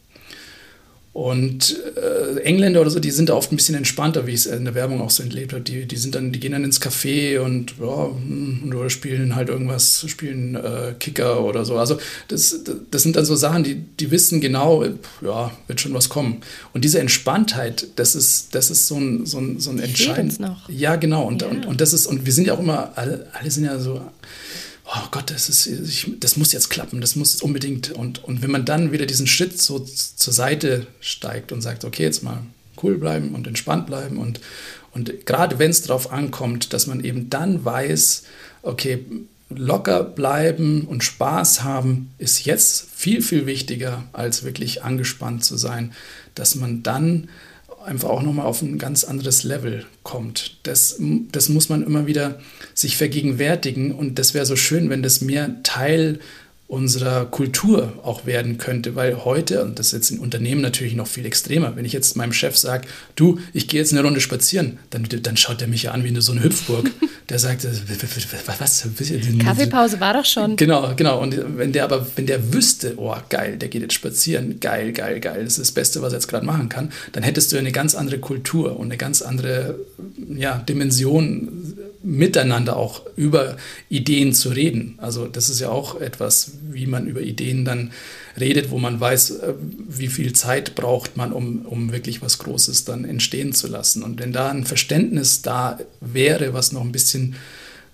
Und äh, Engländer oder so, die sind da oft ein bisschen entspannter, wie ich es in der Werbung auch so entlebt habe. Die, die sind dann, die gehen dann ins Café und ja, hm, oder spielen halt irgendwas, spielen äh, Kicker oder so. Also das, das sind dann so Sachen, die, die wissen genau, ja, wird schon was kommen. Und diese Entspanntheit, das ist, das ist so ein, so ein, so ein entscheidend. noch. Ja, genau. Und, ja. Und, und das ist, und wir sind ja auch immer, alle, alle sind ja so oh Gott, das, ist, ich, das muss jetzt klappen, das muss unbedingt. Und, und wenn man dann wieder diesen Schritt so zur Seite steigt und sagt, okay, jetzt mal cool bleiben und entspannt bleiben und, und gerade wenn es darauf ankommt, dass man eben dann weiß, okay, locker bleiben und Spaß haben ist jetzt viel, viel wichtiger, als wirklich angespannt zu sein, dass man dann einfach auch nochmal auf ein ganz anderes Level kommt. Das, das muss man immer wieder sich vergegenwärtigen und das wäre so schön, wenn das mehr Teil unserer Kultur auch werden könnte, weil heute, und das ist jetzt in Unternehmen natürlich noch viel extremer, wenn ich jetzt meinem Chef sage, du, ich gehe jetzt eine Runde spazieren, dann, dann schaut er mich ja an wie so eine Hüpfburg. [laughs] Der sagt, was? Kaffeepause war doch schon. Genau, genau. Und wenn der aber, wenn der wüsste, oh geil, der geht jetzt spazieren, geil, geil, geil, das ist das Beste, was er jetzt gerade machen kann, dann hättest du eine ganz andere Kultur und eine ganz andere ja, Dimension miteinander auch über Ideen zu reden. Also das ist ja auch etwas, wie man über Ideen dann redet, wo man weiß, äh, wie viel Zeit braucht man, um, um wirklich was Großes dann entstehen zu lassen. Und wenn da ein Verständnis da wäre, was noch ein bisschen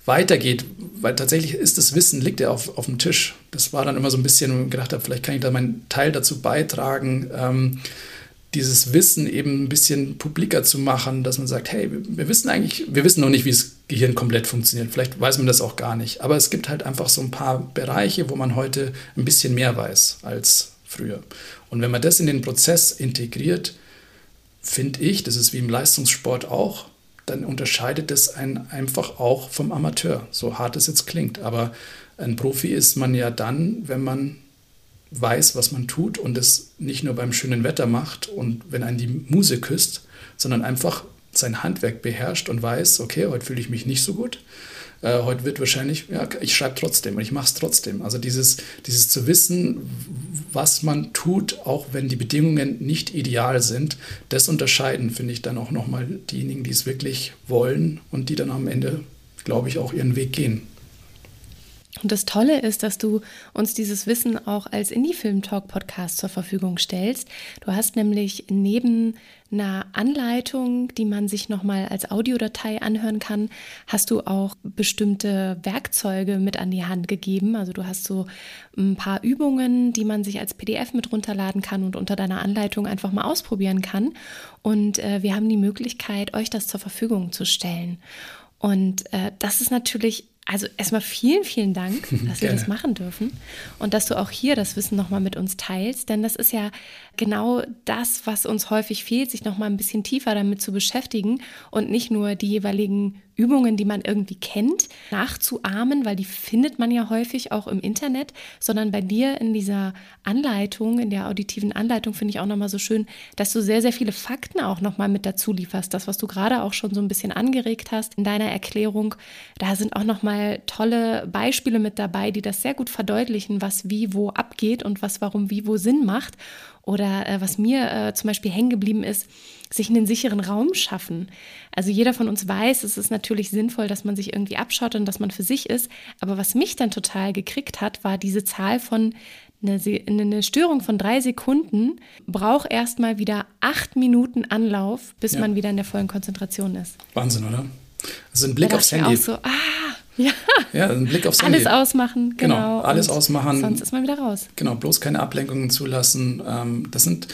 weitergeht, weil tatsächlich ist das Wissen, liegt ja auf, auf dem Tisch. Das war dann immer so ein bisschen, wo ich gedacht habe, vielleicht kann ich da meinen Teil dazu beitragen, ähm, dieses Wissen eben ein bisschen publiker zu machen, dass man sagt, hey, wir wissen eigentlich, wir wissen noch nicht, wie das Gehirn komplett funktioniert. Vielleicht weiß man das auch gar nicht. Aber es gibt halt einfach so ein paar Bereiche, wo man heute ein bisschen mehr weiß als früher. Und wenn man das in den Prozess integriert, finde ich, das ist wie im Leistungssport auch, dann unterscheidet es einen einfach auch vom Amateur, so hart es jetzt klingt. Aber ein Profi ist man ja dann, wenn man weiß, was man tut und es nicht nur beim schönen Wetter macht und wenn einen die Muse küsst, sondern einfach sein Handwerk beherrscht und weiß, okay, heute fühle ich mich nicht so gut. Äh, heute wird wahrscheinlich, ja, ich schreibe trotzdem und ich mache es trotzdem. Also dieses, dieses zu wissen, was man tut, auch wenn die Bedingungen nicht ideal sind, das unterscheiden, finde ich dann auch nochmal diejenigen, die es wirklich wollen und die dann am Ende, glaube ich, auch ihren Weg gehen. Und das Tolle ist, dass du uns dieses Wissen auch als Indie-Film-Talk-Podcast zur Verfügung stellst. Du hast nämlich neben einer Anleitung, die man sich nochmal als Audiodatei anhören kann, hast du auch bestimmte Werkzeuge mit an die Hand gegeben. Also du hast so ein paar Übungen, die man sich als PDF mit runterladen kann und unter deiner Anleitung einfach mal ausprobieren kann. Und äh, wir haben die Möglichkeit, euch das zur Verfügung zu stellen. Und äh, das ist natürlich also erstmal vielen, vielen Dank, [laughs] dass wir das machen dürfen und dass du auch hier das Wissen nochmal mit uns teilst, denn das ist ja genau das, was uns häufig fehlt, sich nochmal ein bisschen tiefer damit zu beschäftigen und nicht nur die jeweiligen Übungen, die man irgendwie kennt, nachzuahmen, weil die findet man ja häufig auch im Internet, sondern bei dir in dieser Anleitung, in der auditiven Anleitung finde ich auch nochmal so schön, dass du sehr, sehr viele Fakten auch nochmal mit dazu lieferst. Das, was du gerade auch schon so ein bisschen angeregt hast in deiner Erklärung, da sind auch nochmal tolle Beispiele mit dabei, die das sehr gut verdeutlichen, was wie wo abgeht und was warum wie wo Sinn macht. Oder äh, was mir äh, zum Beispiel hängen geblieben ist, sich einen sicheren Raum schaffen. Also jeder von uns weiß, es ist natürlich sinnvoll, dass man sich irgendwie abschaut und dass man für sich ist. Aber was mich dann total gekriegt hat, war diese Zahl von eine, eine Störung von drei Sekunden braucht erstmal wieder acht Minuten Anlauf, bis ja. man wieder in der vollen Konzentration ist. Wahnsinn, oder? Also ein Blick aufs Handy. Auch so, ah, [laughs] ja. ja, ein Blick aufs Handy. Alles ausmachen, genau. genau alles ausmachen. Sonst ist man wieder raus. Genau, bloß keine Ablenkungen zulassen. Ähm, das sind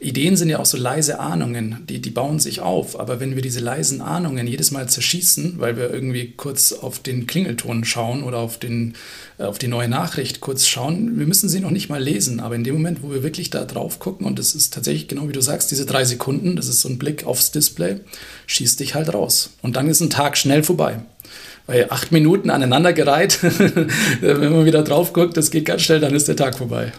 Ideen sind ja auch so leise Ahnungen, die, die bauen sich auf. Aber wenn wir diese leisen Ahnungen jedes Mal zerschießen, weil wir irgendwie kurz auf den Klingelton schauen oder auf, den, äh, auf die neue Nachricht kurz schauen, wir müssen sie noch nicht mal lesen. Aber in dem Moment, wo wir wirklich da drauf gucken, und das ist tatsächlich genau wie du sagst, diese drei Sekunden, das ist so ein Blick aufs Display, schießt dich halt raus. Und dann ist ein Tag schnell vorbei weil acht Minuten aneinandergereiht, [laughs] wenn man wieder drauf guckt, das geht ganz schnell, dann ist der Tag vorbei.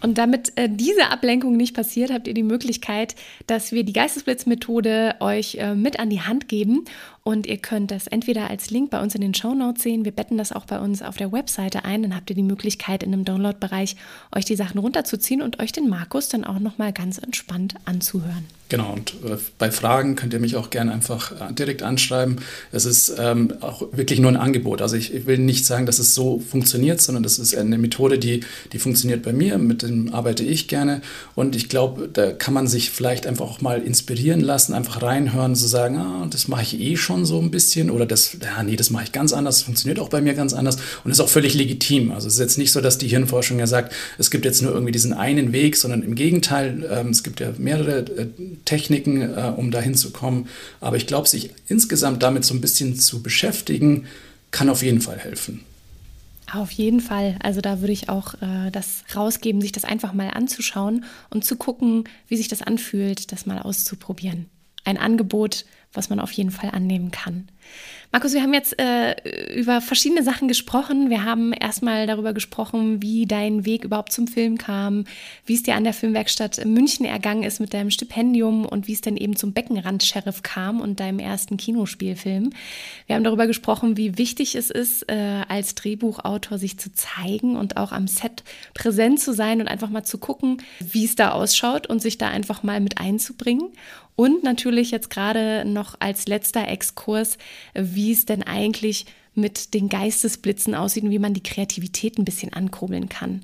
Und damit äh, diese Ablenkung nicht passiert, habt ihr die Möglichkeit, dass wir die Geistesblitzmethode euch äh, mit an die Hand geben und ihr könnt das entweder als Link bei uns in den Show Notes sehen. Wir betten das auch bei uns auf der Webseite ein. Dann habt ihr die Möglichkeit, in einem Download-Bereich euch die Sachen runterzuziehen und euch den Markus dann auch nochmal ganz entspannt anzuhören. Genau, und äh, bei Fragen könnt ihr mich auch gerne einfach äh, direkt anschreiben. Es ist ähm, auch wirklich nur ein Angebot. Also ich, ich, will nicht sagen, dass es so funktioniert, sondern das ist eine Methode, die, die funktioniert bei mir, mit dem arbeite ich gerne. Und ich glaube, da kann man sich vielleicht einfach auch mal inspirieren lassen, einfach reinhören, zu sagen, ah, das mache ich eh schon schon so ein bisschen oder das, ja, nee, das mache ich ganz anders, funktioniert auch bei mir ganz anders und ist auch völlig legitim. Also es ist jetzt nicht so, dass die Hirnforschung ja sagt, es gibt jetzt nur irgendwie diesen einen Weg, sondern im Gegenteil, ähm, es gibt ja mehrere äh, Techniken, äh, um dahin zu kommen. Aber ich glaube, sich insgesamt damit so ein bisschen zu beschäftigen, kann auf jeden Fall helfen. Auf jeden Fall. Also da würde ich auch äh, das rausgeben, sich das einfach mal anzuschauen und zu gucken, wie sich das anfühlt, das mal auszuprobieren. Ein Angebot, was man auf jeden Fall annehmen kann. Markus, wir haben jetzt äh, über verschiedene Sachen gesprochen. Wir haben erstmal darüber gesprochen, wie dein Weg überhaupt zum Film kam, wie es dir an der Filmwerkstatt München ergangen ist mit deinem Stipendium und wie es dann eben zum Beckenrand-Sheriff kam und deinem ersten Kinospielfilm. Wir haben darüber gesprochen, wie wichtig es ist, äh, als Drehbuchautor sich zu zeigen und auch am Set präsent zu sein und einfach mal zu gucken, wie es da ausschaut und sich da einfach mal mit einzubringen. Und natürlich jetzt gerade noch als letzter Exkurs, es denn eigentlich mit den Geistesblitzen aussieht und wie man die Kreativität ein bisschen ankurbeln kann.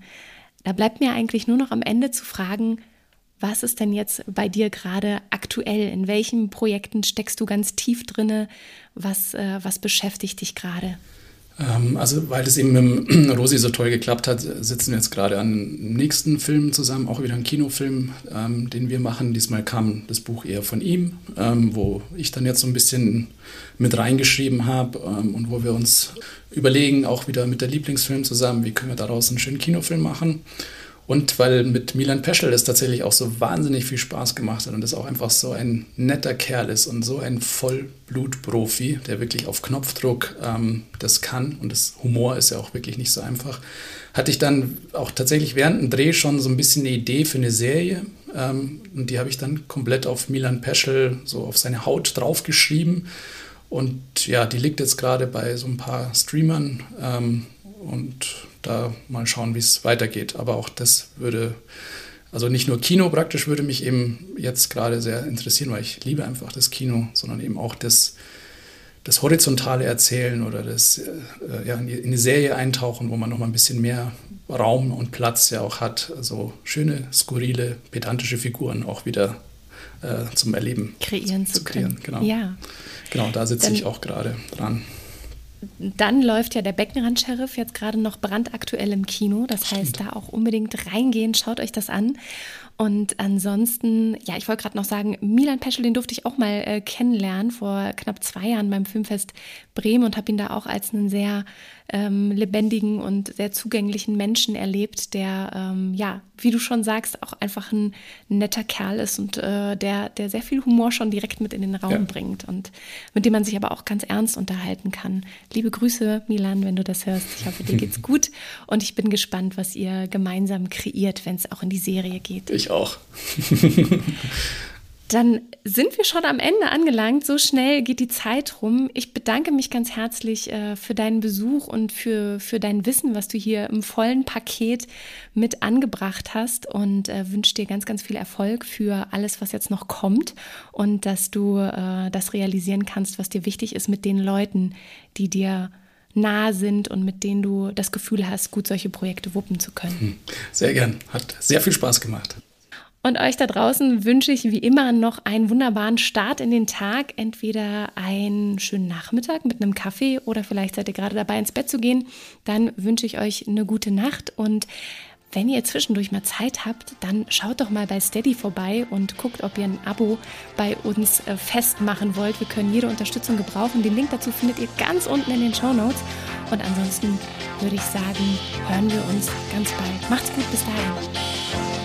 Da bleibt mir eigentlich nur noch am Ende zu fragen, was ist denn jetzt bei dir gerade aktuell? In welchen Projekten steckst du ganz tief drinne? Was, äh, was beschäftigt dich gerade? Ähm, also, weil es eben mit [clears throat] Rosi so toll geklappt hat, sitzen wir jetzt gerade an dem nächsten Film zusammen, auch wieder ein Kinofilm, ähm, den wir machen. Diesmal kam das Buch eher von ihm, ähm, wo ich dann jetzt so ein bisschen mit reingeschrieben habe ähm, und wo wir uns überlegen, auch wieder mit der Lieblingsfilm zusammen, wie können wir daraus einen schönen Kinofilm machen. Und weil mit Milan Peschel das tatsächlich auch so wahnsinnig viel Spaß gemacht hat und das auch einfach so ein netter Kerl ist und so ein Vollblutprofi, der wirklich auf Knopfdruck ähm, das kann und das Humor ist ja auch wirklich nicht so einfach, hatte ich dann auch tatsächlich während dem Dreh schon so ein bisschen eine Idee für eine Serie ähm, und die habe ich dann komplett auf Milan Peschel, so auf seine Haut draufgeschrieben. Und ja, die liegt jetzt gerade bei so ein paar Streamern ähm, und da mal schauen, wie es weitergeht. Aber auch das würde, also nicht nur Kino praktisch würde mich eben jetzt gerade sehr interessieren, weil ich liebe einfach das Kino, sondern eben auch das, das horizontale Erzählen oder das äh, ja, in, die, in die Serie eintauchen, wo man noch mal ein bisschen mehr Raum und Platz ja auch hat. Also schöne, skurrile, pedantische Figuren auch wieder äh, zum Erleben kreieren zu, zu kreieren. Genau. Ja. Genau, da sitze ich auch gerade dran dann läuft ja der Beckenrand-Sheriff jetzt gerade noch brandaktuell im Kino. Das Stimmt. heißt, da auch unbedingt reingehen, schaut euch das an. Und ansonsten, ja, ich wollte gerade noch sagen, Milan Peschel, den durfte ich auch mal äh, kennenlernen vor knapp zwei Jahren beim Filmfest Bremen und habe ihn da auch als einen sehr ähm, lebendigen und sehr zugänglichen Menschen erlebt, der, ähm, ja, wie du schon sagst, auch einfach ein netter Kerl ist und äh, der, der sehr viel Humor schon direkt mit in den Raum ja. bringt und mit dem man sich aber auch ganz ernst unterhalten kann. Liebe Grüße, Milan, wenn du das hörst. Ich hoffe, dir [laughs] geht's gut und ich bin gespannt, was ihr gemeinsam kreiert, wenn es auch in die Serie geht. Ich auch. [laughs] Dann sind wir schon am Ende angelangt. So schnell geht die Zeit rum. Ich bedanke mich ganz herzlich äh, für deinen Besuch und für, für dein Wissen, was du hier im vollen Paket mit angebracht hast und äh, wünsche dir ganz, ganz viel Erfolg für alles, was jetzt noch kommt und dass du äh, das realisieren kannst, was dir wichtig ist mit den Leuten, die dir nahe sind und mit denen du das Gefühl hast, gut solche Projekte wuppen zu können. Hm. Sehr gern. Hat sehr viel Spaß gemacht. Und euch da draußen wünsche ich wie immer noch einen wunderbaren Start in den Tag. Entweder einen schönen Nachmittag mit einem Kaffee oder vielleicht seid ihr gerade dabei, ins Bett zu gehen. Dann wünsche ich euch eine gute Nacht und wenn ihr zwischendurch mal Zeit habt, dann schaut doch mal bei Steady vorbei und guckt, ob ihr ein Abo bei uns äh, festmachen wollt. Wir können jede Unterstützung gebrauchen. Den Link dazu findet ihr ganz unten in den Show Notes. Und ansonsten würde ich sagen, hören wir uns ganz bald. Macht's gut, bis dahin.